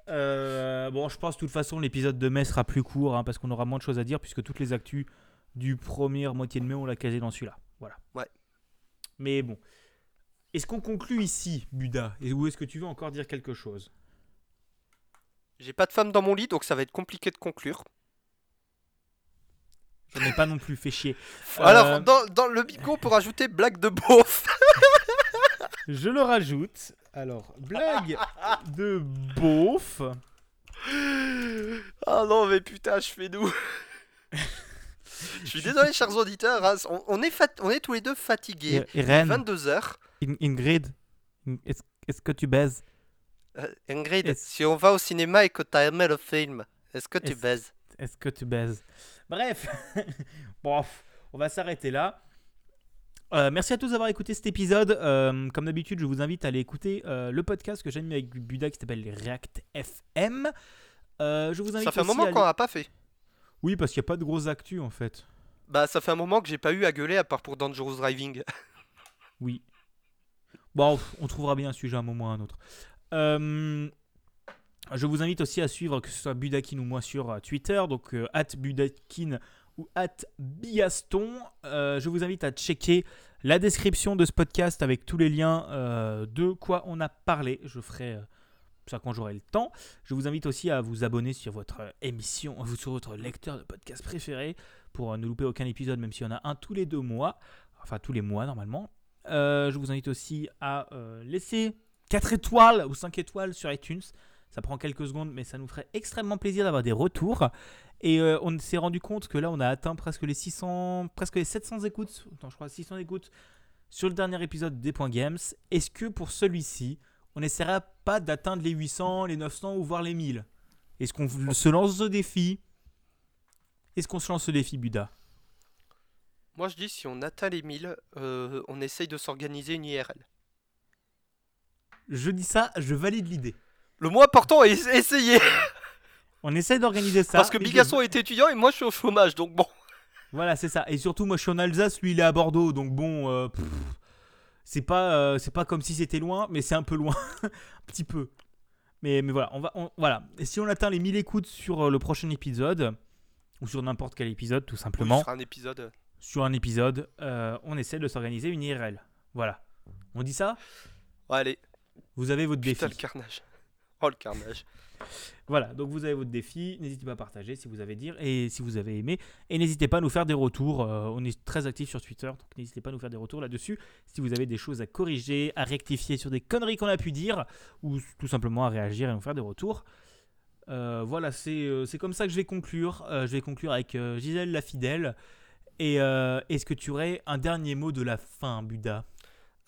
Euh, Bon, je pense de toute façon, l'épisode de mai sera plus court hein, parce qu'on aura moins de choses à dire puisque toutes les actus du premier moitié de mai, on l'a casé dans celui-là. Voilà. Ouais. Mais bon. Est-ce qu'on conclut ici, Buda? Et Ou est-ce que tu veux encore dire quelque chose? J'ai pas de femme dans mon lit, donc ça va être compliqué de conclure. J'en ai pas non plus fait chier. [LAUGHS] Alors, Euh, dans, dans le bico, pour ajouter blague de beauf. [LAUGHS] Je le rajoute. Alors, blague [LAUGHS] de beauf. Ah non, mais putain, je fais nous. Je suis désolé, chers auditeurs. hein, on, on est fat- on est tous les deux fatigués. Et- et Ren, 22h. In- Ingrid, In- est-ce que tu baises? Euh, Ingrid, si on va au cinéma et que t'as aimé le film, est-ce que tu baises? Est-ce que tu baises? Bref, [LAUGHS] bon, on va s'arrêter là. Euh, merci à tous d'avoir écouté cet épisode. Euh, comme d'habitude, je vous invite à aller écouter euh, le podcast que j'ai mis avec Buda qui s'appelle React FM. Je vous invite Ça fait un moment qu'on n'a pas fait. Oui, parce qu'il n'y a pas de grosses actus en fait. Bah, ça fait un moment que j'ai pas eu à gueuler à part pour Dangerous Driving. Oui. Bon, on trouvera bien un sujet à un moment ou à un autre. Je vous invite aussi à suivre que ce soit Budakin ou moi sur euh, Twitter, donc euh, at Budakin ou at Bigaston. Euh, je vous invite à checker la description de ce podcast avec tous les liens de quoi on a parlé. Je ferai ça quand j'aurai le temps. Je vous invite aussi à vous abonner sur votre émission, [LAUGHS] sur votre lecteur de podcast préféré pour ne louper aucun épisode, même s'il y en a un tous les deux mois, enfin tous les mois normalement. Je vous invite aussi à laisser 4 étoiles ou 5 étoiles sur iTunes. Ça prend quelques secondes, mais ça nous ferait extrêmement plaisir d'avoir des retours. Et euh, on s'est rendu compte que là, on a atteint presque les 600, presque les 700 écoutes. Attends, je crois 600 écoutes sur le dernier épisode des Points Games. Est-ce que pour celui-ci, on n'essaiera pas d'atteindre les 800, les 900 ou voire les 1000 Est-ce qu'on se lance ce défi? Est-ce qu'on se lance ce défi, Buda? Moi, je dis, si on atteint les 1000, euh, on essaye de s'organiser une IRL. Je dis ça, je valide l'idée. Le moins important est essayer. On essaie d'organiser ça. Parce que Bigasson est étudiant et moi, je suis au chômage. Donc bon. Voilà, c'est ça. Et surtout, moi, je suis en Alsace, lui, il est à Bordeaux, donc bon, euh, c'est pas, euh, c'est pas comme si c'était loin, mais c'est un peu loin, [LAUGHS] un petit peu. Mais, mais voilà, on va, on- voilà. Et si on atteint les 1000 écoutes sur euh, le prochain épisode, ou sur n'importe quel épisode, tout simplement, sera un épisode. sur un épisode, euh, on essaie de s'organiser une IRL. Voilà. On dit ça? Ouais, allez, Vous avez votre putain, défi. le carnage. [LAUGHS] Oh, le carnage. Voilà, donc vous avez votre défi. N'hésitez pas à partager si vous avez dire et si vous avez aimé. Et n'hésitez pas à nous faire des retours. euh, on est très actifs sur Twitter, donc n'hésitez pas à nous faire des retours là-dessus. Si vous avez des choses à corriger, à rectifier sur des conneries qu'on a pu dire, ou tout simplement à réagir et nous faire des retours. Euh, voilà, c'est euh, c'est comme ça que je vais conclure. Je vais conclure avec Gisèle la fidèle. Et est-ce que tu aurais un dernier mot de la fin, Buda?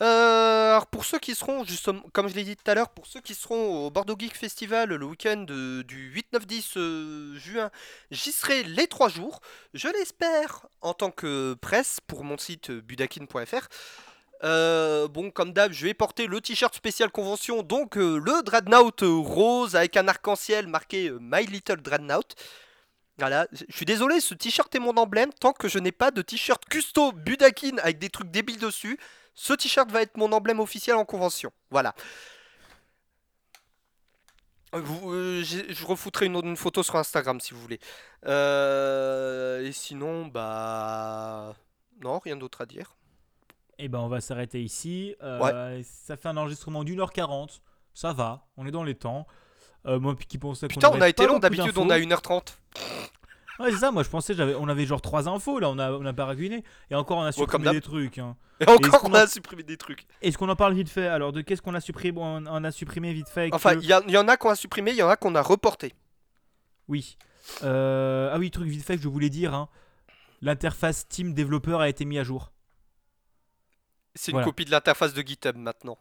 Euh, alors pour ceux qui seront, comme je l'ai dit tout à l'heure, pour ceux qui seront au Bordeaux Geek Festival le week-end euh, du 8, 9, 10 euh, juin, j'y serai les trois jours. Je l'espère en tant que presse pour mon site euh, budakin.fr. Bon, comme d'hab, je vais porter le t-shirt spécial convention, donc le Dreadnought rose avec un arc-en-ciel marqué My Little Dreadnought. Voilà, je suis désolé, ce t-shirt est mon emblème. Tant que je n'ai pas de t-shirt custo Budakin avec des trucs débiles dessus, ce t-shirt va être mon emblème officiel en convention. Voilà. Euh, vous- euh, je refoutrai une, une photo sur Instagram si vous voulez. Euh, et sinon, bah. Non, rien d'autre à dire. Et ben, on va s'arrêter ici. Euh, Ça fait un enregistrement d'une heure quarante. Ça va, on est dans les temps. Moi qui pensais Putain, on a été long, d'habitude on a 1h30. Ouais, c'est ça, moi je pensais j'avais on avait genre trois infos, là on a, on a. Et encore on a supprimé des trucs. hein. Et encore, on a supprimé des trucs. Est-ce qu'on en parle vite fait? Alors de qu'est-ce qu'on a supprimé? On, on a supprimé vite fait. Enfin, que- il y, en a qu'on a supprimé, il y en a qu'on a reporté. Oui. Euh, Ah oui, truc vite fait que je voulais dire. hein. L'interface Steam développeur a été mis à jour. C'est une Voilà. copie de l'interface de GitHub maintenant.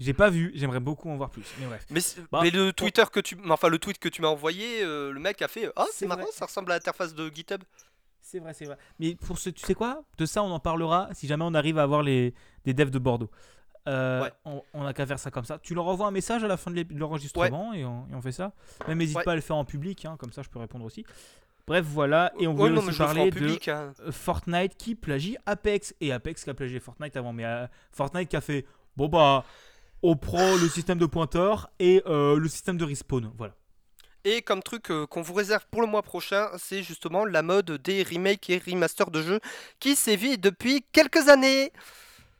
J'ai pas vu, j'aimerais beaucoup en voir plus. Mais bref. Mais, Bah, mais le Twitter que tu, enfin le tweet que tu m'as envoyé, euh, le mec a fait, ah C'est c'est marrant, vrai. ça ressemble à l'interface de GitHub. C'est vrai, c'est vrai. Mais pour ce, tu sais quoi? De ça, on en parlera si jamais on arrive à avoir les, des devs de Bordeaux. Euh, Ouais. on, on a qu'à faire ça comme ça. Tu leur envoies un message à la fin de l'enregistrement et, on, et on fait ça. Même n'hésite Ouais. pas à le faire en public, hein, comme ça je peux répondre aussi. Bref, voilà. Et on voulait non, aussi parler de public. hein. Fortnite qui plagie Apex. Et Apex qui a plagié Fortnite avant. Mais euh, Fortnite qui a fait bon bah, on prend le système de pointeur et euh, le système de respawn. Voilà. Et comme truc euh, qu'on vous réserve pour le mois prochain, c'est justement la mode des remakes et remasters de jeux qui sévit depuis quelques années.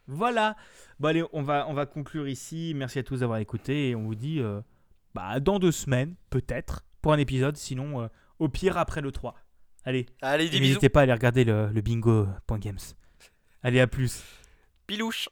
Voilà. Bon allez, on va, on va conclure ici. Merci à tous d'avoir écouté et on vous dit euh, bah, dans deux semaines, peut-être, pour un épisode. Sinon, au pire, après le 3. Allez, Allez, n'hésitez pas à aller regarder le, le bingo.games. Allez, à plus. Pilouche.